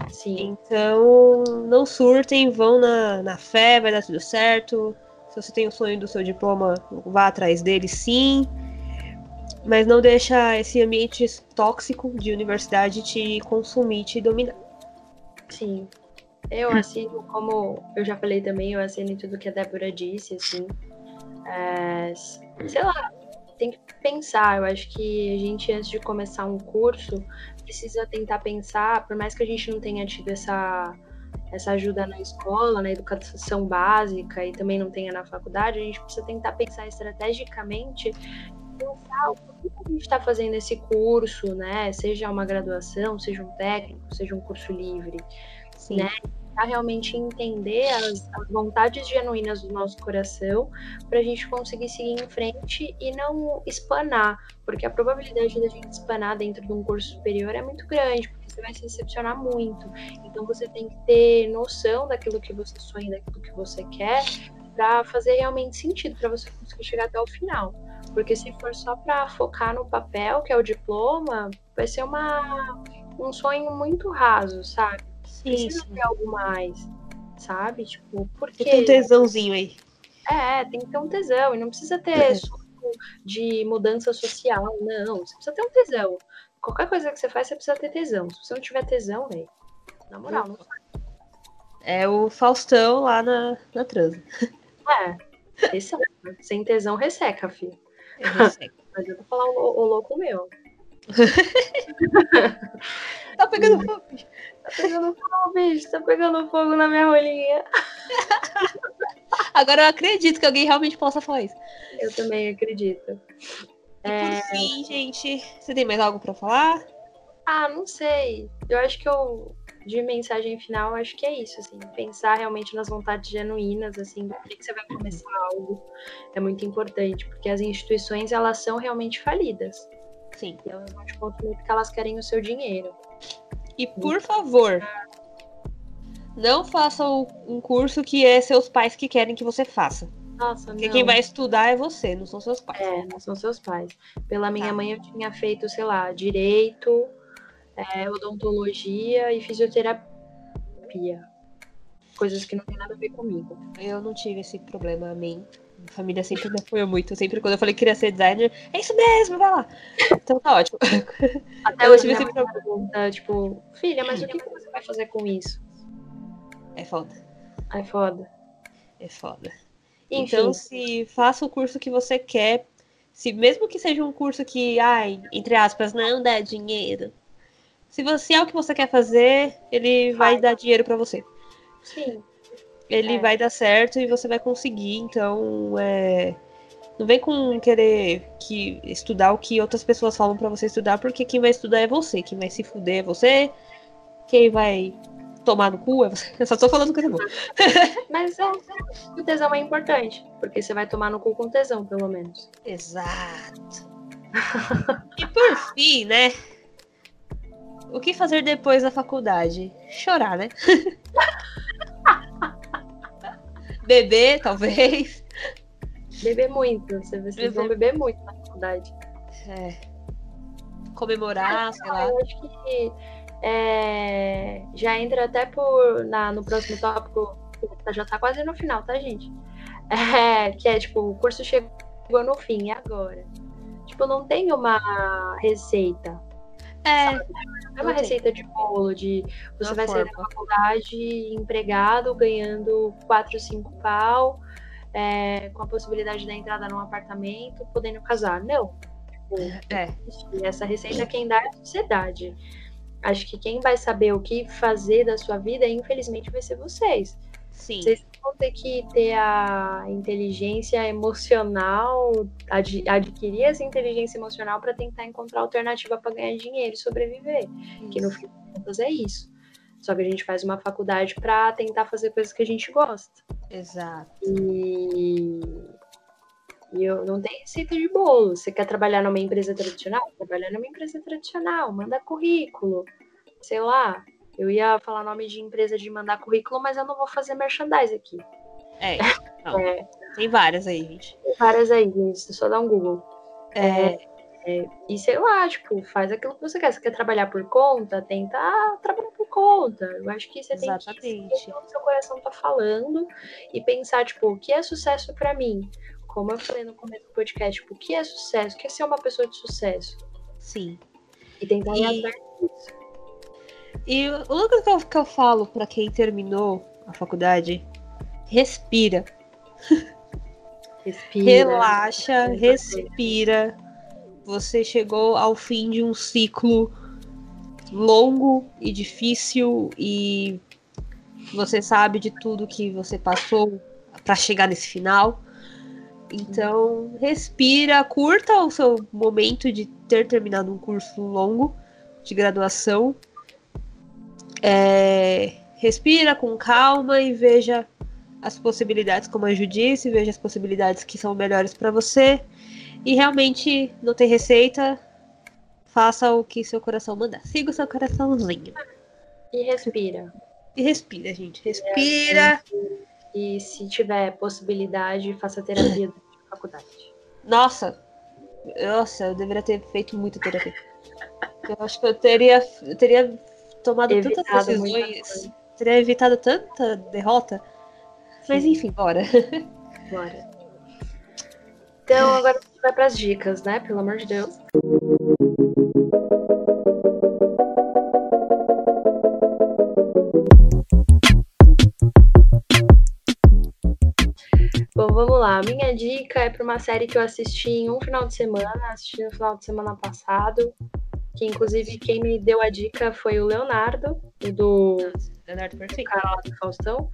Sim. Então, não surtem, vão na, na fé, vai dar tudo certo. Se você tem o sonho do seu diploma, vá atrás dele sim. Mas não deixa esse ambiente tóxico de universidade te consumir, te dominar. Sim. Eu assino, como eu já falei também, eu assino em tudo que a Débora disse, assim. É, sei lá, tem que pensar. Eu acho que a gente, antes de começar um curso, precisa tentar pensar, por mais que a gente não tenha tido essa, essa ajuda na escola, na educação básica e também não tenha na faculdade, a gente precisa tentar pensar estrategicamente pensar o que a gente está fazendo esse curso, né? Seja uma graduação, seja um técnico, seja um curso livre, Sim. né? Para realmente entender as, as vontades genuínas do nosso coração, para a gente conseguir seguir em frente e não espanar, porque a probabilidade da gente espanar dentro de um curso superior é muito grande, porque você vai se decepcionar muito. Então você tem que ter noção daquilo que você sonha, daquilo que você quer, para fazer realmente sentido, para você conseguir chegar até o final. Porque se for só para focar no papel, que é o diploma, vai ser uma, um sonho muito raso, sabe? Precisa Isso. ter algo mais, sabe? Tipo, porque. Tem um tesãozinho aí. É, tem que ter um tesão. E não precisa ter sonho de mudança social, não. Você precisa ter um tesão. Qualquer coisa que você faz, você precisa ter tesão. Se você não tiver tesão, velho, na moral, não É o Faustão lá na, na transa. é. Resseca. Sem tesão, resseca, filho. Eu. Mas eu vou falar o, o louco meu. tá pegando fogo. Tá pegando fogo, bicho. Tá pegando fogo na minha rolinha. Agora eu acredito que alguém realmente possa falar isso. Eu também acredito. E É. por fim, gente, você tem mais algo pra falar? Ah, não sei. Eu acho que eu, de mensagem final, acho que é isso, assim. Pensar realmente nas vontades genuínas, assim, por que você vai começar algo é muito importante, porque as instituições, elas são realmente falidas. Sim. E elas vão te consumir porque elas querem o seu dinheiro. E por favor, não faça o- um curso que é seus pais que querem que você faça. Nossa, Porque não. quem vai estudar é você, não são seus pais. É, não são seus pais. Pela minha Tá. mãe, eu tinha feito, sei lá, direito, é, odontologia e fisioterapia. Coisas que não tem nada a ver comigo. Eu não tive esse problema, amém. Minha família sempre me apoiou muito. Sempre quando eu falei que queria ser designer, é isso mesmo, vai lá. Então tá ótimo. Até Eu hoje tive esse pergunta, tipo, filha, mas o que que você vai fazer com isso? É foda. É foda. É foda. Enfim, Então, se faça o curso que você quer, se mesmo que seja um curso que, ai, entre aspas, não dá dinheiro. Se você é o que você quer fazer, ele vai dar dinheiro pra você. sim. Ele É. vai dar certo e você vai conseguir. Então, é, não vem com querer que estudar o que outras pessoas falam pra você estudar, porque quem vai estudar é você, quem vai se fuder é você, quem vai tomar no cu é você. Eu só tô falando coisa boa. Mas é, o tesão é importante, porque você vai tomar no cu com tesão, pelo menos. Exato. E por fim, né? O que fazer depois da faculdade? Chorar, né? Beber, talvez. Beber muito. Vocês vocês vão beber muito na faculdade. É. Comemorar, sei lá. Eu acho que é, já entra até por na, no próximo tópico, já tá quase no final, tá, gente? É, que é tipo, o curso chegou no fim, e agora? Tipo, não tem uma receita. É, Não é uma receita de bolo, de você vai sair da forma. faculdade empregado, ganhando 4, 5 pau, é, com a possibilidade da entrada num apartamento, podendo casar. Não. Tipo, é. Essa receita quem dá é a sociedade. Acho que quem vai saber o que fazer da sua vida, infelizmente, vai ser vocês. Sim. Vocês vão ter que ter a inteligência emocional, ad- adquirir essa inteligência emocional para tentar encontrar alternativa para ganhar dinheiro e sobreviver. Que no fim das contas é isso. Só que a gente faz uma faculdade para tentar fazer coisas que a gente gosta. Exato. E, e eu não tem receita de bolo. Você quer trabalhar numa empresa tradicional? Trabalhar numa empresa tradicional, manda currículo. Sei lá. Eu ia falar nome de empresa de mandar currículo, mas eu não vou fazer merchandise aqui. É. Não, É, Tem várias aí, gente. tem várias aí, gente. Só dá um Google. É, E sei lá, tipo, faz aquilo que você quer. Você quer trabalhar por conta? Tenta trabalhar por conta. Eu acho que você tem Exatamente. o que o seu coração tá falando e pensar, tipo, o que é sucesso pra mim? Como eu falei no começo do podcast, tipo, o que é sucesso? O que é ser uma pessoa de sucesso? sim. E tentar ir E- atrás disso. E o único que eu, que eu falo pra quem terminou a faculdade, respira. Respira. Relaxa, respira. Você chegou ao fim de um ciclo longo e difícil e você sabe de tudo que você passou pra chegar nesse final. Então, respira, curta o seu momento de ter terminado um curso longo de graduação. É, respira com calma e veja as possibilidades, como a Ju disse, veja as possibilidades que são melhores para você. E realmente não tem receita, faça o que seu coração mandar. Siga o seu coraçãozinho. E respira. E respira, gente. Respira. E se tiver possibilidade, faça terapia durante a faculdade. Nossa, nossa, eu deveria ter feito muita terapia. Eu acho que eu teria, eu teria tomado Evitado tantas decisões, teria evitado tanta derrota. Mas Sim. enfim, bora. Bora. Então, agora a gente vai pras dicas, né? Pelo amor de Deus. Bom, vamos lá. Minha dica é para uma série que eu assisti em um final de semana, assisti no final de semana passado, que inclusive quem me deu a dica foi o Leonardo, do Leonardo perfeito. cara lá do Faustão.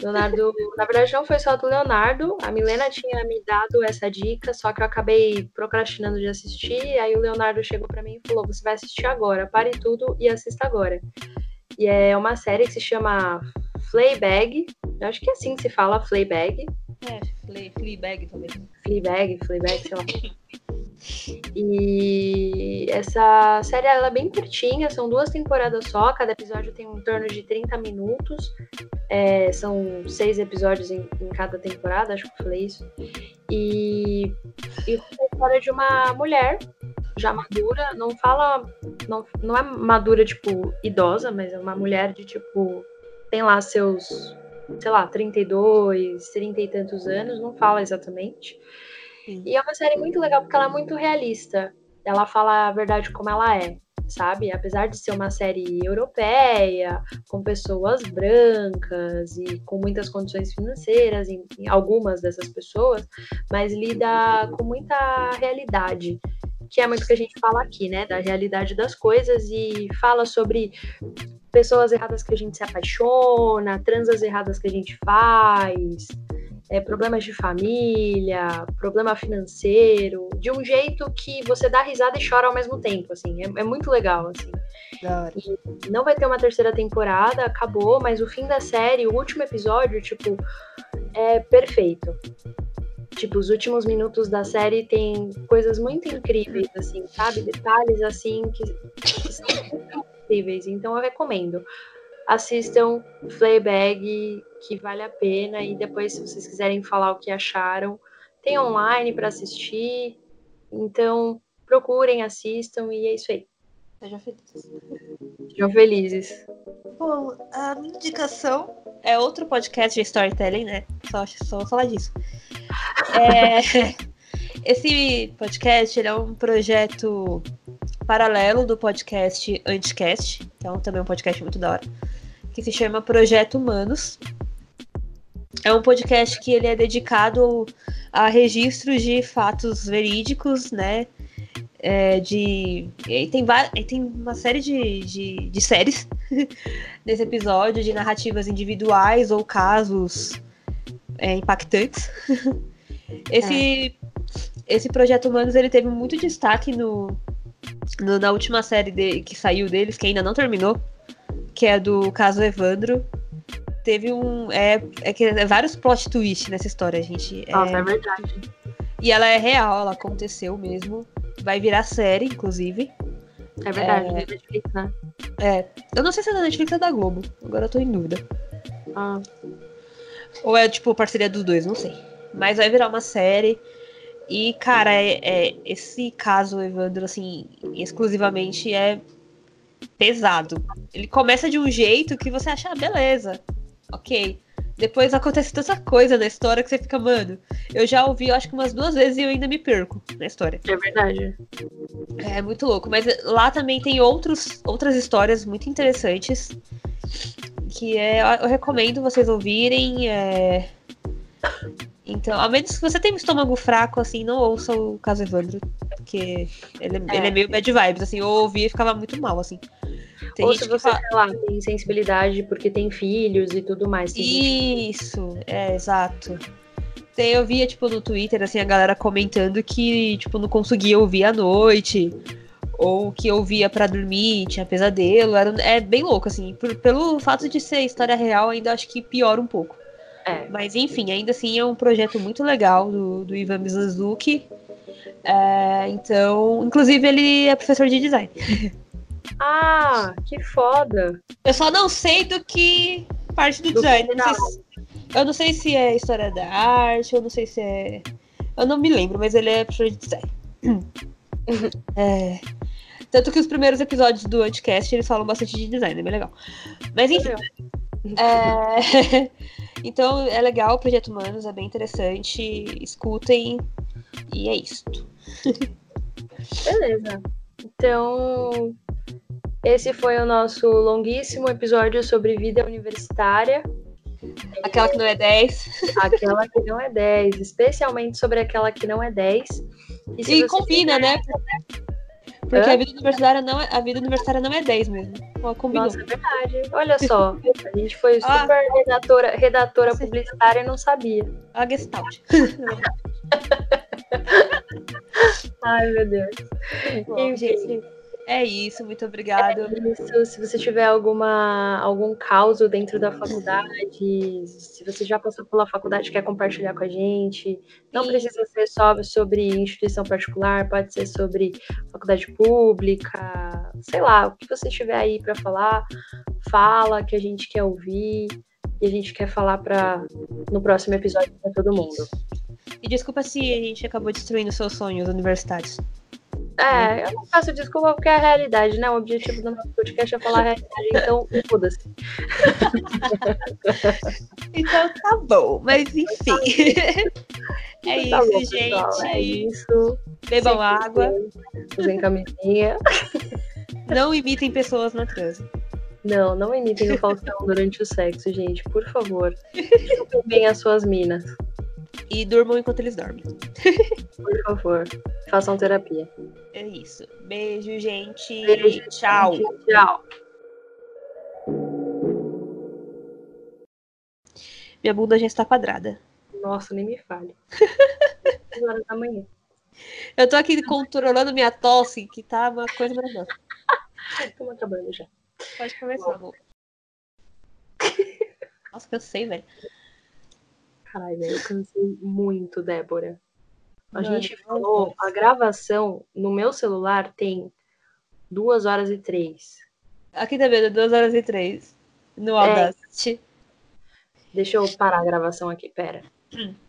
Leonardo, na verdade, não foi só do Leonardo. A Milena tinha me dado essa dica, só que eu acabei procrastinando de assistir. Aí o Leonardo chegou pra mim e falou: Você vai assistir agora, pare tudo e assista agora. E é uma série que se chama Fleabag. Eu acho que é assim que se fala, Fleabag. É, Flea- Fleabag também. Fleabag, Fleabag, sei lá. E essa série ela é bem curtinha, são duas temporadas só, cada episódio tem em torno de 30 minutos. É, são seis episódios em, em cada temporada, acho que eu falei isso. E, e conta a história de uma mulher já madura, não fala. Não, não é madura, tipo, idosa, mas é uma mulher de tipo. Tem lá seus, sei lá, 32, 30 e tantos anos, não fala exatamente. Sim. E é uma série muito legal porque ela é muito realista. Ela fala a verdade como ela é. sabe? Apesar de ser uma série europeia, com pessoas brancas e com muitas condições financeiras, em, em algumas dessas pessoas, mas lida com muita realidade que é muito que a gente fala aqui, né? Da realidade das coisas e fala sobre pessoas erradas que a gente se apaixona, transas erradas que a gente faz, é, problemas de família, problema financeiro, de um jeito que você dá risada e chora ao mesmo tempo, assim, é, é muito legal, assim. E não vai ter uma terceira temporada, acabou, mas o fim da série, o último episódio, tipo, é perfeito. Tipo, os últimos minutos da série tem coisas muito incríveis, assim, sabe? Detalhes, assim, que, que são muito incríveis. Então, eu recomendo. Assistam Fleabag, que vale a pena. E depois, se vocês quiserem falar o que acharam, tem online para assistir. Então, procurem, assistam e é isso aí. Sejam felizes. Sejam felizes. Bom, a minha indicação é outro podcast de storytelling, né? Só, só vou falar disso. É, esse podcast é um projeto paralelo do podcast Anticast, que é um, também um podcast muito da hora, que se chama Projeto Humanos. É um podcast que ele é dedicado a registros de fatos verídicos, né? É, de e tem, e tem uma série de, de, de séries nesse episódio de narrativas individuais ou casos é, impactantes. esse, é. esse projeto Humanos ele teve muito destaque no, no, na última série de, que saiu deles, que ainda não terminou, que é do caso Evandro. Teve um. É, é, que, é vários plot twists nessa história, gente. Nossa, é, é verdade. E ela é real, ela aconteceu mesmo. Vai virar série, inclusive. É verdade, é, Netflix, né? É. Eu não sei se é da Netflix ou da Globo. Agora eu tô em dúvida. Ah. Ou é, tipo, parceria dos dois, não sei. Mas vai virar uma série. E, cara, é, é, esse caso, Evandro, assim, exclusivamente é pesado. Ele começa de um jeito que você acha, ah, beleza, ok. Depois acontece tanta coisa na história que você fica, mano. Eu já ouvi, eu acho que umas duas vezes e eu ainda me perco na história. É verdade. É muito louco. Mas lá também tem outros, outras histórias muito interessantes. Que é, eu recomendo vocês ouvirem. É... Então, ao menos se você tem um estômago fraco, assim, não ouça o caso Evandro. Porque ele é, é. ele é meio bad vibes, assim. Eu ouvi e ficava muito mal, assim. Tem Ou se você, fala... sei lá, tem sensibilidade porque tem filhos e tudo mais. Isso, é, exato. Tem, eu via, tipo, no Twitter, assim, a galera comentando que, tipo, não conseguia ouvir à noite. Ou que ouvia para dormir, tinha pesadelo. Era, é bem louco, assim. Por, pelo fato de ser história real, ainda acho que piora um pouco. É. Mas, enfim, ainda assim é um projeto muito legal do, do Ivan Mizanzuki. É, então, inclusive, ele é professor de design. Ah, que foda. Eu só não sei do que parte do, do design. Não se, eu não sei se é história da arte, eu não sei se é. Eu não me lembro, mas ele é professor de design. é. Tanto que os primeiros episódios do Anticast eles falam bastante de design, é bem legal. Mas enfim. É... então é legal o Projeto Humanos, é bem interessante. Escutem. E é isso. Beleza. Então, esse foi o nosso longuíssimo episódio sobre vida universitária. Aquela que não é 10. Aquela que não é 10, especialmente sobre aquela que não é 10. E, e combina, né? Porque a vida universitária não é, a vida universitária não é 10 mesmo. combinou. Nossa, é verdade. Olha só, a gente foi ah. super ah, redatora, redatora publicitária e não sabia. A Gestalt. Ai, meu Deus. Bom, Enfim. gente, é isso, muito obrigada. É isso. Se você tiver alguma, algum caos dentro da faculdade, se você já passou pela faculdade quer compartilhar com a gente, não Sim. precisa ser só sobre instituição particular, pode ser sobre faculdade pública, sei lá, o que você tiver aí para falar, fala que a gente quer ouvir e a gente quer falar para no próximo episódio para todo mundo. E desculpa se a gente acabou destruindo seus sonhos universitários. É, eu não faço desculpa porque é a realidade, né? O objetivo do nosso podcast é falar a realidade, então muda-se. então tá bom, mas enfim. é tá isso, bom, gente. É isso. Bebam água. Usem camisinha. Não imitem pessoas na transa. Não, não imitem o Faustão durante o sexo, gente, por favor. Chupem bem as suas minas, E durmam enquanto eles dormem. por favor. Façam terapia. É isso. Beijo, gente. Beijo, Tchau. gente. Tchau. Minha bunda já está quadrada. Nossa, nem me fale. 10 horas da manhã. Eu tô aqui controlando minha tosse, que tá uma coisa maravilhosa. Estamos acabando já. Pode começar, amor. Nossa, cansei, velho. Caralho, velho, eu cansei muito, Débora. A Mano, gente falou, a gravação no meu celular tem duas horas e três. Aqui tá vendo, 2 horas e 3. No É. Audacity. Deixa eu parar a gravação aqui, pera. Hum.